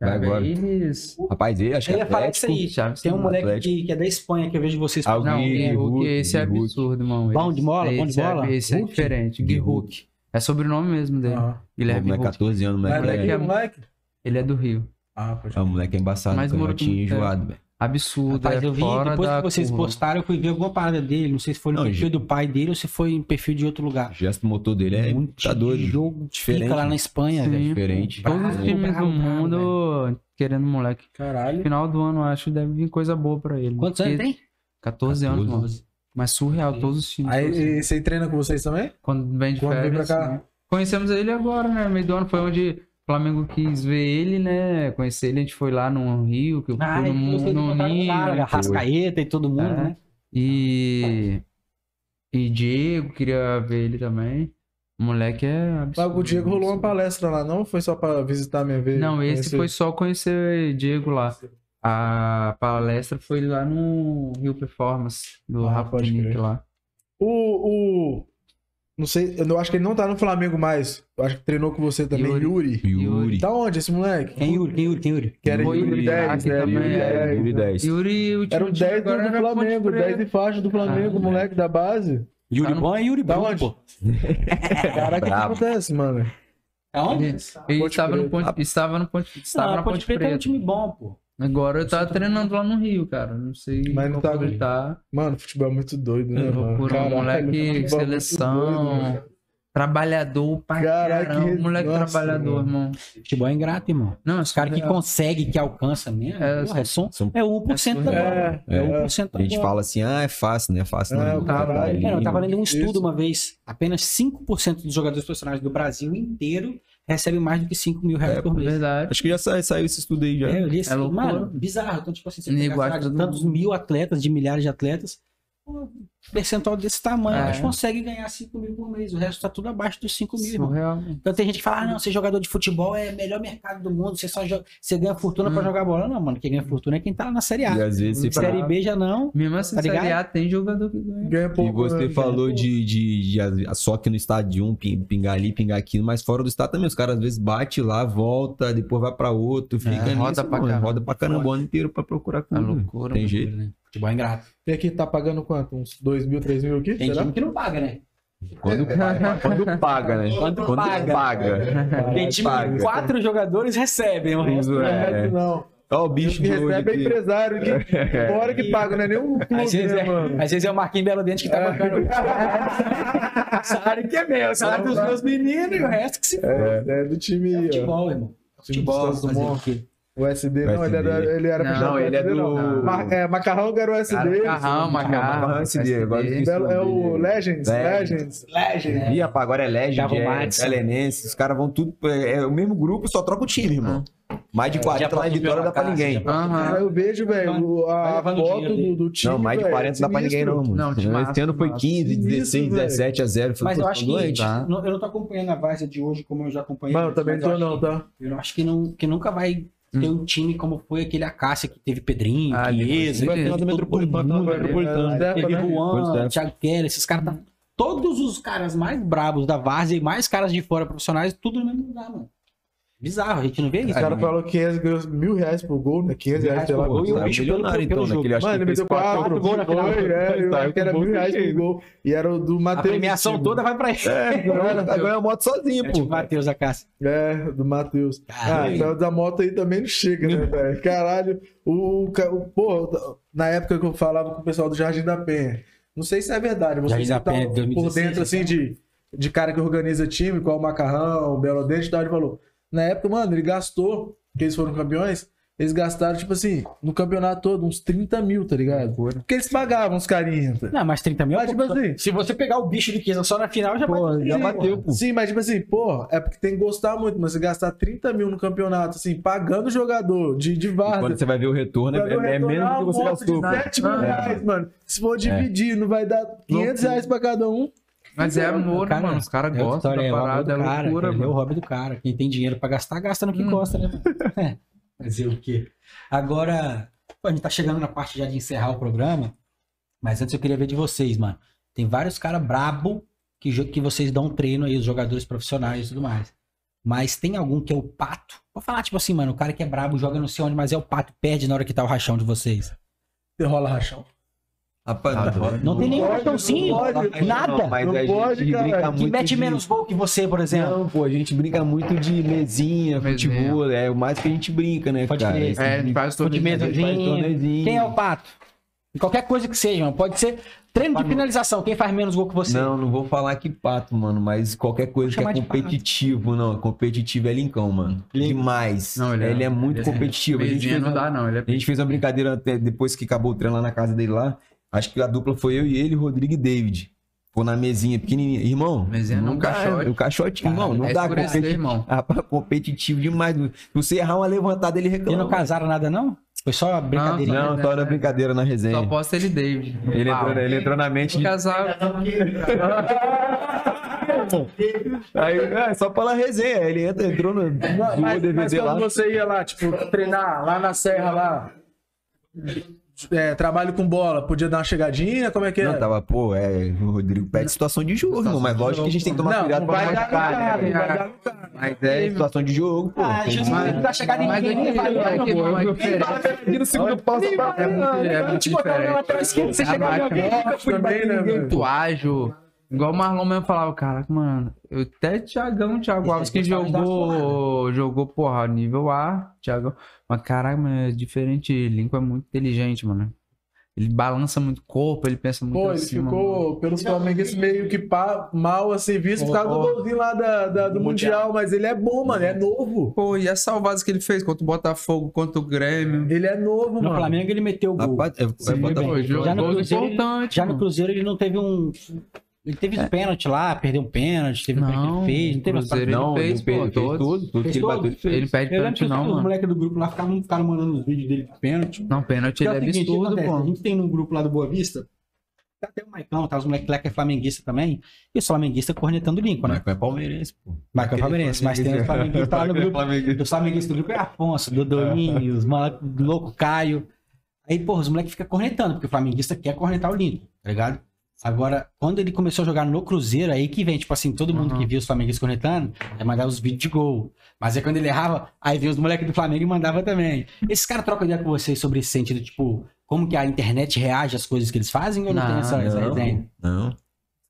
Vai agora. Eles. Rapaz, ele, acho que Eu é ia falar disso Atlético. aí. Chaves, Tem um moleque que, que é da Espanha que eu vejo vocês Ah, o Não, Gui, Gui Hulk, Hulk, esse é absurdo, irmão. Bom Esse- de bola? Bom de esse é- bola? Esse é diferente, Gui Hulk. É sobrenome mesmo dele. Ah. O Guilherme moleque Hulk. 14 anos, moleque. daqui, é- o moleque? Ele é do Rio. Ah, pode É um moleque embaçado, Mas com- enjoado, velho. Absurdo, Rapaz, é eu vi, fora depois da que vocês curva. postaram, eu fui ver alguma parada dele. Não sei se foi no Não, perfil do pai dele ou se foi em perfil de outro O lugar. gesto motor dele é. Muito tá doido. jogo Diferente. Fica lá na Espanha, Sim. velho. Diferente. Todos os times do mundo querendo um moleque. Caralho. Final do ano, acho que deve vir coisa boa pra ele. Quantos anos tem? 14 anos, 14. mano. Mas surreal, todos os times. Aí e você treina com vocês também? Quando vem de Quando vem férias. pra cá? né? Conhecemos ele agora, né? Meio do ano foi onde o Flamengo quis ver ele, né? Conhecer ele, a gente foi lá no Rio, que eu Ah, fui no, vocês no encontraram o Rio. cara, Rascaeta e todo mundo, É. né? E. E Diego, queria ver ele também. O moleque é absurdo. o Diego rolou uma palestra lá, não? Foi só pra visitar minha vez? Não, esse conhecer? foi só conhecer Diego lá. A palestra foi lá no Rio Performance, do Ah, Rafa Nick lá. O, o. Não sei, eu não- acho que ele não tá no Flamengo mais. Eu acho que treinou com você também, Yuri. Yuri. Yuri. Tá onde esse moleque? Quem Yuri? Quem Yuri? Quem Yuri? Que era Yuri Yuri 10, Isaac né? também, Yuri é, 10, Yuri né? 10. Yuri, o Era o 10 do, do Flamengo, Preta. 10 de faixa do Flamengo, Ah, moleque da base. Yuri Tá no- bom é Yuri Tá bom, onde? pô. <laughs> Caraca, o que acontece, mano? Aonde? Ele, ele Ponte estava, no Preta. Ponte, estava no Ponte, estava Não, na a Ponte Preta é um time bom, pô. Agora eu tava treinando lá no Rio, cara. Não sei Mas não tá- ele tá. Mano, futebol é muito doido, né, mano? Loucura, Caralho, moleque, é seleção. doido, né? Trabalhador pra Caraca, caramba. que- Moleque nossa, trabalhador, mano. irmão. Futebol é ingrato, irmão. Não, Os caras que conseguem, que alcançam mesmo, É, porra, é, só, são- é 1% da bola. É, É, é. 1% da A gente fala assim, ah, é fácil, não é fácil. É, não. o caralho. Tá ali, É, eu tava lendo um Isso. estudo uma vez. Apenas 5% dos jogadores profissionais do Brasil inteiro recebem mais do que 5 mil reais É, por mês. Verdade. Acho que já sa- saiu esse estudo aí já. É, eu li esse, É mano, bizarro. Então, tipo assim, você pegar, tantos mundo. mil atletas, de milhares de atletas, pô, percentual desse tamanho, É. a gente consegue ganhar 5 mil por mês. O resto tá tudo abaixo dos 5 mil. Surreal. Então tem gente que fala, ah, não, ser jogador de futebol é o melhor mercado do mundo, você só joga, você ganha fortuna pra Hum. jogar bola. Não, mano, quem ganha fortuna é quem tá lá na Série A. E às vezes você Série B já não. Mesmo assim, Tá? Série A tem jogador que ganha. Ganha E pouco. você né? falou de, de, de só que no estádio um, pin- pingar ali, pingar aqui, mas fora do estado também. Os caras às vezes bate lá, volta, depois vai pra outro, fica É, nisso, roda pra mano, caramba. roda pra caramba o ano inteiro pra procurar Tá clube. loucura. Tem mano. jeito. Né? Futebol é ingrato. E aqui tá pagando quanto? Uns 2 mil, 3 mil aqui? Tem será? time que não paga, né? Quando paga, quando paga, né? Quando Quando paga. paga. Tem time paga. que quatro jogadores recebem. O resto É, é. não. Ó, o O bicho que recebe é empresário que <laughs> fora que paga, não é nem um clube, Às vezes, né, é, mano? às vezes é o Marquinhos Belo Dente que tá bancando. o <laughs> salário que é meu, o salário dos meus meninos e o resto que se. É, é do time. É ó. futebol, irmão. Futebol, o quê? O SD, não, ele era, ele era Não, pro ele é SD, não. do- Ma- é, Macarrão que era o SD. Cara, Macarrão, Macarrão. Macarrão, SD, agora Belo- é o Legends, Legends. Legends. Legend. Ih, rapaz, agora é Legend, Gabo é os caras vão tudo. É, é o mesmo grupo, só troca o time, irmão. Mais de 40 lá em Vitória não dá pra ninguém. Aham. Aí eu vejo, velho, a foto do, do time. Não, mais de velho, 40 não dá pra ninguém, não. Não, timaço, Esse ano foi timaço. 15, 16, Sinistro, velho. 17 a 0. Mas eu acho que. Tá. não- eu não tô acompanhando a Várzea de hoje como eu já acompanhei. Mano, também mas tô não, tá? Eu acho que, não, que nunca vai ter um time como foi aquele Acácia que teve Pedrinho, Ah, Chiesa, teve todo Metropolitano, né? Metropolitano. É, Teve né? Juan. Thiago Keller, esses caras tá... Todos os caras mais brabos da Várzea e mais caras de fora profissionais, tudo no mesmo lugar, mano. Bizarro, a gente não vê isso. caras mano. falaram que Chiesa ganhou mil reais por gol, né? 500 reais, sei lá. por gol, e o bicho milionário, pelo- então, pelo naquele acho Mano, ele meteu quatro quatro gols na final. É, eu Saiu acho que era mil reais por gol. E era o do A Matheus. premiação Silva. toda vai pra ele. É, agora a moto sozinho, É pô. tipo Matheus Acácia. É, do Matheus. Ah, então da moto aí também não chega, né, velho? Caralho. O, o, o- pô, na época que eu falava com o pessoal do Jardim da Penha, não sei se é verdade, vocês Jardim da estão Penha, por 2016, dentro, assim, de, de cara que organiza time, qual o Macarrão, o Belo Dente tal, ele falou. Na época, mano, ele gastou, que eles foram campeões, eles gastaram, tipo assim, no campeonato todo, uns 30 mil, tá ligado? Porque eles pagavam os carinhas. tá? Não, mas 30 mil é Mas, pouco. tipo assim, Se você pegar o bicho de Chiesa só na final, já Pô, bateu. já Sim, bateu, pô. Sim, mas tipo assim, pô, é porque tem que gostar muito, mas você gastar 30 mil no campeonato, assim, pagando o jogador de, de várzea. Quando você vai ver o retorno, é, Vai é menos retornar do que você uma moto gastou. de 7 mil Ah. reais, mano. Se for dividir, não vai dar 500 reais pra cada um. Mas é amor, né, mano? Os caras é gostam da é o hobby parada, do é cara, loucura, é o mano. hobby do cara. Quem tem dinheiro pra gastar, gasta no que Hum. gosta, né? mano? <laughs> É. Fazer o quê? Agora, pô, a gente tá chegando na parte já de encerrar o programa, mas antes eu queria ver de vocês, mano. Tem vários caras brabo que, que vocês dão treino aí, os jogadores profissionais e tudo mais. Mas tem algum que é o pato? Vou falar, tipo assim, mano, o cara que é brabo joga não sei onde, mas é o pato, perde na hora que tá o rachão de vocês. Você rola rachão. Rapaz, Tá não, Não, tem nenhum pode. nada. Não, mas Não a pode, gente cara. brinca Que que muito mete de- menos gol que você, por exemplo. Não, pô, a gente brinca muito de mesinha, Mesinha. futebol, é o mais que a gente brinca, né, Pode cara? crer. É, faz torneiozinho. Quem é o pato? Qualquer coisa que seja, mano. Pode ser treino de finalização. Quem faz menos gol que você? Não, não vou falar que pato, mano, mas qualquer coisa que é competitivo, não. Competitivo é Lincão, mano. Demais. Não, ele, ele é, é- muito ele é- competitivo. A gente, fez não uma, dá, não. Ele é a gente fez uma brincadeira até depois que acabou o treino lá na casa dele lá. Acho que a dupla foi eu e ele, Rodrigo e David. Pô, na mesinha pequenininha. Irmão, Mesinha não, dá, caixote. O caixote, irmão, não é dá competi- irmão. <laughs> Rapaz, competitivo demais. Se você errar uma levantada, ele E reclama. não casaram nada, não? Foi só brincadeira. Não, só na brincadeira na resenha. Só posta ele e David. Ele entrou, ele entrou na mente de Casal. <laughs> Aí, é, só pela resenha. Ele entra, entrou no Mas, zoou o mas DVD quando lá. você ia lá, tipo, treinar lá na serra lá, é, trabalho com bola, podia dar uma chegadinha? Como é que é? Não, tava, pô, é, o Rodrigo pede situação de jogo, irmão, mas lógico que a gente tem que tomar Não, cuidado não pra não machucar, cara, né? cara. Mas é situação de jogo, pô. Ah, tem Jesus, que- não dá chegada em ninguém. vai, vai, aqui, vai. é no segundo pau, É muito, é muito Te botar na diferente. lateral esquerda, você A alguém, nunca fui bater né, ninguém. muito ágil. Igual o Marlon mesmo falava, caraca, mano, eu até Thiagão, Thiago Alves, que de dar jogou, jogou, porra, nível A, Thiagão. Mas caraca, mano, é diferente. Lincoln é muito inteligente, mano. Ele balança muito o corpo, ele pensa muito Pô, ele assim, mano. ficou pelos flamenguistas meio que pá, mal assim visto por causa do golzinho lá da, da- do Mundial, mas ele é bom, mano, é novo. Pô, e as salvadas que ele fez contra o Botafogo, contra o Grêmio. Ele é novo, No mano. Flamengo ele meteu o gol. Rapaz, é, Sim, é, bota- bem. Pô, jogo Já no Cruzeiro, importante. Já no mano. Cruzeiro ele não teve um. Ele teve os pênaltis lá, perdeu um pênalti, teve um pênalti que Não, ele fez, não teve Cruzeiro não, ele fez, fez, pô, fez todos. tudo, tudo que Fez ele bateu, ele fez. Ele perde Eu pênalti que não, os moleques do grupo lá ficavam, ficaram mandando os vídeos dele de pênalti. Não, pênalti ele é é o o que absurdo, acontece? A pô. gente tem no grupo lá do Boa Vista, tá até o Maicão, tá os moleques lá que é flamenguista também, e os flamenguistas cornetando o Lincoln, né? Mas é palmeirense, pô. Maicon é palmeirense, mas tem os flamenguistas lá no grupo. Flamenguista. Os flamenguistas do grupo é Afonso, Dodolinho, os malucos, louco Caio. Aí, porra, os moleques ficam cornetando, porque o flamenguista quer cornetar o Lincoln, tá ligado? Agora, quando ele começou a jogar no Cruzeiro, aí que vem, tipo assim, todo mundo Uhum. que viu os flamenguistas cornetando, é mandar os vídeos de gol. Mas aí quando ele errava, aí vinha os moleques do Flamengo e mandava também. Esses caras trocam ideia com vocês sobre esse sentido, tipo, como que a internet reage às coisas que eles fazem ou não, tem Não, essa, essa resenha? Não, Os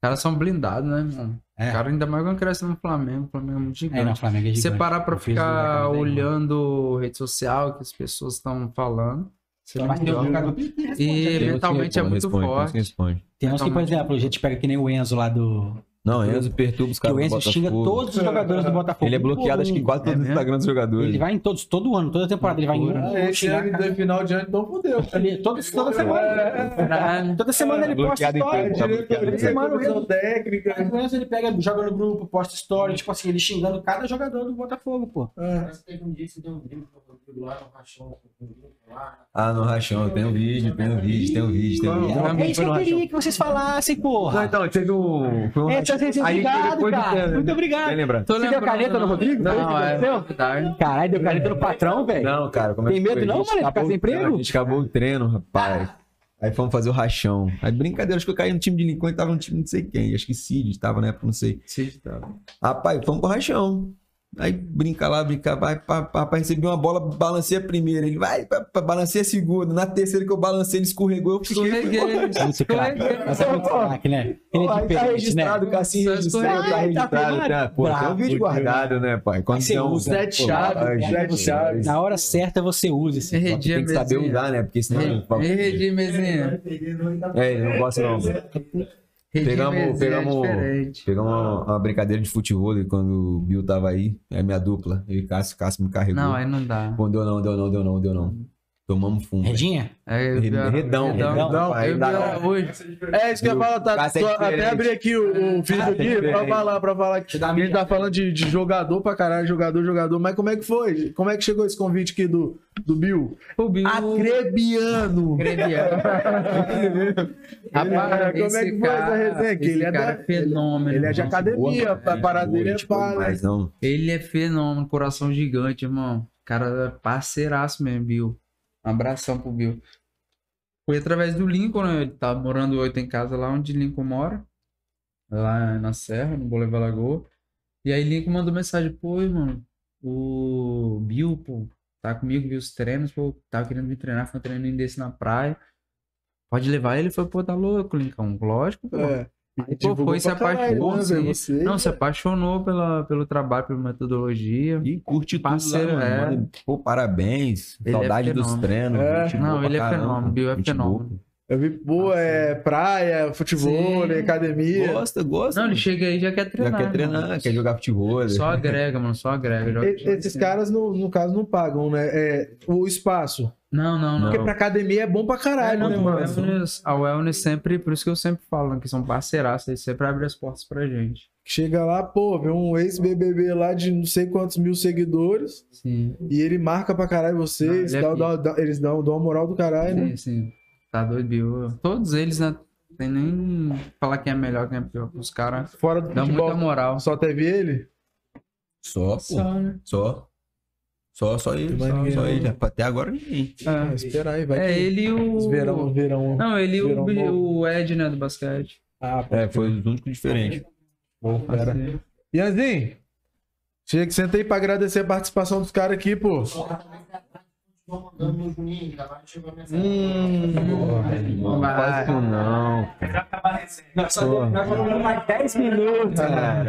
caras são blindados, né, mano? É. O cara ainda mais quando cresce no Flamengo. O Flamengo é muito É, não, gigante. Flamengo é Se você gigante. parar pra Eu ficar olhando rede social, que as pessoas estão falando, você não Mas tem um joga. jogador que responde, E né? Que mentalmente é muito responde, tem uns forte. que responde. Tem uns que, por exemplo, a gente pega que nem o Enzo lá do. Não, Enzo perturba os Que caras o do Enzo xinga todos os jogadores do Botafogo. Ele é bloqueado, acho que quase É todos os mesmo? Instagrams dos jogadores. Ele vai em todos, todo ano, toda temporada ele vai em um. Ah, esse ano de final de ano, então fudeu. Toda semana. Caralho. Toda semana ele posta bloqueado. Toda semana ele- técnica. O Enzo ele pega, joga no grupo, posta story, tipo assim, ele xingando cada jogador do Botafogo, pô. Ah, Ah, no rachão, tem um vídeo, tem um vídeo, tem um vídeo, tem um vídeo. Não, É isso que eu queria que vocês falassem, Não, porra. então, teve um. Foi um É, rachão. vocês obrigado, de- cara. Muito obrigado. Tô Você deu caneta no não. Rodrigo? Foi isso que Não, é. Caralho, deu caneta no patrão, velho. Não, cara, como é Tem medo foi? não, mano, de ficar acabou sem o treino, emprego? A gente acabou o treino, rapaz. Aí fomos fazer o rachão. Aí brincadeira, acho que eu caí no time de Lincoln e tava no time de não sei quem. Acho que Cid tava na época, não sei. Sim, tá. Rapaz, fomos pro rachão. Aí brinca lá, brinca, vai, pá, pá, pá, recebi uma bola, balancei a primeira. Ele vai, pá, pá, balancei a segunda. Na terceira que eu balancei, ele escorregou, eu fiquei. Escorreguei. Craque. Mas é muito craque, né? Ele é tá diferente, né? registrado, o Cassinho registrado, escorreguei. tá Tá registrado. filmado? Tá, pô, tem um vídeo guardado, né, pai? Quando você usa, sete pô, chaves, ah, sete gente, chaves. Na hora certa você usa esse. Que tem que saber usar, né? Porque senão. Ei. É, ele não gosta não. Pegamos- pegamos- é. Pegamos uma, uma brincadeira de futebol quando o Bill tava aí, é minha dupla. E Cássio, Cássio me carregou. Não, aí não dá. Pô, deu não, deu não, deu não, deu não. Tomamos fumo. velho. Redinha? É, Redão, redão. Aí dá- ela hoje. É isso que eu ia falar, tá? Tô- até diferente. abri aqui o, o vídeo é aqui pra falar, pra falar que dá a gente minha- tá falando de, de jogador pra caralho, jogador, jogador. Mas como é que foi? Como é que chegou esse convite aqui do, do Bill? O Bill. Acrebiano! <laughs> Rapaz, Como é que foi essa resenha aqui? Esse Ele é cara da- é fenômeno. Ele é de academia, a parada dele é tipo, não. Ele é fenômeno, coração gigante, irmão. Cara, é parceiraço mesmo, Bill. Um abração pro Bill. Foi através do Lincoln, né? Ele tá morando oito em casa lá onde Lincoln mora. Lá na Serra, no Bolevar Lagoa. E aí Lincoln mandou mensagem, pô, mano, o Bill, pô, tá comigo, viu os treinos, pô, tava querendo me treinar, foi um treininho desse na praia. Pode levar ele? Foi, pô, tá louco, Lincoln. Lógico, pô. É. Aí, pô, foi, se pra caralho, apaixonou, né, sim. velho, você. Não, se apaixonou pela, pelo trabalho, pela metodologia. E curte Parceiro, tudo é. Pô, parabéns. Ele é Saudade dos fenômeno. treinos. É. Não, ele é caramba. fenômeno, Bill é fenômeno. Eu vi, pô, é praia, futebol, Sim. academia. Gosta, gosta. Não, ele chega aí e já quer Já treinar. quer treinar, mano. quer jogar futebol. Só agrega, mano, só agrega. Joga- E- joga Esses sempre. caras, no, no caso, não pagam, né? É, o espaço. Não, não, não. Porque pra academia é bom pra caralho, É, não, né, o mano? wellness, a Wellness sempre, por isso que eu sempre falo, né, que são parceiraços, eles sempre abrem as portas pra gente. Chega lá, pô, vê um ex-BBB lá de não sei quantos mil seguidores Sim, e ele marca pra caralho vocês, Não, ele é dá- dá- dá- eles dão, dão uma moral do caralho, né? sim, sim. Tá doido, Bill. Todos eles, né? Tem nem falar quem é melhor, quem é pior. Os caras Fora do dão muita futebol, moral. só teve ele? Só, pô. Só, né? Só. Só, só ele. Só, ninguém só ele. Até agora ninguém. Ah, É, espera aí, vai é que ele e os o. verão, verão. Não, ele e o, bom. o Ed, né, do basquete. Ah, pô, É, foi os únicos diferentes. pô, pera. Assim. Ianzinho, chega que senta aí pra agradecer a participação dos caras aqui, pô. Hum, Não faz isso não. Nós só temos nós só temos mais 10 minutos.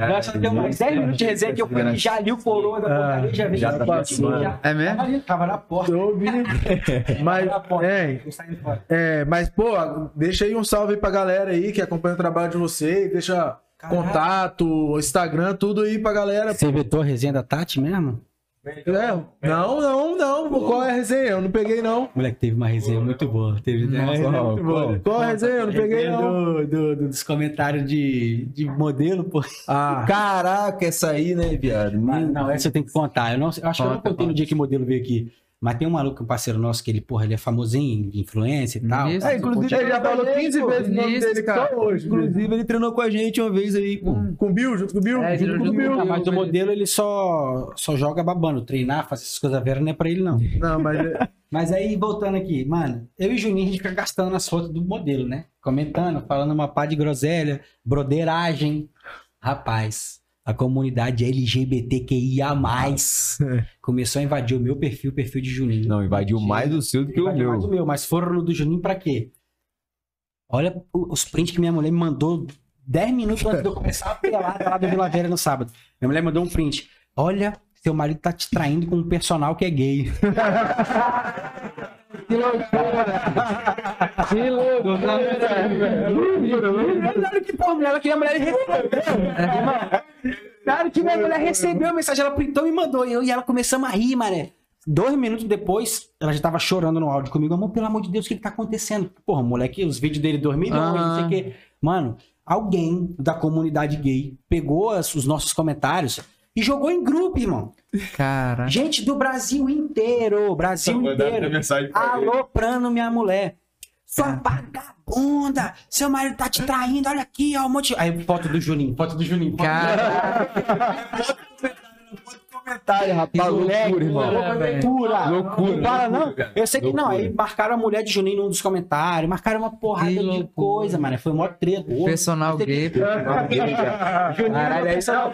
Nós só temos mais 10 minutos de resenha que eu fui já li o coroa da portaria, já vi já tá passando. já É mesmo? tava na porta. <laughs> <laughs> eu ouvi. Mas, é, é, mas, pô, deixa aí um salve aí pra galera aí que acompanha o trabalho de vocês. Deixa contato, Instagram, tudo aí pra galera. Você vetou a resenha da Tati mesmo? É, não, não, não. Qual é a resenha? Eu não peguei, não. Moleque, teve uma resenha muito boa. Teve Qual, qual a resenha? Eu não peguei, não. do, do- do- dos comentários de, de modelo, pô. Ah, Caraca, essa aí, né, viado? Mas, não, essa eu tenho que contar. Eu, não, eu acho que eu não Conta, contei no conta. dia que o modelo veio aqui. Mas tem um maluco, um parceiro nosso, que ele, porra, ele é famosinho, de influência e tal. Isso. é, inclusive ele já falou 15 pô, vezes o nome isso, dele cara. só hoje. Inclusive, ele treinou com a gente uma vez aí, pô. Com o Bill, junto com o Bill? É, junto com o Bill. o mas o modelo ele só, só joga babando. Treinar, fazer essas coisas veras não é pra ele, não. Não, mas é- <laughs> Mas aí, voltando aqui, mano, eu e o Juninho, a gente fica gastando nas fotos do modelo, né? Comentando, falando uma pá de groselha, broderagem. Rapaz, a comunidade LGBTQIA+, começou a invadir o meu perfil, o perfil de Juninho. Não, invadiu mais o seu do que o Invadiu mais o meu. meu, mas foram no do Juninho pra quê? Olha os prints que minha mulher me mandou 10 minutos antes de eu começar a pelada lá do Vila Velha no sábado. Minha mulher mandou um print. Olha, seu marido tá te traindo com um personal que é gay. <laughs> Que loucura! Que loucura! Claro que, pô, mulher, que a mulher recebeu. Claro que minha mulher recebeu a mensagem, ela printou e mandou. E, eu, e ela começamos a rir, mané. Dois minutos depois, ela já tava chorando no áudio comigo. Amor, pelo amor de Deus, o que que tá acontecendo? Porra, moleque, os vídeos dele, 2 milhões, não sei o quê. Mano, alguém da comunidade gay pegou os nossos comentários e jogou em grupo, irmão. Cara. Gente do Brasil inteiro, Brasil inteiro. Aloprando minha mulher. Sua vagabunda! Seu marido tá te traindo, olha aqui, ó. Um monte... Aí, foto do Juninho, foto do Juninho. foto do Cara. Comentário, rapaz. Moleque, Loucura, irmão. loucura, loucura. Loucura, Não fala, não. loucura, Eu sei que não. loucura. Aí marcaram a mulher de Juninho num dos comentários, marcaram uma porrada Que de loucura. coisa, mano. Foi mó treta. Personal gay. <laughs> Caralho, é isso não.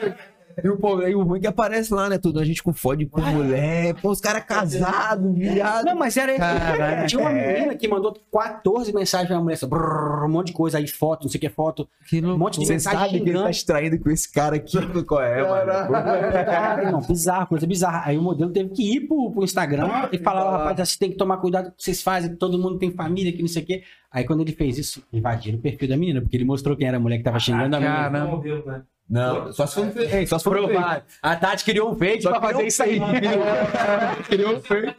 E o, povo- e o ruim que aparece lá, né? Tudo a gente com fode com mulher. Pô, os caras casados, viado. Não, mas era. Caralho. Tinha uma menina que mandou 14 mensagens pra mulher, assim, brrr, um monte de coisa aí, foto, não sei o que, foto. Que Um monte de Você mensagem sabe que ele tá extraindo com esse cara aqui. Qual é, mano? Caralho, não, bizarro, coisa bizarra. Aí o modelo teve que ir pro, pro Instagram e falar, ó, rapaz, vocês tem que tomar cuidado com o que vocês fazem, todo mundo tem família, que não sei o quê. Aí quando ele fez isso, invadiram o perfil da menina, porque ele mostrou quem era a mulher que tava xingando a menina. Caramba. Não, só se for no fake. Só se for no fake. A Tati criou um fake Só pra fazer um isso aí. <laughs> Criou um fake.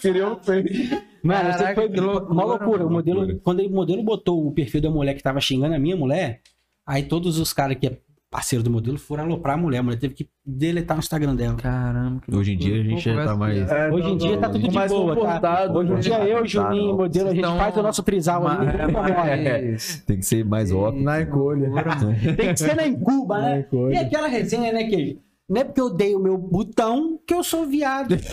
Criou um fake. Mano, isso Caraca, foi loucura, uma loucura. O modelo, Loucura. quando o modelo botou o perfil da mulher que tava xingando a minha mulher, aí todos os caras que parceiro do modelo foram aloprar a mulher. A mulher teve que deletar o Instagram dela. Caramba. que Hoje em dia a gente já tá mais. É, Hoje em dia tá tudo de mais boa, tá? Hoje em né? dia eu, Juninho, modelo, a gente Então, faz o nosso trisal ali. <laughs> É, mas- Tem que ser mais óbvio. Na encolha. <laughs> Tem que ser na Cuba, Na né? encolha. E aquela resenha, né, que não é porque eu dei o meu botão que eu sou viado. <laughs>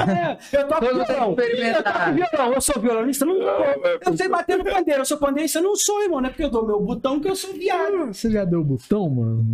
É, eu toco Todo violão. Eu toco violão, eu sou violonista, não sou. Eu sei bater no pandeiro, eu sou pandeirista, eu não sou, irmão. Não é porque eu dou o meu botão que eu sou viado. Você já deu o botão, mano?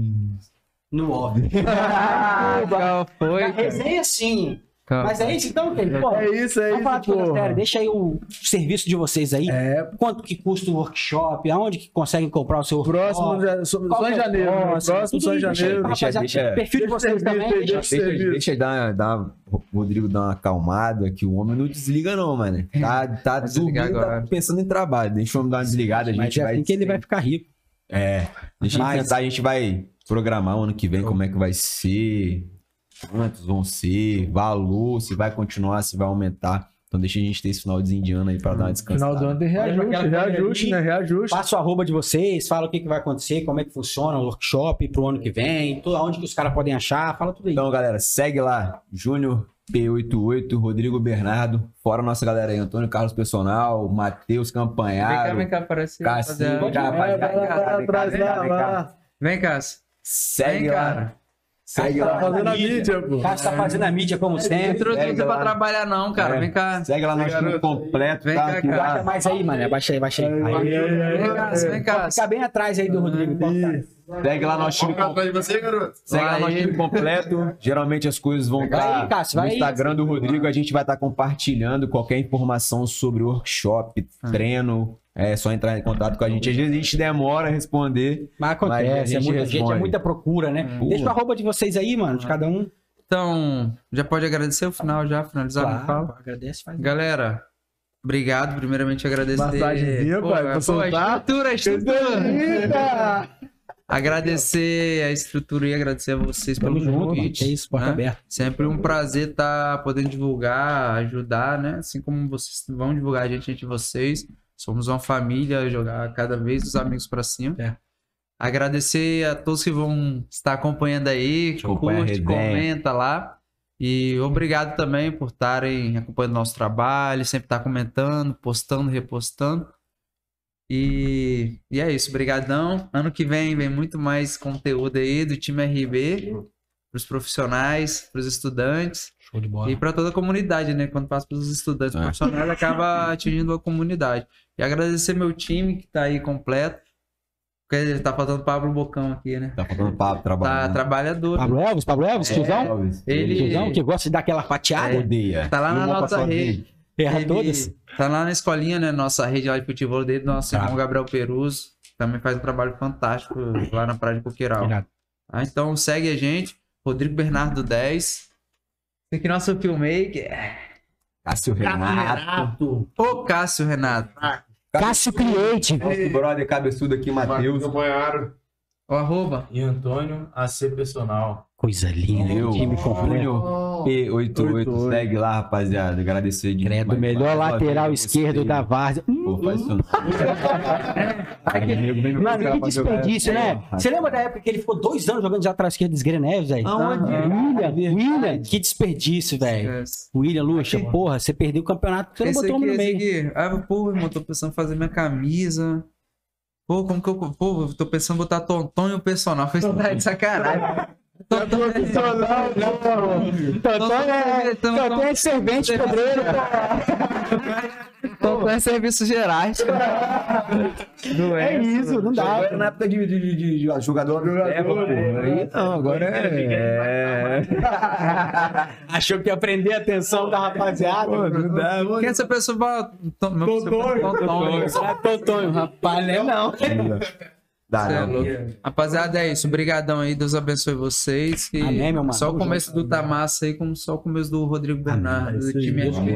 No óbvio. <laughs> <laughs> Ah, foi, A cara? resenha, sim. Calma. Mas é isso então, Kevin? Pô, É isso, é isso, pô. séria. Deixa aí o serviço de vocês aí. É, Quanto que custa o workshop? Aonde que conseguem comprar o seu workshop? próximo, já, só, só em é janeiro. próximo? Próximo, Tudo só em janeiro. Deixa- deixa- Perfil de vocês também. deixa- Deixa... Deixa, dar, dar, o Rodrigo dar uma acalmada, que o homem não desliga não, mano. Tá, tá desligar dormindo, tá agora. pensando em trabalho. Deixa o homem dar uma desligada, a Mas gente é vai... assim que ele vai ficar rico. É, deixa Mas- a gente vai programar o ano que vem como é que vai ser, quantos vão ser, valor, se vai continuar, se vai aumentar. Então deixa a gente ter esse final de indiano aí pra dar uma descansada. Final do ano tem reajuste, reajuste, né? Reajuste. Passa o arroba de vocês, fala o que, que vai acontecer, como é que funciona o workshop pro ano que vem, tudo, onde que os caras podem achar, fala tudo aí. Então, galera, segue lá, Júnior P88, Rodrigo Bernardo, fora a nossa galera aí, Antônio Carlos Personal, Matheus Vem cá, Campanharo, vem cá, aparece. Cassinho, rapaziada. já, É, vai lá, vai lá atrás, lá, lá. Vem, Cássio. segue Vem, lá, cara. Segue Tá lá, fazendo a mídia, pô. O cara tá fazendo a mídia como Não sempre. trouxe Pega você pra lá. trabalhar, não, cara. É. Vem cá. segue lá nosso time completo, Vem tá? cá, cara. Abaixa tá- mais aí, mano. Abaixa aí, abaixa aí. Aí. Vem, Cássio, vem, Cássio. Fica bem atrás aí do Rodrigo. Segue lá nosso time completo. você, garoto. Segue lá nosso aí. time completo. Geralmente as coisas vão estar aí, Cássio, no vai aí. Instagram do Rodrigo. A gente vai estar compartilhando qualquer informação sobre workshop, Ah. treino. É só entrar em contato com a gente. Às vezes a gente demora a responder. Mas acontece, Mas a é gente muita gente, é responde. muita procura, né? Deixa o arroba de vocês aí, mano, de cada um. Então, já pode agradecer o final, já finalizar minha fala. Claro, agradece, faz. Galera, obrigado. Primeiramente, agradecer. Massagenzinha, Pô, pai, pô, soltar. a estrutura, a estrutura. <laughs> Agradecer a estrutura e agradecer a vocês pelo junto, convite. Que isso, porta né? aberta. Sempre um prazer estar podendo divulgar, ajudar, né? Assim como vocês vão divulgar a gente, a gente e vocês. Somos uma família, jogar cada vez os amigos pra cima. É. Agradecer a todos que vão estar acompanhando aí, Acompanha curte, comenta lá. E obrigado também por estarem acompanhando nosso trabalho, sempre estar comentando, postando, repostando. E, e é isso, brigadão. Ano que vem vem muito mais conteúdo aí do time RB, para os profissionais, para os estudantes. Show de bola. E para toda a comunidade, né? Quando passa pelos estudantes É. profissionais, acaba <laughs> atingindo a comunidade. E agradecer meu time que tá aí completo. Porque tá faltando Pablo Bocão aqui, né? Tá faltando papo, Tá trabalhando. trabalhador. Pablo Elvis, Pablo Elvis, É. tiozão? Ele- Tiozão que gosta de dar aquela fatiada, odeia. Tá lá na nossa rede. erra Ele todas. Tá lá na escolinha, né? Nossa rede lá de futebol dele, nosso Tá. irmão Gabriel Perus. Também faz um trabalho fantástico lá na Praia de Coqueiral. Ah, então segue a gente. Rodrigo Bernardo 10. Esse aqui é nosso filmmaker. Cássio Renato. Ô Cássio Renato. Cássio Create. Nosso brother cabeçudo aqui, Matheus. O arroba. E Antônio, AC Personal. Coisa linda, Eu, time completo. Júnior P88. Segue lá, rapaziada. Agradecer de Credo, mais- melhor mais lateral esquerdo da Várzea. Pô, faz isso <laughs> vem me Mano, que desperdício, né? Você lembra da época que ele ficou dois anos jogando de lateral esquerdo dos Greneves, velho? Aonde? William, William, que desperdício, velho. William Lucha, porra, você perdeu o campeonato, você não botou aqui, no meio. Ah, pô, irmão, tô pensando em fazer minha camisa. Pô, como que eu. Pô, eu tô pensando em botar Tontonho personal. Foi tá de sacanagem. Tontonho Profissional, não. Tantão é, Tantão é servente pedreiro, <laughs> Tontonho é serviços gerais. Não É isso, não dá. Agora na época de, de, de, de jogador. Aí não, agora é. Achou que ia prender a atenção da rapaziada. Pô, não dá, mano. Quem é essa pessoa? É Tontonho, rapaz, não é não. Dá, é não. louco. Rapaziada, é isso. Obrigadão aí. Deus abençoe vocês. Que Amém, meu mano. Só o começo do Tamassa aí, como só o começo do Rodrigo Bernardo, do isso aí. time RB.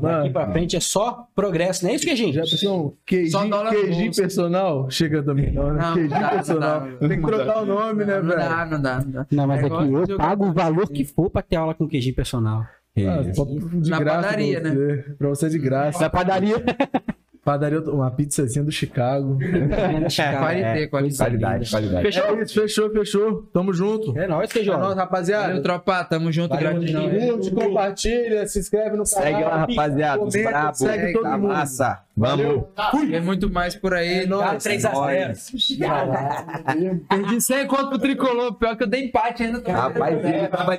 Daqui pra frente é só progresso, não é isso que a gente? Já pensou QG, Só dólar no QG bolso. personal? Chega também, não, né? Não, QG não dá, personal. não dá. Tem que trocar o nome, né, Não velho? dá, não dá, não dá. Não, mas É aqui eu pago o valor que for pra ter aula com QG personal. Ah, só de Na graça padaria, pra você. Pra você de graça. Da padaria. <laughs> Padaria, uma pizzazinha do Chicago. <laughs> Qualité, qualidade. Qualidade, qualidade. Fechou? É isso, fechou, fechou. Tamo junto. É nóis, que É nóis, Valeu, rapaziada. tropa. Tamo junto. Valeu, Gratidão. Curte, compartilha, se inscreve no canal. Segue lá, rapaziada. Os comenta, brabos. segue todo Tá mundo. massa. Vamos. Tem muito mais por aí. É nóis. Dá 3 a 0. Perdi 100 conto pro tricolor. Pior que eu dei empate ainda. Rapaz, ele tava